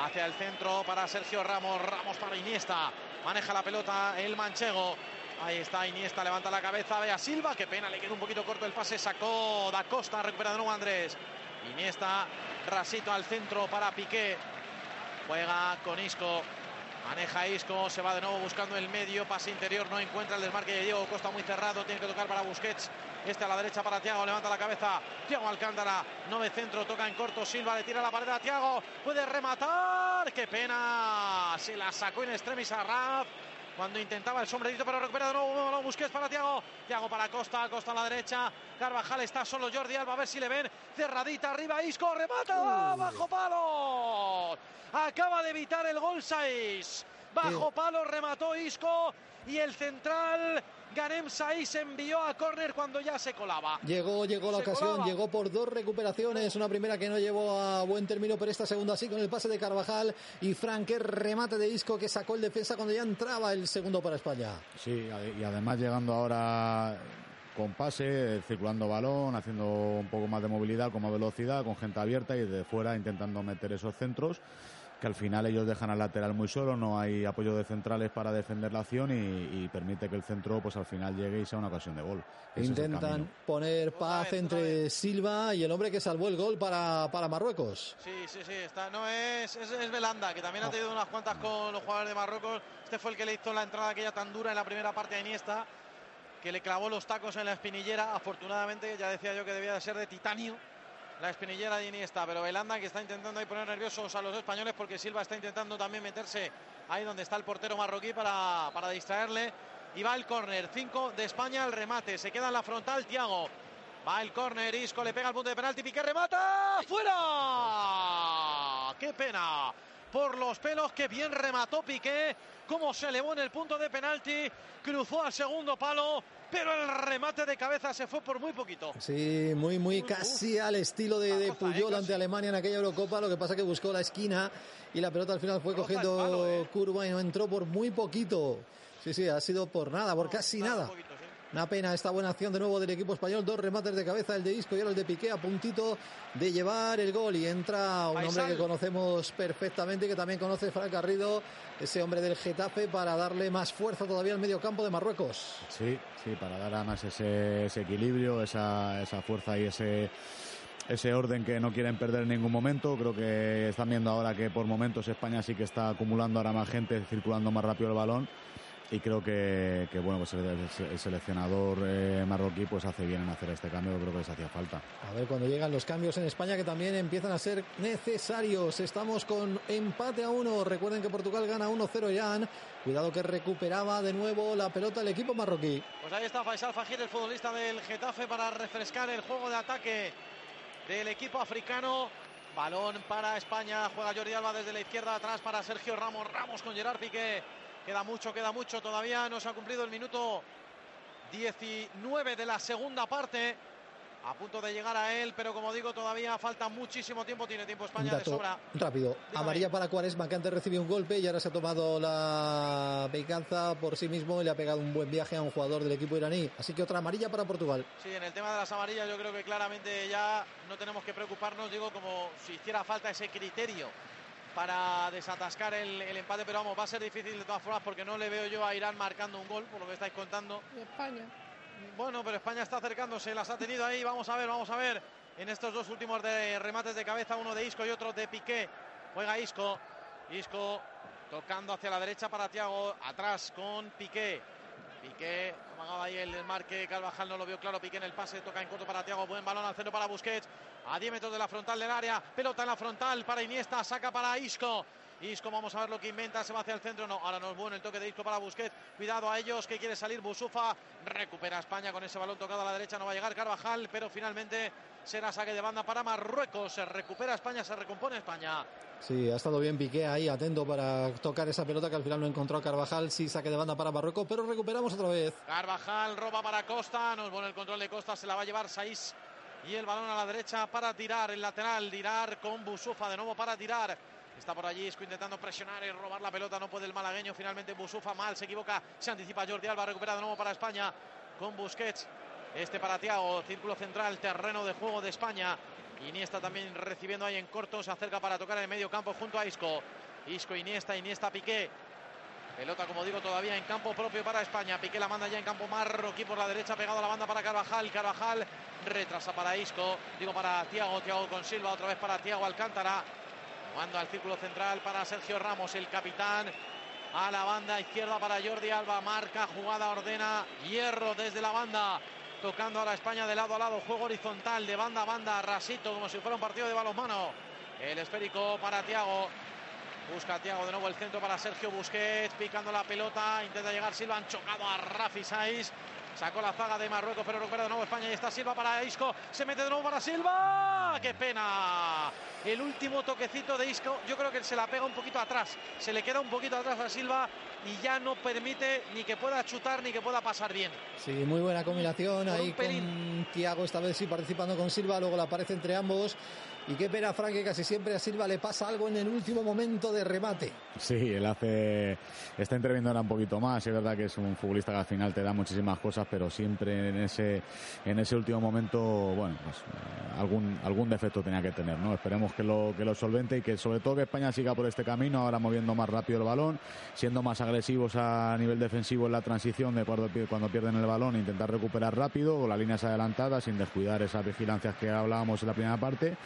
hacia el centro para Sergio Ramos. Ramos para Iniesta. Maneja la pelota el manchego. Ahí está Iniesta, levanta la cabeza, ve a Silva, qué pena, le quedó un poquito corto el pase, sacó Da Costa, recupera de nuevo Andrés. Iniesta, rasito al centro para Piqué. Juega con Isco. Maneja Isco, se va de nuevo buscando el medio, pase interior, no encuentra el desmarque de Diego Costa muy cerrado, tiene que tocar para Busquets. Este a la derecha para Tiago, levanta la cabeza. Tiago Alcántara, no ve centro, toca en corto. Silva le tira la pared a Tiago, puede rematar. ¡Qué pena! Se la sacó en extremis a Raf cuando intentaba el sombrerito, pero recupera de nuevo balón Busquets para Tiago. Tiago para Costa, Costa a la derecha. Carvajal está solo Jordi Alba, a ver si le ven. Cerradita arriba, Isco, remata, bajo palo. Acaba de evitar el gol 6. Bajo palo remató Isco y el central Ganem Saiz envió a córner cuando ya se colaba. Llegó, llegó la Se ocasión, colaba. llegó por dos recuperaciones, una primera que no llevó a buen término, pero esta segunda sí con el pase de Carvajal y Franque remate de Isco que sacó el defensa cuando ya entraba el segundo para España. Sí, y además llegando ahora con pase, circulando balón, haciendo un poco más de movilidad, con más velocidad, con gente abierta y de fuera intentando meter esos centros que al final ellos dejan al lateral muy solo, no hay apoyo de centrales para defender la acción y, permite que el centro pues al final llegue y sea una ocasión de gol. Intentan poner paz entre Silva y el hombre que salvó el gol para, para Marruecos. Sí, sí, sí, está, no es, es, Belanda, que también ha tenido unas cuantas con los jugadores de Marruecos. Este fue el que le hizo la entrada aquella tan dura en la primera parte a Iniesta, que le clavó los tacos en la espinillera. Afortunadamente, ya decía yo que debía de ser de titanio la espinillera de Iniesta, pero Belanda que está intentando ahí poner nerviosos a los españoles porque Silva está intentando también meterse ahí donde está el portero marroquí para, para distraerle. Y va el córner, 5 de España, el remate, se queda en la frontal Tiago. Va el córner, Isco le pega el punto de penalti, Piqué remata, ¡fuera! ¡Qué pena! Por los pelos, que bien remató Piqué, cómo se elevó en el punto de penalti, cruzó al segundo palo, pero el remate de cabeza se fue por muy poquito. Sí, muy, muy casi al estilo de, de Puyol ante Alemania en aquella Eurocopa. Lo que pasa que buscó la esquina y la pelota al final fue cogiendo ¿eh? curva y no entró por muy poquito. Sí, sí, ha sido por nada, por casi nada. Una pena esta buena acción de nuevo del equipo español. Dos remates de cabeza, el de Isco y el de Piqué a puntito de llevar el gol. Y entra un hombre que conocemos perfectamente, que también conoce Frank Garrido, ese hombre del Getafe, para darle más fuerza todavía al medio campo de Marruecos. Sí, sí, para dar además ese, ese equilibrio, esa, esa fuerza y ese ese orden que no quieren perder en ningún momento. Creo que están viendo ahora que por momentos España sí que está acumulando ahora más gente, circulando más rápido el balón y creo que, bueno pues el, seleccionador eh, marroquí pues hace bien en hacer este cambio creo que les hacía falta. A ver cuando llegan los cambios en España que también empiezan a ser necesarios. Estamos con empate a uno. Recuerden que Portugal gana 1-0 Irán cuidado que recuperaba de nuevo la pelota el equipo marroquí. Pues ahí está Faisal Fajir el futbolista del Getafe para refrescar el juego de ataque del equipo africano. Balón para España. Juega Jordi Alba desde la izquierda atrás para Sergio Ramos. Ramos con Gerard Piqué Queda mucho, queda mucho. Todavía no se ha cumplido el minuto 19 de la segunda parte. A punto de llegar a él, pero como digo, todavía falta muchísimo tiempo. Tiene tiempo España de sobra. Rápido. Amarilla para Cuaresma, que antes recibió un golpe y ahora se ha tomado la venganza por sí mismo y le ha pegado un buen viaje a un jugador del equipo iraní. Así que otra amarilla para Portugal. Sí, en el tema de las amarillas yo creo que claramente ya no tenemos que preocuparnos, digo, como si hiciera falta ese criterio para desatascar el, empate, pero vamos, va a ser difícil de todas formas porque no le veo yo a Irán marcando un gol, por lo que estáis contando. España. Bueno, pero España está acercándose, las ha tenido ahí, vamos a ver, vamos a ver. En estos dos últimos de remates de cabeza, uno de Isco y otro de Piqué. Juega Isco, Isco tocando hacia la derecha para Tiago, atrás con Piqué. Piqué, amagaba ahí el marque, Carvajal no lo vio claro, Piqué en el pase, toca en corto para Tiago, buen balón al centro para Busquets, a 10 metros de la frontal del área, pelota en la frontal para Iniesta, saca para Isco. Isco, vamos a ver lo que inventa, se va hacia el centro, no, ahora no es bueno el toque de Isco para Busquets, cuidado a ellos que quiere salir Busufa, recupera España con ese balón tocado a la derecha, no va a llegar Carvajal, pero finalmente será saque de banda para Marruecos, se recupera España, se recompone España. Sí, ha estado bien Piqué ahí, atento para tocar esa pelota que al final no encontró Carvajal. Sí, saque de banda para Marruecos, pero recuperamos otra vez. Carvajal roba para Costa, nos pone el control de Costa, se la va a llevar Saiz. Y el balón a la derecha para tirar, el lateral, tirar con Busufa de nuevo para tirar. Está por allí Isco intentando presionar y robar la pelota, no puede el malagueño, finalmente Busufa mal, se equivoca, se anticipa Jordi Alba, recupera de nuevo para España con Busquets. Este para Tiago, círculo central, terreno de juego de España. Iniesta también recibiendo ahí en corto, se acerca para tocar en el medio campo junto a Isco. Isco, Iniesta, Iniesta, Piqué. Pelota, como digo, todavía en campo propio para España. Piqué la manda ya en campo marroquí por la derecha, pegado a la banda para Carvajal. Carvajal retrasa para Isco, digo para Tiago, Tiago con Silva, otra vez para Tiago Alcántara. Manda al círculo central para Sergio Ramos, el capitán. A la banda izquierda para Jordi Alba, marca, jugada, ordena, hierro desde la banda tocando a la España de lado a lado, juego horizontal de banda a banda, rasito, como si fuera un partido de balonmano. El esférico para Tiago. Busca Tiago de nuevo el centro para Sergio Busquets, picando la pelota, intenta llegar Silva, han chocado a Rafi Saiz. Sacó la zaga de Marruecos, pero recupera de nuevo España y está Silva para Isco. Se mete de nuevo para Silva. ¡Qué pena! El último toquecito de Isco, yo creo que se la pega un poquito atrás, se le queda un poquito atrás a Silva y ya no permite ni que pueda chutar ni que pueda pasar bien. Sí, muy buena combinación ahí con Tiago, esta vez sí participando con Silva, luego la aparece entre ambos. Y qué pena, Frank, que casi siempre a Silva le pasa algo en el último momento de remate. Sí, él hace. Está interviniendo ahora un poquito más. Es verdad que es un futbolista que al final te da muchísimas cosas, pero siempre en ese, en ese último momento, bueno, pues eh, algún, algún defecto tenía que tener, ¿no? Esperemos que lo, que lo solvente y que sobre todo que España siga por este camino, ahora moviendo más rápido el balón, siendo más agresivos a nivel defensivo en la transición de cuando, cuando pierden el balón, intentar recuperar rápido, con las líneas adelantadas, sin descuidar esas vigilancias que hablábamos en la primera parte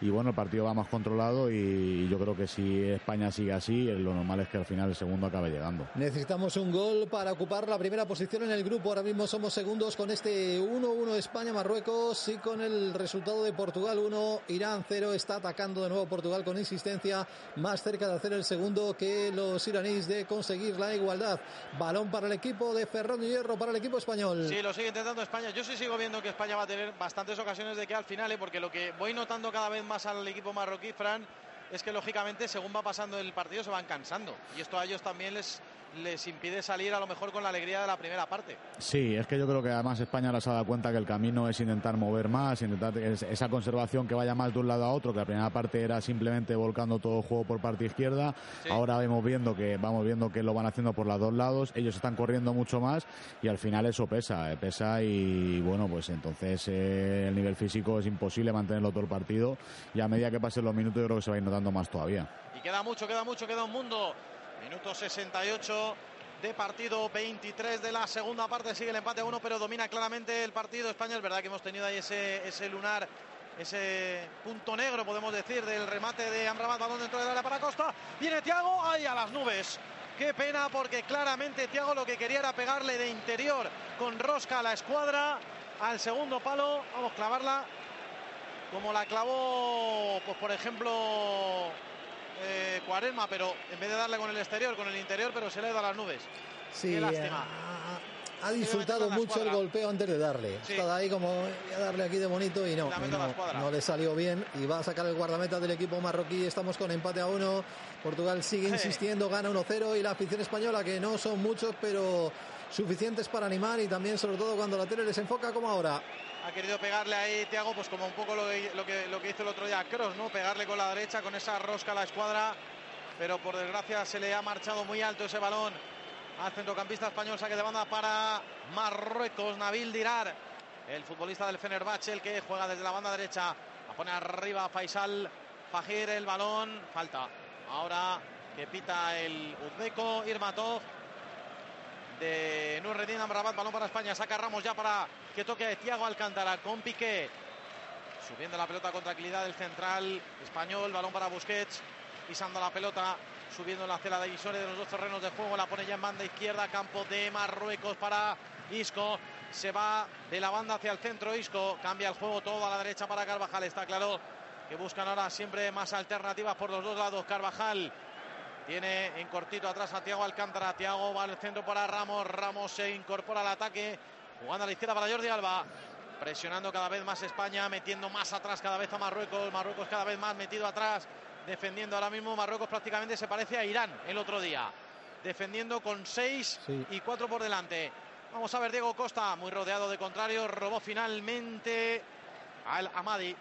y bueno, el partido va más controlado y yo creo que si España sigue así, lo normal es que al final el segundo acabe llegando. Necesitamos un gol para ocupar la primera posición en el grupo. Ahora mismo somos segundos con este 1-1 España-Marruecos y con el resultado de Portugal 1, Irán 0. Está atacando de nuevo Portugal con insistencia, más cerca de hacer el segundo que los iraníes de conseguir la igualdad. Balón para el equipo de Ferrando Hierro, para el equipo español. Sí, lo sigue intentando España. Yo sí sigo viendo que España va a tener bastantes ocasiones de que al final, ¿eh? porque lo que voy notando cada vez más al equipo marroquí, Fran, es que lógicamente según va pasando el partido se van cansando. Y esto a ellos también les, les impide salir a lo mejor con la alegría de la primera parte. Sí, es que yo creo que además España se ha dado cuenta que el camino es intentar mover más, intentar esa conservación que vaya más de un lado a otro, que la primera parte era simplemente volcando todo el juego por parte izquierda. Ahora vemos viendo que vamos viendo que lo van haciendo por los dos lados, ellos están corriendo mucho más y al final eso pesa, eh, pesa y bueno, pues entonces eh, el nivel físico es imposible mantenerlo todo el partido y a medida que pasen los minutos yo creo que se va a ir notando más todavía. Y queda mucho, queda mucho, queda un mundo. Minuto 68 de partido, 23 de la segunda parte, sigue el empate a uno, pero domina claramente el partido España. Es verdad que hemos tenido ahí ese, ese lunar, ese punto negro, podemos decir, del remate de Amrabat, balón dentro del área para Costa. Viene Tiago, ahí a las nubes. Qué pena porque claramente Tiago lo que quería era pegarle de interior con rosca a la escuadra al segundo palo. Vamos a clavarla como la clavó, pues por ejemplo, eh, Cuaresma, pero en vez de darle con el exterior, con el interior, pero se le da las nubes. Sí, Qué lástima. Ha, ha disfrutado mucho el golpeo antes de darle. Sí. Estaba ahí como voy a darle aquí de bonito y no, a no, le salió bien y va a sacar el guardameta del equipo marroquí. Estamos con empate a uno. Portugal sigue Sí. insistiendo, gana 1-0 y la afición española, que no son muchos, pero suficientes para animar y también sobre todo cuando la tele les enfoca como ahora. Ha querido pegarle ahí Tiago, pues como un poco lo, que- hizo el otro día Cross, ¿no? Pegarle con la derecha, con esa rosca a la escuadra. Pero por desgracia se le ha marchado muy alto ese balón al centrocampista español. Saque de banda para Marruecos, Nabil Dirar, el futbolista del Fenerbahce, el que juega desde la banda derecha. La pone arriba Faisal Fajir, el balón. Falta. Ahora que pita el uzbeko Irmatov de Nurredin Amrabat, balón para España, saca Ramos ya para que toque Thiago Alcántara con Piqué, subiendo la pelota con tranquilidad el central español, balón para Busquets, pisando la pelota, subiendo la cela divisoria de los dos terrenos de juego, la pone ya en banda izquierda, campo de Marruecos para Isco, se va de la banda hacia el centro Isco, cambia el juego todo a la derecha para Carvajal, está claro que buscan ahora siempre más alternativas por los dos lados, Carvajal tiene en cortito atrás a Tiago Alcántara. Tiago va al centro para Ramos. Ramos se incorpora al ataque. Jugando a la izquierda para Jordi Alba. Presionando cada vez más España. Metiendo más atrás cada vez a Marruecos. Marruecos cada vez más metido atrás. Defendiendo ahora mismo. Marruecos prácticamente se parece a Irán el otro día. Defendiendo con 6 Sí. y 4 por delante. Vamos a ver Diego Costa. Muy rodeado de contrarios. Robó finalmente al Amadi.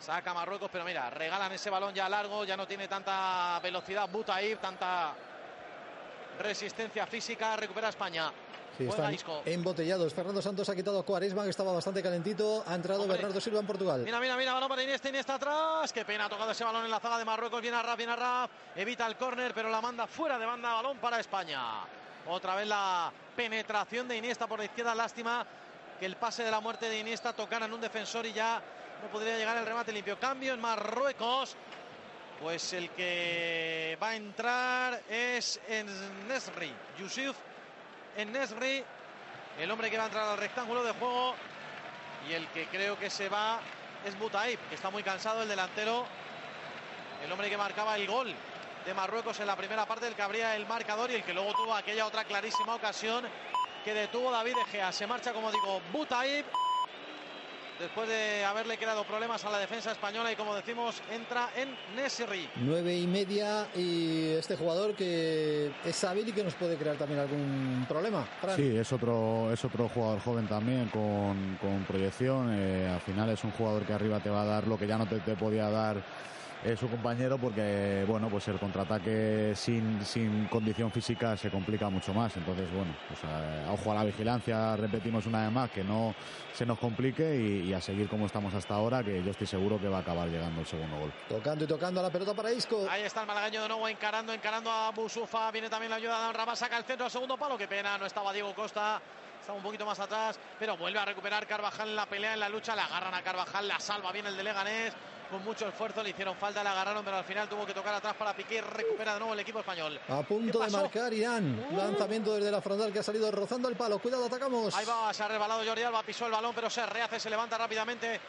Saca Marruecos, pero mira, regalan ese balón ya largo, ya no tiene tanta velocidad Butaib, tanta resistencia física, recupera España. Sí, están embotellados. Fernando Santos ha quitado a Cuaresma, que estaba bastante calentito. Ha entrado Hombre. Bernardo Silva en Portugal. Mira, mira, mira, balón para Iniesta, Iniesta atrás. Qué pena, ha tocado ese balón en la zaga de Marruecos. Viene a Raf, viene a Raf. Evita el córner, pero la manda fuera de banda. Balón para España. Otra vez la penetración de Iniesta por la izquierda. Lástima que el pase de la muerte de Iniesta tocara en un defensor y ya no podría llegar el remate limpio. Cambio en Marruecos. Pues el que va a entrar es Nesri. Yusuf Nesri. El hombre que va a entrar al rectángulo de juego. Y el que creo que se va es Butaib, que está muy cansado el delantero. El hombre que marcaba el gol de Marruecos en la primera parte, el que abría el marcador y el que luego tuvo aquella otra clarísima ocasión que detuvo David De Gea. Se marcha, como digo, Butaib después de haberle creado problemas a la defensa española y como decimos entra en Nesri. Nueve y media y este jugador que es hábil y que nos puede crear también algún problema. Fran. Sí, es otro, es otro jugador joven también con, con proyección. Eh, al final es un jugador que arriba te va a dar lo que ya no te, te podía dar eh, su compañero porque bueno pues el contraataque sin, sin condición física se complica mucho más entonces bueno pues a, a ojo a la vigilancia repetimos una vez más que no se nos complique y, y a seguir como estamos hasta ahora que yo estoy seguro que va a acabar llegando el segundo gol Tocando y tocando a la pelota para Isco. Ahí está el malagueño de nuevo encarando, encarando a Busufa. Viene también la ayuda de Dan Rabat, saca el centro al segundo palo. Qué pena, no estaba Diego Costa. Estaba un poquito más atrás, pero vuelve a recuperar Carvajal en la pelea, en la lucha. Le agarran a Carvajal, la salva bien el de Leganés. Con mucho esfuerzo le hicieron falta, le agarraron, pero al final tuvo que tocar atrás para Piqué. Recupera de nuevo el equipo español. A punto ¿Qué de marcar Irán. Un lanzamiento desde la frontal que ha salido rozando el palo. Cuidado, atacamos. Ahí va, se ha resbalado Jordi Alba, pisó el balón, pero se rehace, se levanta rápidamente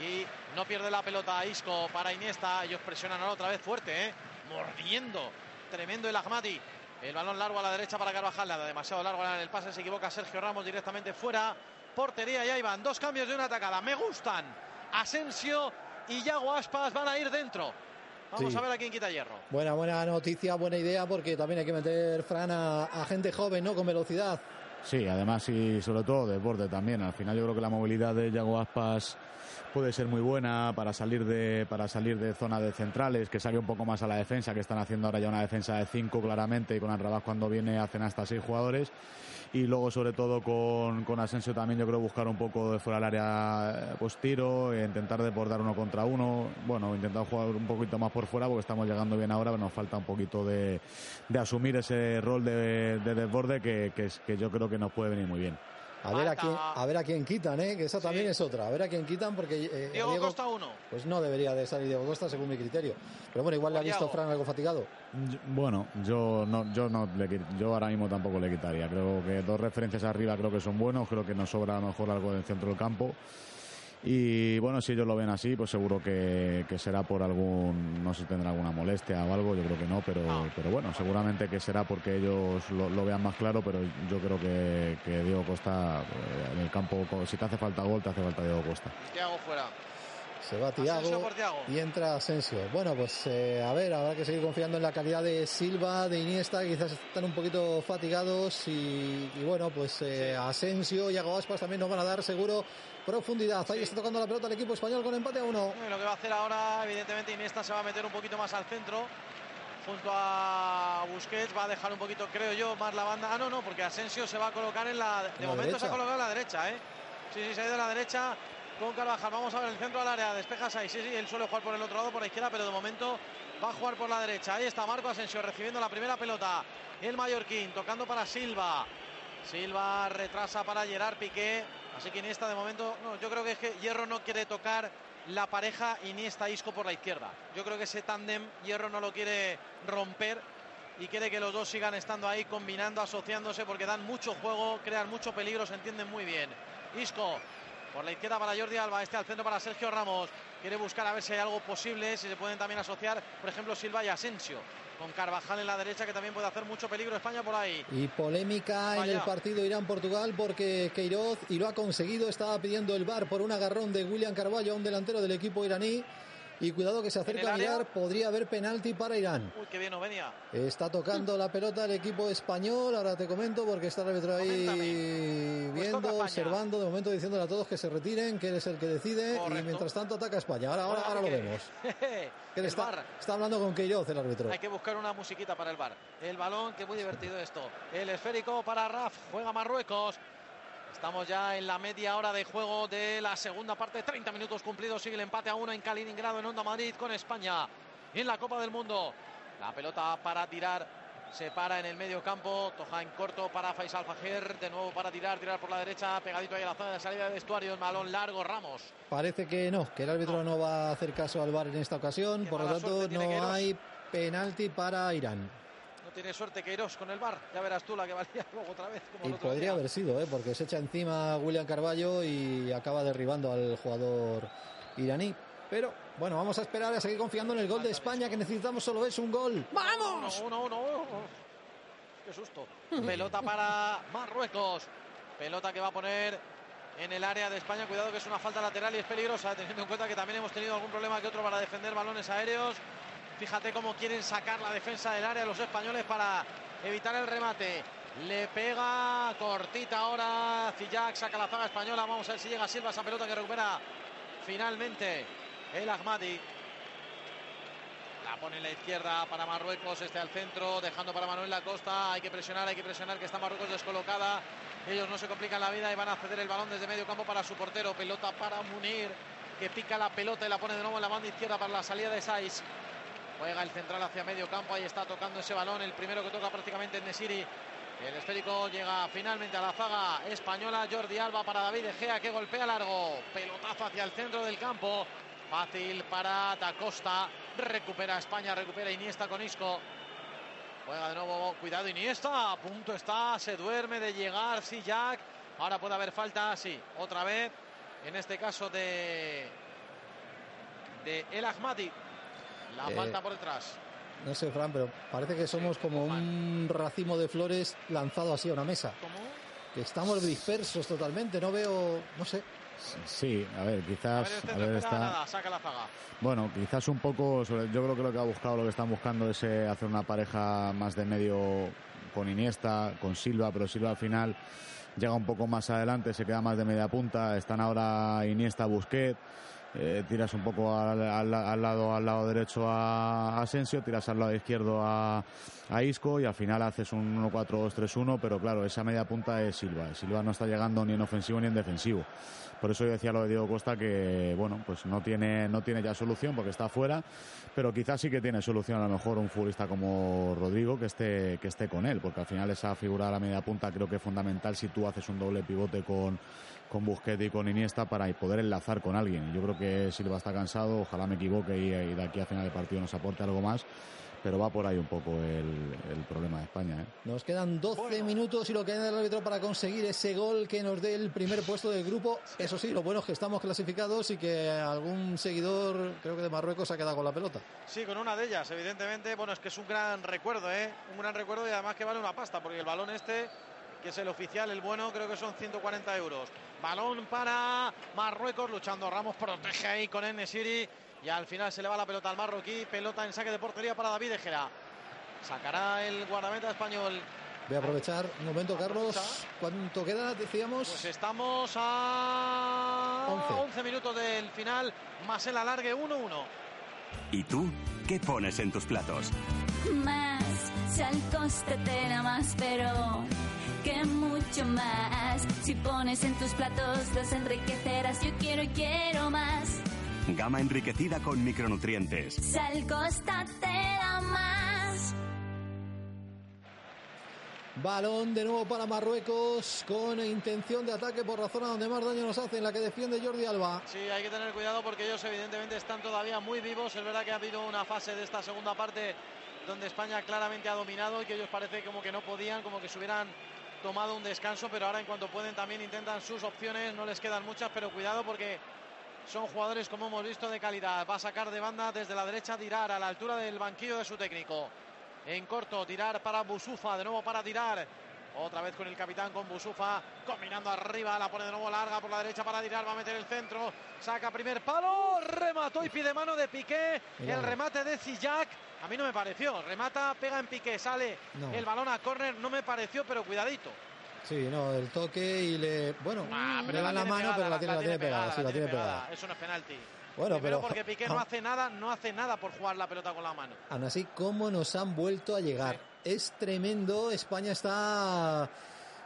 y no pierde la pelota. Isco para Iniesta, ellos presionan ahora otra vez fuerte, ¿eh? mordiendo. Tremendo el Ahmadi. El balón largo a la derecha para Carvajal, demasiado largo en el pase, se equivoca Sergio Ramos directamente fuera. Portería, ya iban dos cambios de una atacada. Me gustan. Asensio y Yago Aspas van a ir dentro. Vamos Sí. a ver a quién quita hierro. Buena, buena noticia, buena idea, porque también hay que meter, Fran, a, a gente joven, ¿no? Con velocidad. Sí, además y sobre todo de borde también. Al final yo creo que la movilidad de Yago Aspas puede ser muy buena para salir de para salir de zona de centrales, que salga un poco más a la defensa, que están haciendo ahora ya una defensa de cinco claramente y con Arrabás cuando viene hacen hasta seis jugadores. Y luego sobre todo con, con Asensio también yo creo buscar un poco de fuera del área eh, pues tiro, e intentar desbordar uno contra uno. Bueno, intentar jugar un poquito más por fuera porque estamos llegando bien ahora, pero nos falta un poquito de, de asumir ese rol de, de desborde que, que, que yo creo que nos puede venir muy bien. A ver a quién, a ver a quién quitan, ¿eh? Que esa también Sí. es otra. A ver a quién quitan porque eh, Diego, Diego- Costa uno. pues no debería de salir Diego Costa según mi criterio. Pero bueno, igual le ha visto. Fran algo fatigado. Yo- Bueno, yo no, yo no le yo ahora mismo tampoco le quitaría. Creo que dos referencias arriba creo que son buenos, creo que nos sobra a lo mejor algo del centro del campo. Y bueno, si ellos lo ven así, pues seguro que, que será por algún, no sé si tendrá alguna molestia o algo, yo creo que no, pero, pero bueno, seguramente que será porque ellos lo, lo vean más claro, pero yo creo que, que Diego Costa eh, en el campo, si te hace falta gol, te hace falta Diego Costa. Thiago fuera. Se va Tiago y entra Asensio. Bueno, pues eh, a ver, habrá que seguir confiando en la calidad de Silva, de Iniesta, que quizás están un poquito fatigados y, y bueno, pues eh, Asensio y Iago Aspas también nos van a dar seguro profundidad. Ahí está tocando la pelota el equipo español con empate a uno. Y lo que va a hacer ahora, evidentemente, Iniesta se va a meter un poquito más al centro. Junto a Busquets va a dejar un poquito, creo yo, más la banda. Ah, no, no, porque Asensio se va a colocar en la. De la momento se derecha. ha colocado en la derecha, ¿eh? Sí, sí, se ha ido a la derecha con Carvajal. Vamos a ver el centro del área. Despejas ahí. Sí, sí, él suele jugar por el otro lado, por la izquierda, pero de momento va a jugar por la derecha. Ahí está Marco Asensio recibiendo la primera pelota. El Mallorquín tocando para Silva. Silva retrasa para Gerard Piqué. Así que Iniesta de momento, no, yo creo que es que Hierro no quiere tocar la pareja Iniesta-Isco por la izquierda. Yo creo que ese tándem Hierro no lo quiere romper y quiere que los dos sigan estando ahí combinando, asociándose porque dan mucho juego, crean mucho peligro, se entienden muy bien. Isco por la izquierda para Jordi Alba, este al centro para Sergio Ramos. Quiere buscar a ver si hay algo posible, si se pueden también asociar, por ejemplo, Silva y Asensio. Con Carvajal en la derecha, que también puede hacer mucho peligro España por ahí. Y polémica en el partido Irán-Portugal porque Queiroz, y lo ha conseguido, estaba pidiendo el bar por un agarrón de William Carballo a un delantero del equipo iraní. Y cuidado que se acerca a mirar, podría haber penalti para Irán. Uy, qué bien no venía. Está tocando la pelota el equipo español, ahora te comento porque está el árbitro ahí Coméntame. Pues viendo, España. observando, de momento diciéndole a todos que se retiren, que él es el que decide Correcto. y mientras tanto ataca España. Ahora, ahora, ahora lo vemos. *laughs* El está hablando con Queiroz el árbitro. Hay que buscar una musiquita para el bar. El balón, que muy divertido esto. El esférico para Raf. Juega Marruecos. Estamos ya en la media hora de juego de la segunda parte. 30 minutos cumplidos. Sigue el empate a uno en Kaliningrado, en Onda Madrid, con España. En la Copa del Mundo. La pelota para tirar. Se para en el medio campo. Toja en corto para Faisal Fajer. De nuevo para tirar. Tirar por la derecha. Pegadito ahí a la zona de salida de vestuario. El balón largo. Ramos. Parece que no, que el árbitro no, va a hacer caso al bar en esta ocasión, Qué por lo tanto no hay penalti para Irán. Tiene suerte Queiroz con el bar. Ya verás tú la que valía *laughs* luego otra vez. Como Y podría día. haber sido, ¿eh? porque se echa encima William Carballo y acaba derribando al jugador iraní. Pero bueno, vamos a esperar a seguir confiando en el gol de España, que necesitamos solo es un gol. ¡Vamos! Uno, uno, uno. ¡Qué susto! Pelota para Marruecos. Pelota que va a poner en el área de España. Cuidado que es una falta lateral y es peligrosa, teniendo en cuenta que también hemos tenido algún problema que otro para defender balones aéreos. Fíjate cómo quieren sacar la defensa del área los españoles para evitar el remate. Le pega cortita ahora. Zillac saca la zaga española. Vamos a ver si llega Silva esa pelota que recupera finalmente el Ahmadi. La pone en la izquierda para Marruecos, este al centro, dejando para Manuel La Costa. Hay que presionar, hay que presionar, que está Marruecos descolocada. Ellos no se complican la vida y van a ceder el balón desde medio campo para su portero. Pelota para Munir, que pica la pelota y la pone de nuevo en la banda izquierda para la salida de Saiz. Juega el central hacia medio campo, ahí está tocando ese balón. El primero que toca prácticamente es Nesiri. El esférico llega finalmente a la zaga española. Jordi Alba para David Egea que golpea largo. Pelotazo hacia el centro del campo. Fácil para Da Costa. Recupera España, recupera Iniesta con Isco. Juega de nuevo, cuidado Iniesta. A punto está, se duerme de llegar. Sí, Jack. Ahora puede haber falta, sí, otra vez. En este caso de, de El Ahmadi. La Eh, falta por detrás. No sé, Fran, pero parece que somos como un racimo de flores lanzado así a una mesa. Que estamos dispersos totalmente, no veo, no sé. Sí, a ver, A quizás. ver, este a ver, espera está- nada, saca la zaga. Bueno, quizás un poco, sobre- yo creo que lo que ha buscado, lo que están buscando es eh, hacer una pareja más de medio con Iniesta, con Silva, pero Silva al final llega un poco más adelante, se queda más de media punta, están ahora Iniesta, Busquets, eh, tiras un poco al, al- lado al lado derecho a Asensio, tiras al lado izquierdo a, a Isco y al final haces un 1-4-2-3-1, pero claro, esa media punta es Silva. Silva no está llegando ni en ofensivo ni en defensivo. Por eso yo decía lo de Diego Costa que bueno, pues no tiene no tiene ya solución porque está fuera, pero quizás sí que tiene solución a lo mejor un futbolista como Rodrigo que esté que esté con él, porque al final esa figura de la media punta creo que es fundamental si tú haces un doble pivote con con Busquets y con Iniesta para poder enlazar con alguien. Yo creo que Silva está cansado, ojalá me equivoque y, y de aquí a final de partido nos aporte algo más, pero va por ahí un poco el, el problema de España. ¿eh? Nos quedan 12 minutos y lo que hay el árbitro para conseguir ese gol que nos dé el primer puesto del grupo. Eso sí, lo bueno es que estamos clasificados y que algún seguidor, creo que de Marruecos, ha quedado con la pelota. Sí, con una de ellas, evidentemente. Bueno, es que es un gran recuerdo, ¿eh? Un gran recuerdo y además que vale una pasta, porque el balón este, que es el oficial, el bueno, creo que son 140 euros. Balón para Marruecos, luchando Ramos, protege ahí con Enesiri y al final se le va la pelota al marroquí. Pelota en saque de portería para David Ejera. Sacará el guardameta español. Voy a aprovechar un momento, Carlos. ¿Cuánto queda? Decíamos. Pues estamos a 11. 11 minutos del final, más el alargue 1-1. ¿Y tú? ¿Qué pones en tus platos? Más, sal, costa, te da más, pero que mucho más. Si pones en tus platos, los enriquecerás. Yo quiero y quiero más. Gama enriquecida con micronutrientes. Sal, costa, te da más. Balón de nuevo para Marruecos con intención de ataque por la zona donde más daño nos hace, en la que defiende Jordi Alba. Sí, hay que tener cuidado porque ellos evidentemente están todavía muy vivos. Es verdad que ha habido una fase de esta segunda parte donde España claramente ha dominado y que ellos parece como que no podían, como que se hubieran tomado un descanso, pero ahora en cuanto pueden también intentan sus opciones, no les quedan muchas, pero cuidado porque son jugadores como hemos visto de calidad. Va a sacar de banda desde la derecha tirar a la altura del banquillo de su técnico. En corto, tirar para Busufa, de nuevo para tirar. Otra vez con el capitán, con Busufa, combinando arriba, la pone de nuevo larga por la derecha para tirar, va a meter el centro, saca primer palo, remató y pide mano de Piqué, el remate de Zillac, a mí no me pareció, remata, pega en Piqué, sale No. el balón a córner, no me pareció, pero cuidadito. Sí, no, el toque y le. Bueno, Ah, le da la mano, pegada, pero la tiene, la tiene pegada. Sí, la tiene pegada. Eso no es penalti. Bueno, Primero pero- porque Piqué no hace nada, no hace nada por jugar la pelota con la mano. Aún así, ¿cómo nos han vuelto a llegar? Es tremendo. España está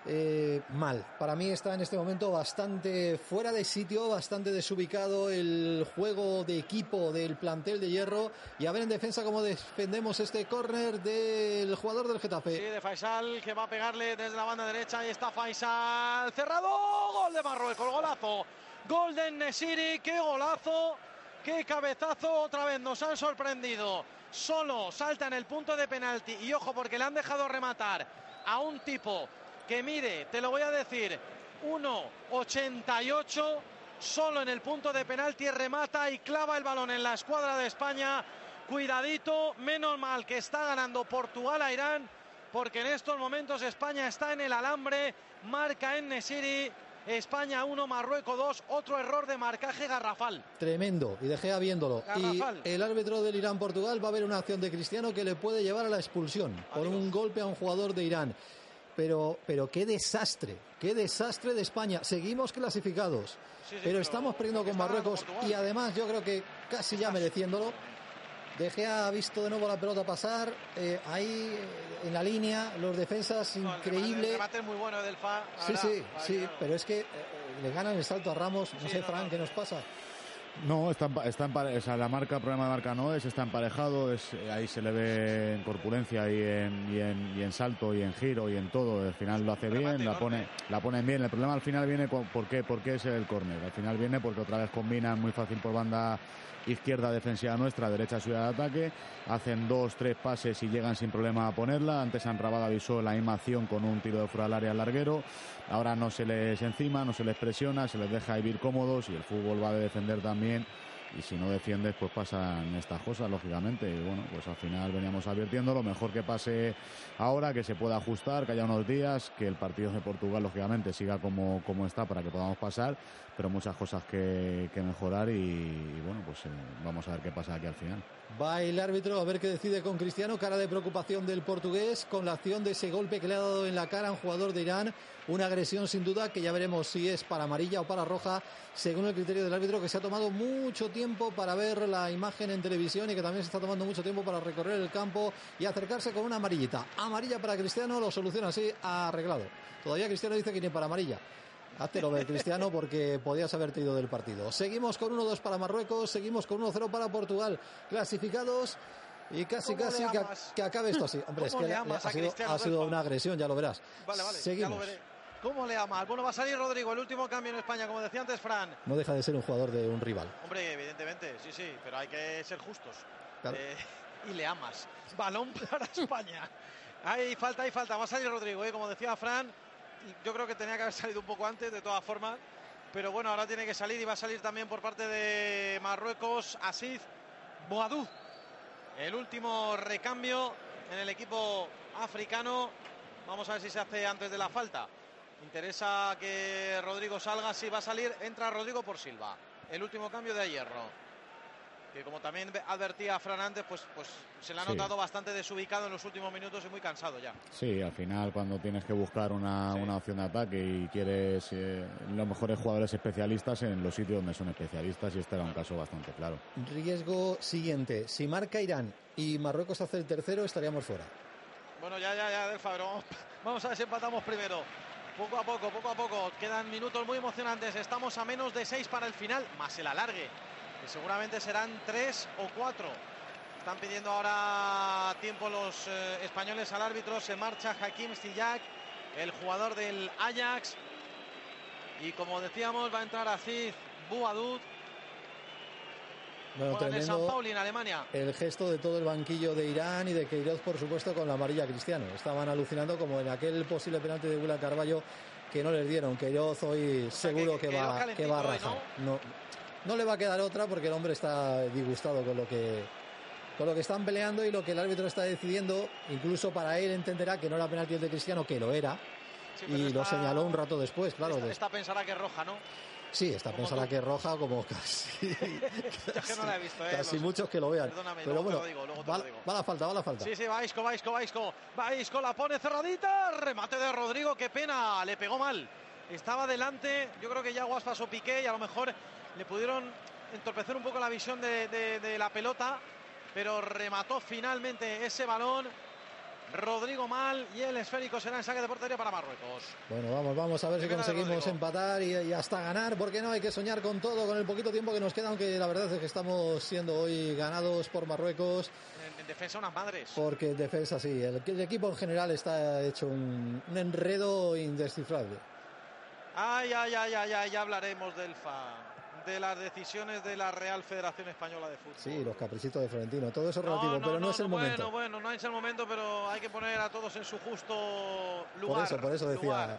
eh, mal. Para mí está en este momento bastante fuera de sitio, bastante desubicado el juego de equipo del plantel de hierro. Y a ver en defensa cómo defendemos este córner del jugador del Sí, Getafe. de Faisal que va a pegarle desde la banda derecha. Ahí está Faisal. Cerrado. Gol de Marruecos. Golazo. Gol de Nesiri. Qué golazo. Qué cabezazo. Otra vez nos han sorprendido. Solo salta en el punto de penalti. Y ojo, porque le han dejado rematar a un tipo que mide, te lo voy a decir, 1,88. Solo en el punto de penalti remata y clava el balón en la escuadra de España. Cuidadito, menos mal que está ganando Portugal a Irán, porque en estos momentos España está en el alambre, marca en Nesiri España 1, Marruecos 2, otro error de marcaje garrafal. Tremendo, y dejé viéndolo. Garrafal. Y el árbitro del Irán-Portugal va a ver una acción de Cristiano que le puede llevar a la expulsión por un golpe a un jugador de Irán. Pero, pero qué desastre, qué desastre de España. Seguimos clasificados, Sí, sí, pero estamos perdiendo con Marruecos y además yo creo que casi ya mereciéndolo. Dejé ha visto de nuevo la pelota pasar, eh, ahí eh, en la línea, los defensas increíble. El remate es muy bueno del FA. Sí, sí, sí, pero es que eh, le ganan el salto a Ramos. No sé, Fran. ¿qué nos pasa? No, está, está empare- o sea, la marca, problema de marca no es, está emparejado, es, eh, ahí se le ve en corpulencia y en, y, en, y en salto y en giro y en todo. Al final lo hace bien, la pone, la ponen bien. El problema al final viene ¿por qué? Porque es el córner. Al final viene porque otra vez combinan muy fácil por banda izquierda defensiva nuestra, derecha suya de ataque, hacen dos, tres pases y llegan sin problema a ponerla. Antes Anrabada avisó la misma con un tiro de fuera del área al larguero. Ahora no se les encima, no se les presiona, se les deja vivir cómodos y el fútbol va de defender también. Y si no defiendes, pues pasan estas cosas, lógicamente. Y bueno, pues al final veníamos advirtiendo lo mejor que pase ahora, que se pueda ajustar, que haya unos días, que el partido de Portugal, lógicamente, siga como, como está para que podamos pasar, pero muchas cosas que, mejorar y, y bueno, pues eh, vamos a ver qué pasa aquí al final. Va el árbitro a ver qué decide con Cristiano, cara de preocupación del portugués con la acción de ese golpe que le ha dado en la cara a un jugador de Irán, una agresión sin duda que ya veremos si es para amarilla o para roja, según el criterio del árbitro que se ha tomado mucho tiempo para ver la imagen en televisión y que también se está tomando mucho tiempo para recorrer el campo y acercarse con una amarillita. Amarilla para Cristiano, lo soluciona así, arreglado. Todavía Cristiano dice que ni para amarilla. Háztelo ver, Cristiano, porque podías haberte ido del partido. Seguimos con 1-2 para Marruecos, seguimos con 1-0 para Portugal. Clasificados y casi, ¿Cómo casi que, que acabe esto así. Hombre, es ¿Cómo que le le- ha sido, ha sido una agresión, ya lo verás. Vale, vale, Seguimos. ya lo veré. ¿Cómo le amas? Bueno, va a salir Rodrigo, el último cambio en España, como decía antes Fran. No deja de ser un jugador de un rival. Hombre, evidentemente, sí, sí, pero hay que ser justos. Claro. Eh, *laughs* y le amas. Balón para España. *laughs* Hay falta, hay falta. Va a salir Rodrigo, ¿eh? como decía Fran. Yo creo que tenía que haber salido un poco antes, de todas formas. Pero bueno, ahora tiene que salir y va a salir también por parte de Marruecos Asid Boadou. El último recambio en el equipo africano. Vamos a ver si se hace antes de la falta. Interesa que Rodrigo salga. Si va a salir, entra Rodrigo por Silva. El último cambio de Hierro. Que como también advertía Fran antes, pues, pues se le ha Sí. notado bastante desubicado en los últimos minutos y muy cansado ya. Sí, al final cuando tienes que buscar una, una opción de ataque y quieres eh, los mejores jugadores especialistas en los sitios donde son especialistas y este era un caso bastante claro. Riesgo siguiente. Si marca Irán y Marruecos hace el tercero, estaríamos fuera. Bueno, ya, ya, ya, del Fabro. *laughs* Vamos a ver si empatamos primero. Poco a poco, poco a poco. Quedan minutos muy emocionantes. Estamos a menos de seis para el final, más el alargue, que seguramente serán tres o cuatro. Están pidiendo ahora tiempo los eh, españoles al árbitro. Se marcha Hakim Ziyech, el jugador del Ajax. Y como decíamos, va a entrar Aziz Bouadoud. Bueno, en San tremendo Pauli, en Alemania. el gesto de todo el banquillo de Irán y de Queiroz, por supuesto, con la amarilla Cristiano. Estaban alucinando como en aquel posible penalti de William Carballo que no les dieron. Queiroz hoy seguro que, va, que va a rajar. ¿no? No, le va a quedar otra porque el hombre está disgustado con lo que con lo que están peleando y lo que el árbitro está decidiendo. Incluso para él entenderá que no era penalti el de Cristiano, que lo era. Sí, y lo señaló un rato después, claro. Esta, esta pensará que es roja, ¿no? Sí, pensada tú. que es roja como *laughs* casi, *laughs* es que no la he visto, ¿eh? casi muchos que lo vean. Perdóname, Pero luego te bueno, lo digo, luego te va, lo digo. va la falta, va la falta. Sí, sí, va Isco, va Isco, va Isco. Va Isco, la pone cerradita. Remate de Rodrigo, qué pena. Le pegó mal. Estaba delante. Yo creo que ya Guas pasó Piqué y a lo mejor le pudieron entorpecer un poco la visión de, de- de la pelota. Pero remató finalmente ese balón. Rodrigo mal y el esférico será en saque de portería para Marruecos. Bueno, vamos, vamos a ver si conseguimos empatar y, y hasta ganar, porque no hay que soñar con todo, con el poquito tiempo que nos queda, aunque la verdad es que estamos siendo hoy ganados por Marruecos, En, en defensa unas madres. porque en defensa sí, el, el equipo en general está hecho un, un enredo indescifrable. Ay, ay, ay, ay, ay, ya hablaremos del FA. De las decisiones de la Real Federación Española de Fútbol. Sí, los caprichitos de Florentino, todo eso es relativo, pero no, es el momento. Bueno, bueno, no es el momento, pero hay que poner a todos en su justo lugar. por eso, por eso decía, lugar.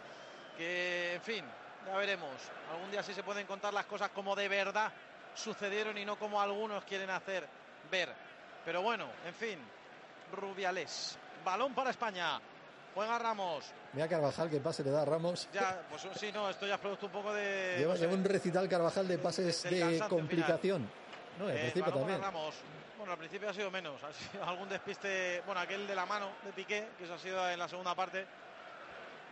Que, en fin, ya veremos. Algún día sí se pueden contar las cosas como de verdad sucedieron y no como algunos quieren hacer ver. Pero bueno, en fin, Rubiales. Balón para España. Juega Ramos. Mira Carvajal, que pase le da a Ramos. Ya, pues sí, no, esto ya es producto un poco de. Lleva, no sé, lleva un recital Carvajal de pases de complicación. No, al Eh, principio también. Ramos. Bueno, al principio ha sido menos. Ha sido algún despiste. Bueno, aquel de la mano de Piqué, que eso ha sido en la segunda parte.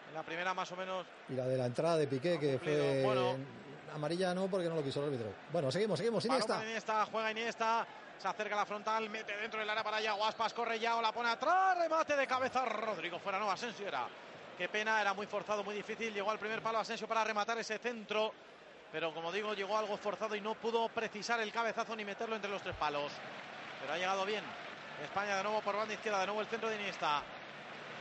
En la primera, más o menos. Y la de la entrada de Piqué, que fue. Bueno. amarilla no, porque no lo quiso el árbitro. Bueno, seguimos, seguimos. Iniesta. Iniesta, juega Iniesta. Se acerca la frontal, mete dentro del área para Yago Aspas, corre Yago, la pone atrás, remate de cabeza Rodrigo fuera, no, Asensio era. Qué pena, era muy forzado, muy difícil. Llegó al primer palo Asensio para rematar ese centro, pero como digo, llegó algo forzado y no pudo precisar el cabezazo ni meterlo entre los tres palos. Pero ha llegado bien. España de nuevo por banda izquierda, de nuevo el centro de Iniesta.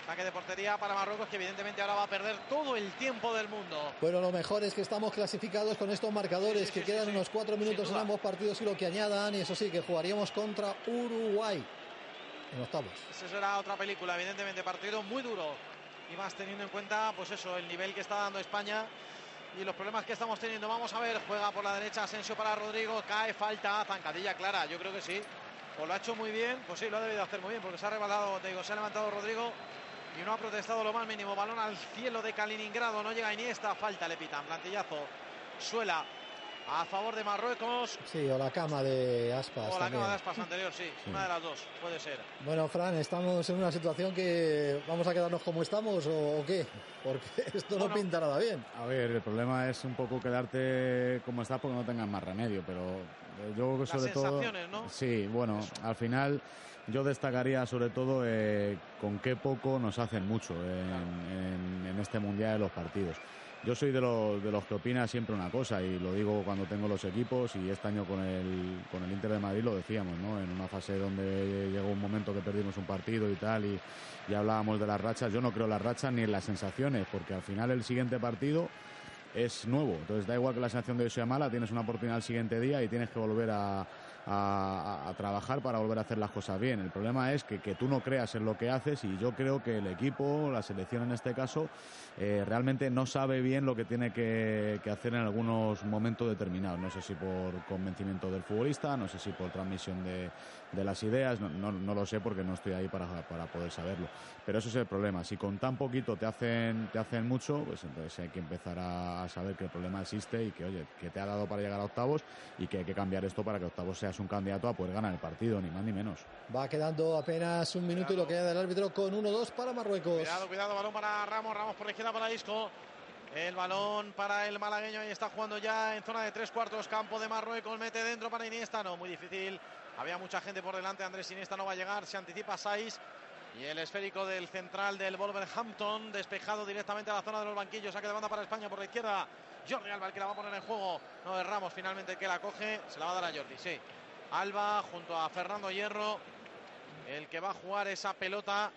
Saque de portería para Marruecos, que evidentemente ahora va a perder todo el tiempo del mundo. Bueno, lo mejor es que estamos clasificados con estos marcadores, que quedan unos cuatro minutos en ambos partidos y lo que añadan, y eso sí, que jugaríamos contra Uruguay en octavos. Esa será otra película, evidentemente, partido muy duro. Y más teniendo en cuenta, pues eso, el nivel que está dando España y los problemas que estamos teniendo. Vamos a ver, juega por la derecha Asensio para Rodrigo, cae, falta, zancadilla clara, yo creo que sí. O lo ha hecho muy bien, pues sí, lo ha debido hacer muy bien, porque se ha rebalado, te digo, se ha levantado Rodrigo y no ha protestado lo más mínimo. Balón al cielo de Kaliningrado, no llega Iniesta, falta, le pitan, plantillazo, suela. A favor de Marruecos. Sí, o la cama de Aspas O la también. cama de Aspas anterior, sí, una de las dos, puede ser. Bueno, Fran, estamos en una situación que vamos a quedarnos como estamos o, o qué, porque *laughs* esto no pinta nada bien. A ver, el problema es un poco quedarte como estás porque no tengas más remedio, pero yo creo que Las sobre todo... Sí, bueno, al final yo destacaría sobre todo eh, con qué poco nos hacen mucho en, este Mundial de los partidos. Yo soy de los, de los que opina siempre una cosa y lo digo cuando tengo los equipos y este año con el, con el Inter de Madrid lo decíamos, ¿no? En una fase donde llegó un momento que perdimos un partido y tal y, y hablábamos de las rachas. Yo no creo en las rachas ni en las sensaciones porque al final el siguiente partido es nuevo. Entonces da igual que la sensación de hoy sea mala, tienes una oportunidad el siguiente día y tienes que volver a, a- trabajar para volver a hacer las cosas bien. El problema es que, que tú no creas en lo que haces y yo creo que el equipo, la selección en este caso, eh, realmente no sabe bien lo que tiene que, que hacer en algunos momentos determinados. No sé si por convencimiento del futbolista, no sé si por transmisión de, de las ideas, no, no- no lo sé porque no estoy ahí para, para poder saberlo. Pero eso es el problema. Si con tan poquito te hacen, te hacen mucho, pues entonces hay que empezar a, a saber que el problema existe y que, oye, que te ha dado para llegar a octavos y que hay que cambiar esto para que octavos seas un candidato a poder ganar el partido, ni más ni menos. Va quedando apenas un minuto y lo queda del árbitro con 1-2 para Marruecos. Cuidado, cuidado, balón para Ramos, Ramos por la izquierda para Isco. El balón para el malagueño, ahí está jugando ya en zona de tres cuartos, campo de Marruecos, mete dentro para Iniesta, no, muy difícil. Había mucha gente por delante, Andrés Iniesta no va a llegar, se anticipa Saiz. Y el esférico del central del Wolverhampton, despejado directamente a la zona de los banquillos, saque de banda para España por la izquierda. Jordi Alba el que la va a poner en juego, no es Ramos finalmente que la coge, se la va a dar a Jordi, sí. Alba junto a Fernando Hierro, el que va a jugar esa pelota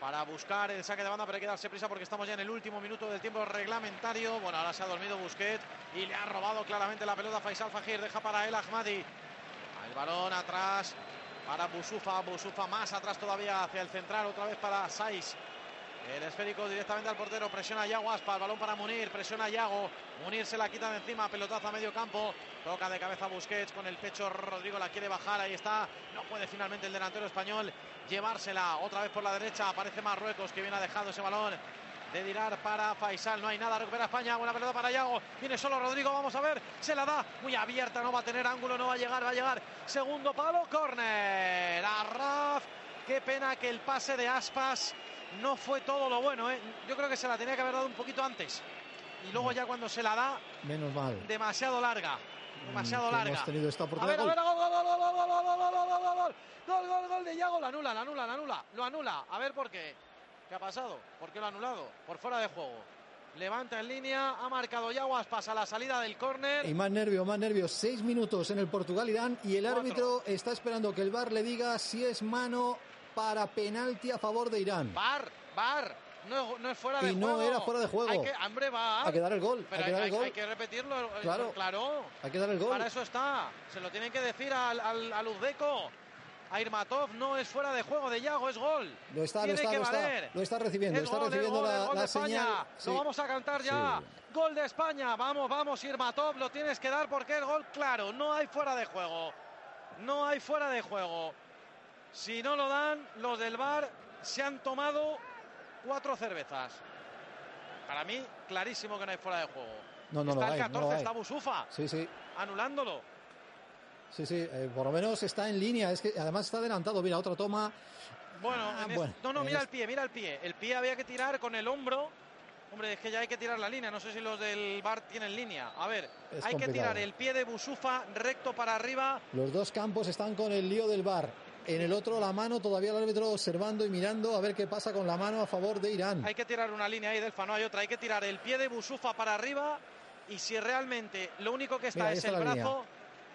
para buscar el saque de banda, pero hay que darse prisa porque estamos ya en el último minuto del tiempo reglamentario. Bueno, ahora se ha dormido Busquets y le ha robado claramente la pelota Faisal Fajir, deja para el Ahmadi. El balón atrás para Busufa, Busufa más atrás todavía hacia el central, otra vez para Saiz. El esférico directamente al portero, presiona Yago Aspa, el balón para Munir, presiona Yago, Munir se la quita de encima, pelotazo a medio campo, toca de cabeza Busquets con el pecho, Rodrigo la quiere bajar, ahí está, no puede finalmente el delantero español llevársela, otra vez por la derecha, aparece Marruecos que viene dejado ese balón de tirar para Faisal, no hay nada, recupera España, buena pelota para Yago, viene solo Rodrigo, vamos a ver, se la da, muy abierta, no va a tener ángulo, no va a llegar, va a llegar, segundo palo, córner, Arraf, qué pena que el pase de Aspas no fue todo lo bueno, ¿eh? yo creo que se la tenía que haber dado un poquito antes, y luego ya cuando se la da, Menos mal. demasiado larga, demasiado Mm, larga. Hemos tenido esta A ver, oportunidad. a ver, gol, gol, gol, gol, gol, gol, gol, gol, gol, gol, gol, gol, gol, gol, de Yago, lo anula, lo anula, lo anula, lo anula. A ver por qué. ¿Qué ha pasado? ¿Por qué lo ha anulado? Por fuera de juego. Levanta en línea, ha marcado Yaguas, pasa la salida del córner. Y más nervio, más nervios. Seis minutos en el Portugal-Irán y el árbitro está esperando que el VAR le diga si es mano para penalti a favor de Irán. Bar, bar. No, no es fuera de Y no juego. era fuera de juego. Hay que, hombre, va. Hay que dar el gol, Pero hay que dar el gol. hay que repetirlo. eh, Claro. claro. Hay que dar el gol. Para eso está. Se lo tienen que decir al, al, al Uzbeko. A Irmatov no es fuera de juego de Yago, es gol. Lo está, lo Tiene está, que lo está, valer. lo está recibiendo, Es está gol, recibiendo gol, la, gol la de España. señal. Lo vamos a cantar ya. Gol de España. Vamos, vamos, Irmatov. Lo tienes que dar porque es gol claro. No hay fuera de juego. No hay fuera de juego. Si no lo dan, los del VAR se han tomado cuatro cervezas. Para mí, clarísimo que no hay fuera de juego. No, no está lo el hay, no 14, lo hay. está Busufa, Sí, sí. anulándolo. Sí, sí, eh, por lo menos está en línea. Es que además está adelantado. Mira, otra toma. Bueno, Ah, en es- bueno, no, no, mira es- el pie, mira el pie. El pie había que tirar con el hombro. Hombre, es que ya hay que tirar la línea. No sé si los del bar tienen línea. A ver, Es hay que tirar el pie de Busufa recto para arriba. Los dos campos están con el lío del bar. En el otro, la mano, todavía el árbitro observando y mirando a ver qué pasa con la mano a favor de Irán. Hay que tirar una línea ahí, Delfa, no hay otra. Hay que tirar el pie de Busufa para arriba. Y si realmente lo único que está Mira, es está el brazo, línea.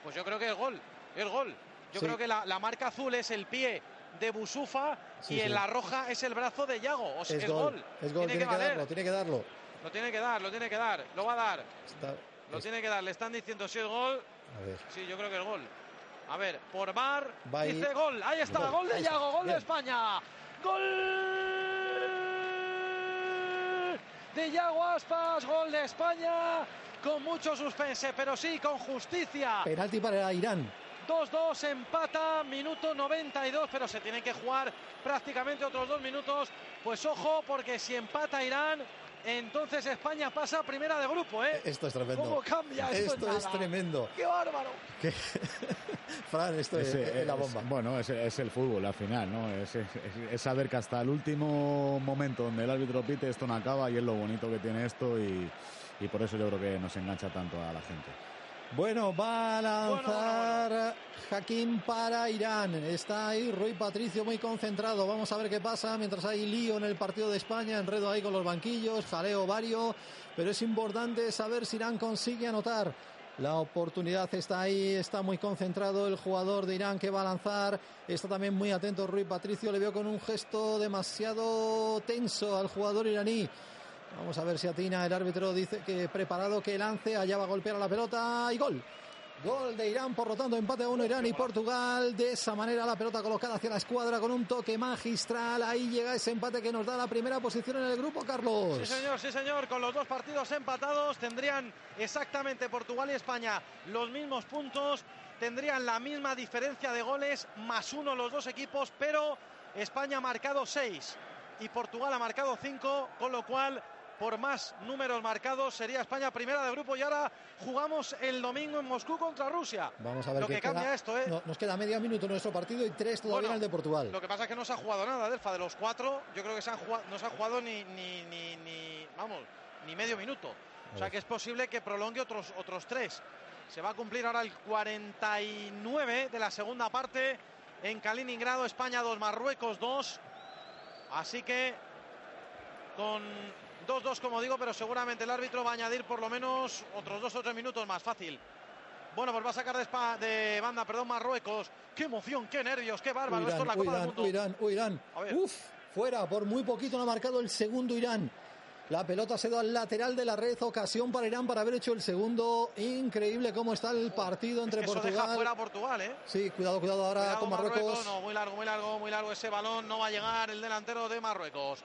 pues yo creo que es gol. Es gol. Yo Sí. creo que la, la marca azul es el pie de Busufa Sí, y en la roja es el brazo de Yago. O sea, es, es, gol, gol. es gol, tiene, que, darlo, tiene que darlo. Lo tiene que dar, lo tiene que dar. Lo va a dar. Está- Lo es- tiene que dar. Le están diciendo si es gol. a ver, Sí, yo creo que es gol. A ver, por ahí. dice gol. Ahí está, Gol. gol, de. Yago, gol Bien. de España. Gol de Yago Aspas, gol de España. Con mucho suspense, pero sí, con justicia. penalti para Irán. 2-2 empata, minuto 92, pero se tienen que jugar prácticamente otros dos minutos. Pues ojo, porque si empata Irán, entonces España pasa a primera de grupo, ¿eh? Esto es tremendo. ¿Cómo cambia esto? Esto es nada? tremendo. ¡Qué bárbaro! *laughs* Fran, esto es, la es- bomba. bueno, es, es el fútbol al final, ¿no? Es, es- es saber que hasta el último momento donde el árbitro pite esto no acaba y es lo bonito que tiene esto y, y por eso yo creo que nos engancha tanto a la gente. Bueno, va a lanzar Hakim para Irán. Está ahí Rui Patricio muy concentrado. Vamos a ver qué pasa mientras hay lío en el partido de España. Enredo ahí con los banquillos, jaleo vario. Pero es importante saber si Irán consigue anotar. La oportunidad está ahí, está muy concentrado el jugador de Irán que va a lanzar. Está también muy atento Rui Patricio. Le veo con un gesto demasiado tenso al jugador iraní. Vamos a ver si atina. El árbitro dice que preparado que lance. Allá va a golpear a la pelota y gol. Gol de Irán, por lo tanto, empate a uno Irán y Portugal. De esa manera la pelota colocada hacia la escuadra con un toque magistral. Ahí llega ese empate que nos da la primera posición en el grupo, Carlos. Sí, señor, sí, señor. Con los dos partidos empatados tendrían exactamente Portugal y España los mismos puntos, tendrían la misma diferencia de goles, más uno los dos equipos, pero España ha marcado seis y Portugal ha marcado cinco, con lo cual, por más números marcados, sería España primera de grupo y ahora jugamos el domingo en Moscú contra Rusia. Vamos a ver Lo que cambia queda. esto, ¿eh? No, nos queda medio minuto nuestro partido y tres todavía Bueno, en el de Portugal. Lo que pasa es que no se ha jugado nada, Delfa. De los cuatro, yo creo que se han jugado- no se ha jugado ni, ni, ni, ni- vamos, ni medio minuto. O sea que es posible que prolongue otros, otros tres. Se va a cumplir ahora el 49 de la segunda parte en Kaliningrado, España 2, Marruecos 2. Así que con 2-2 como digo, pero seguramente el árbitro va a añadir por lo menos otros dos o tres minutos más fácil. Bueno, pues va a sacar de, spa- de banda, perdón, Marruecos. ¡Qué emoción, qué nervios, qué bárbaro! Esto es la Copa del Mundo. uy, Irán, uy, Irán. A ver. Uf, fuera, por muy poquito no ha marcado el segundo Irán. La pelota se da al lateral de la red, ocasión para Irán para haber hecho el segundo. Increíble cómo está el partido entre Es que eso deja Portugal. fuera a Portugal, ¿eh? Sí, cuidado, cuidado ahora Cuidado, con Marruecos. No, muy largo, muy largo, muy largo ese balón. No va a llegar el delantero de Marruecos.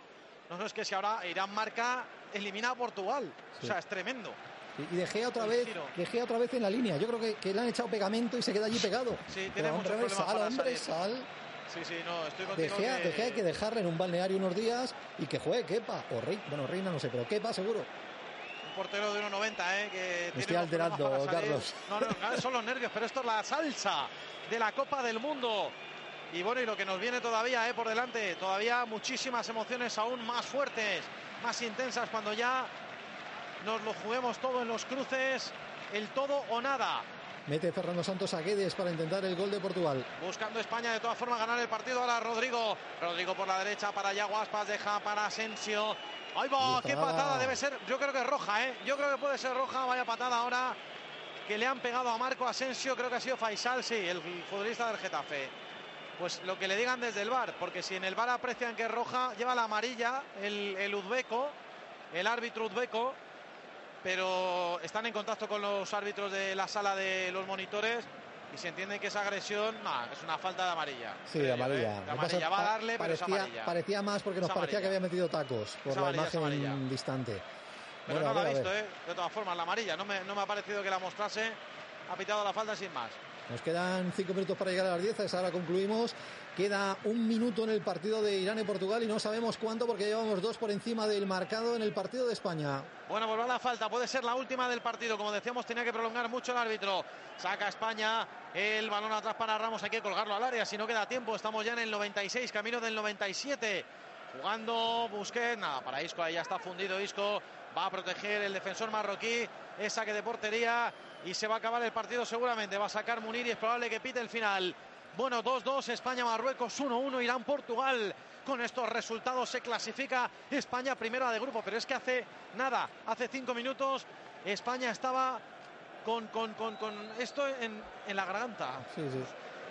No, no, es que si ahora Irán marca, elimina a Portugal. Sí. O sea, es tremendo. Y- Y dejé otra El vez, giro. dejé otra vez en la línea. Yo creo que, que le han echado pegamento y se queda allí pegado. Sí, tiene muchos problemas sal, para hombre, salir. sal. Sí, sí, no, estoy contigo. Dejé, que- dejé hay que dejarle en un balneario unos días y que juegue Kepa. O Rey, bueno, Reina no sé, pero Kepa seguro. Un portero de 1.90, ¿eh? Que Me estoy alterando. Carlos. No, no, no, son los nervios, pero esto es la salsa de la Copa del Mundo. Y bueno, y lo que nos viene todavía, ¿eh? Por delante, todavía muchísimas emociones aún más fuertes, más intensas cuando ya nos lo juguemos todo en los cruces, el todo o nada. Mete Fernando Santos a Guedes para intentar el gol de Portugal. Buscando España de todas formas ganar el partido. Ahora Rodrigo. Rodrigo por la derecha para Yago Aspas. Deja para Asensio. ¡Ahí va! ¡Qué patada! Debe ser. Yo creo que es roja, ¿eh? Yo creo que puede ser roja. Vaya patada ahora que le han pegado a Marco Asensio. Creo que ha sido Faisal, sí, el futbolista del Getafe. Pues lo que le digan desde el bar, porque si en el bar aprecian que es roja, lleva la amarilla el, el uzbeco, el árbitro uzbeco, pero están en contacto con los árbitros de la sala de los monitores y se entiende que esa agresión nah, es una falta de amarilla. Sí, de amarilla. De amarilla. Va a darle, pero es parecía, amarilla. parecía más porque nos parecía que había metido tacos por la imagen distante. Pero Bueno, no la a visto. ¿eh? De todas formas, la amarilla. No me, no me ha parecido que la mostrase. Ha pitado la falta sin más. Nos quedan cinco minutos para llegar a las 10, a esa hora concluimos. Queda un minuto en el partido de Irán y Portugal y no sabemos cuánto porque llevamos dos por encima del marcado en el partido de España. Bueno, a la falta, puede ser la última del partido. Como decíamos, tenía que prolongar mucho el árbitro. Saca España el balón atrás para Ramos, hay que colgarlo al área si no queda tiempo. Estamos ya en el 96, camino del 97. Jugando Busquets, nada, para Isco, ahí ya está fundido Isco. Va a proteger el defensor marroquí, es saque de portería y se va a acabar el partido seguramente. Va a sacar Munir y es probable que pite el final. Bueno, 2-2, España-Marruecos, 1-1, Irán-Portugal. Con estos resultados se clasifica España primera de grupo, pero es que hace nada, hace cinco minutos España estaba con, con, con, con esto en, en, la garganta. Sí, sí.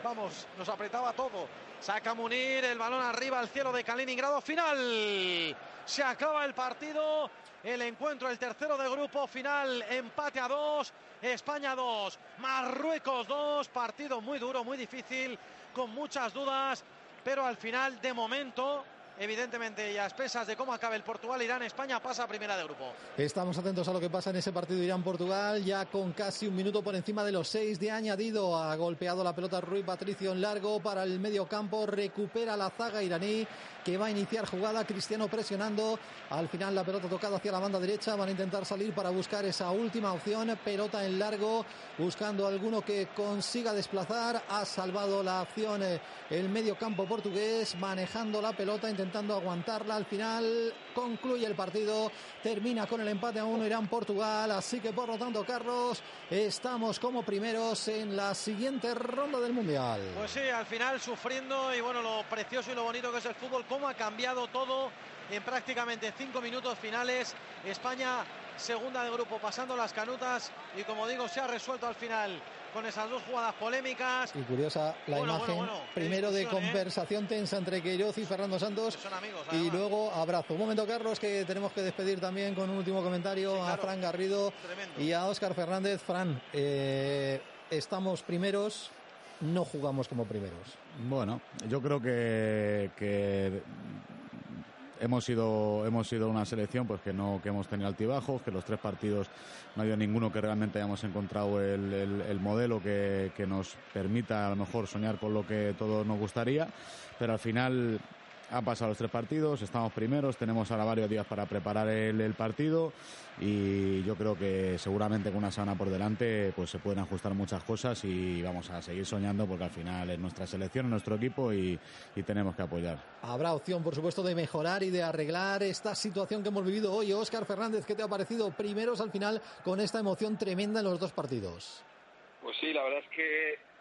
Vamos, nos apretaba todo. Saca Munir el balón arriba al cielo de Kaliningrado. Final. Se acaba el partido. El encuentro, el tercero de grupo final. Empate a dos. España 2, Marruecos 2. Partido muy duro, muy difícil, con muchas dudas. Pero al final, de momento, evidentemente, y a expensas de cómo acabe el Portugal-Irán, España pasa a primera de grupo. Estamos atentos a lo que pasa en ese partido Irán-Portugal, ya con casi un minuto por encima de los seis de añadido. Ha golpeado la pelota Rui Patricio en largo para el medio campo, recupera la zaga iraní que va a iniciar jugada, Cristiano presionando, al final la pelota tocada hacia la banda derecha, van a intentar salir para buscar esa última opción, pelota en largo, buscando alguno que consiga desplazar, ha salvado la acción eh, el medio campo portugués, manejando la pelota, intentando aguantarla, al final concluye el partido, termina con el empate a uno Irán-Portugal, así que por lo tanto Carlos, estamos como primeros en la siguiente ronda del Mundial. Pues sí, al final sufriendo y bueno, lo precioso y lo bonito que es el fútbol cómo ha cambiado todo en prácticamente cinco minutos finales. España segunda de grupo pasando las canutas y como digo se ha resuelto al final con esas dos jugadas polémicas. Y curiosa la Bueno, imagen, bueno, bueno, qué primero de ¿eh? conversación tensa entre Queiroz y Fernando Santos Son amigos, y luego abrazo. Un momento Carlos que tenemos que despedir también con un último comentario a claro. Fran Garrido Tremendo. y a Óscar Fernández. Fran, eh, estamos primeros, no jugamos como primeros. Bueno, yo creo que, que hemos sido hemos sido una selección pues que no que hemos tenido altibajos, que los tres partidos no ha habido ninguno que realmente hayamos encontrado el, el- el modelo que, que nos permita a lo mejor soñar con lo que todos nos gustaría, pero al final han pasado los tres partidos, estamos primeros, tenemos ahora varios días para preparar el, el partido y yo creo que seguramente con una semana por delante pues se pueden ajustar muchas cosas y vamos a seguir soñando porque al final es nuestra selección, es nuestro equipo y, y tenemos que apoyar. Habrá opción, por supuesto, de mejorar y de arreglar esta situación que hemos vivido hoy. Óscar Fernández, ¿qué te ha parecido primeros al final con esta emoción tremenda en los dos partidos? Pues sí, la verdad es que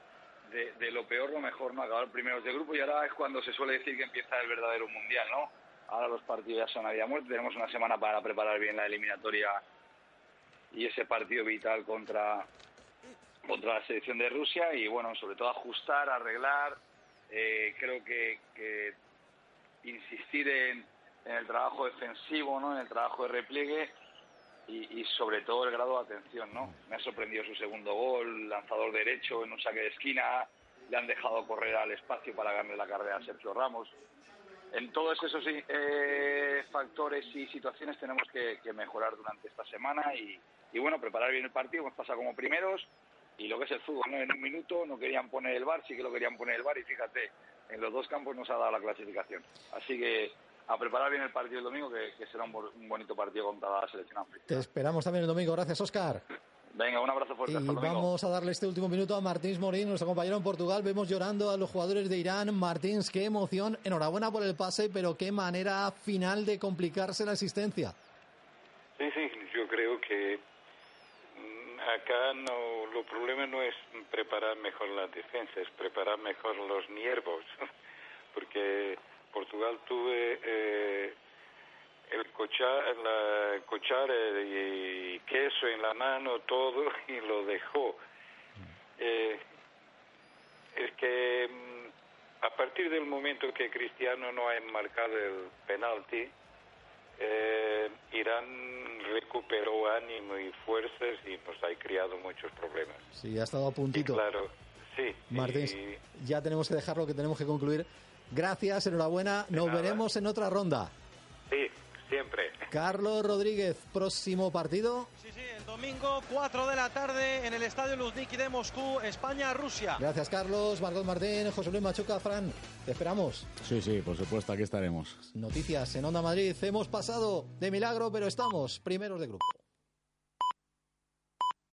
de, lo peor lo mejor, ¿no? Acabar primeros de grupo y ahora es cuando se suele decir que empieza el verdadero mundial, ¿no? Ahora los partidos ya son a día muerte, tenemos una semana para preparar bien la eliminatoria y ese partido vital contra, contra la selección de Rusia y bueno, sobre todo ajustar, arreglar, eh, creo que, que insistir en, en el trabajo defensivo, ¿no? En el trabajo de repliegue y, y sobre todo el grado de atención, ¿no? Me ha sorprendido su segundo gol, lanzador derecho en un saque de esquina, le han dejado correr al espacio para ganarle la carrera a Sergio Ramos. En todos esos eh, factores y situaciones tenemos que, que mejorar durante esta semana y, y, bueno, preparar bien el partido, hemos pasado como primeros y lo que es el fútbol, ¿no? En un minuto no querían poner el bar, sí que lo querían poner el bar y fíjate, en los dos campos nos ha dado la clasificación. Así que a preparar bien el partido el domingo, que, que será un, bo- un bonito partido contra la selección africana. Te esperamos también el domingo. Gracias, Óscar. Venga, un abrazo fuerte. Y hasta el domingo. vamos a darle este último minuto a Martins Morín, nuestro compañero en Portugal. Vemos llorando a los jugadores de Irán. Martins, qué emoción. Enhorabuena por el pase, pero qué manera final de complicarse la asistencia. Sí, sí, yo creo que mm, acá no, lo problema no es preparar mejor la defensa, es preparar mejor los nervios, *laughs* porque Portugal tuve eh, el cochar, la cochara y queso en la mano, todo, *laughs* y lo dejó. Eh, es que mm, a partir del momento que Cristiano no ha marcado el penalti, eh, Irán recuperó ánimo y fuerzas y nos ha creado muchos problemas. Sí, ha estado a Y puntito. claro, sí. Martins, y- ya tenemos que dejarlo, que tenemos que concluir. Gracias, enhorabuena. Nos nada. veremos en otra ronda. sí, siempre. Carlos Rodríguez, próximo partido. Sí, sí, el El domingo, 4 de la tarde, en el Estadio Luzniki de Moscú, España-Rusia. Gracias, Carlos, Margot Martín, José Luis Machuca, Fran. Te esperamos. Sí, sí, por supuesto, aquí estaremos. Noticias en Onda Madrid. Hemos pasado de milagro, pero estamos primeros de grupo.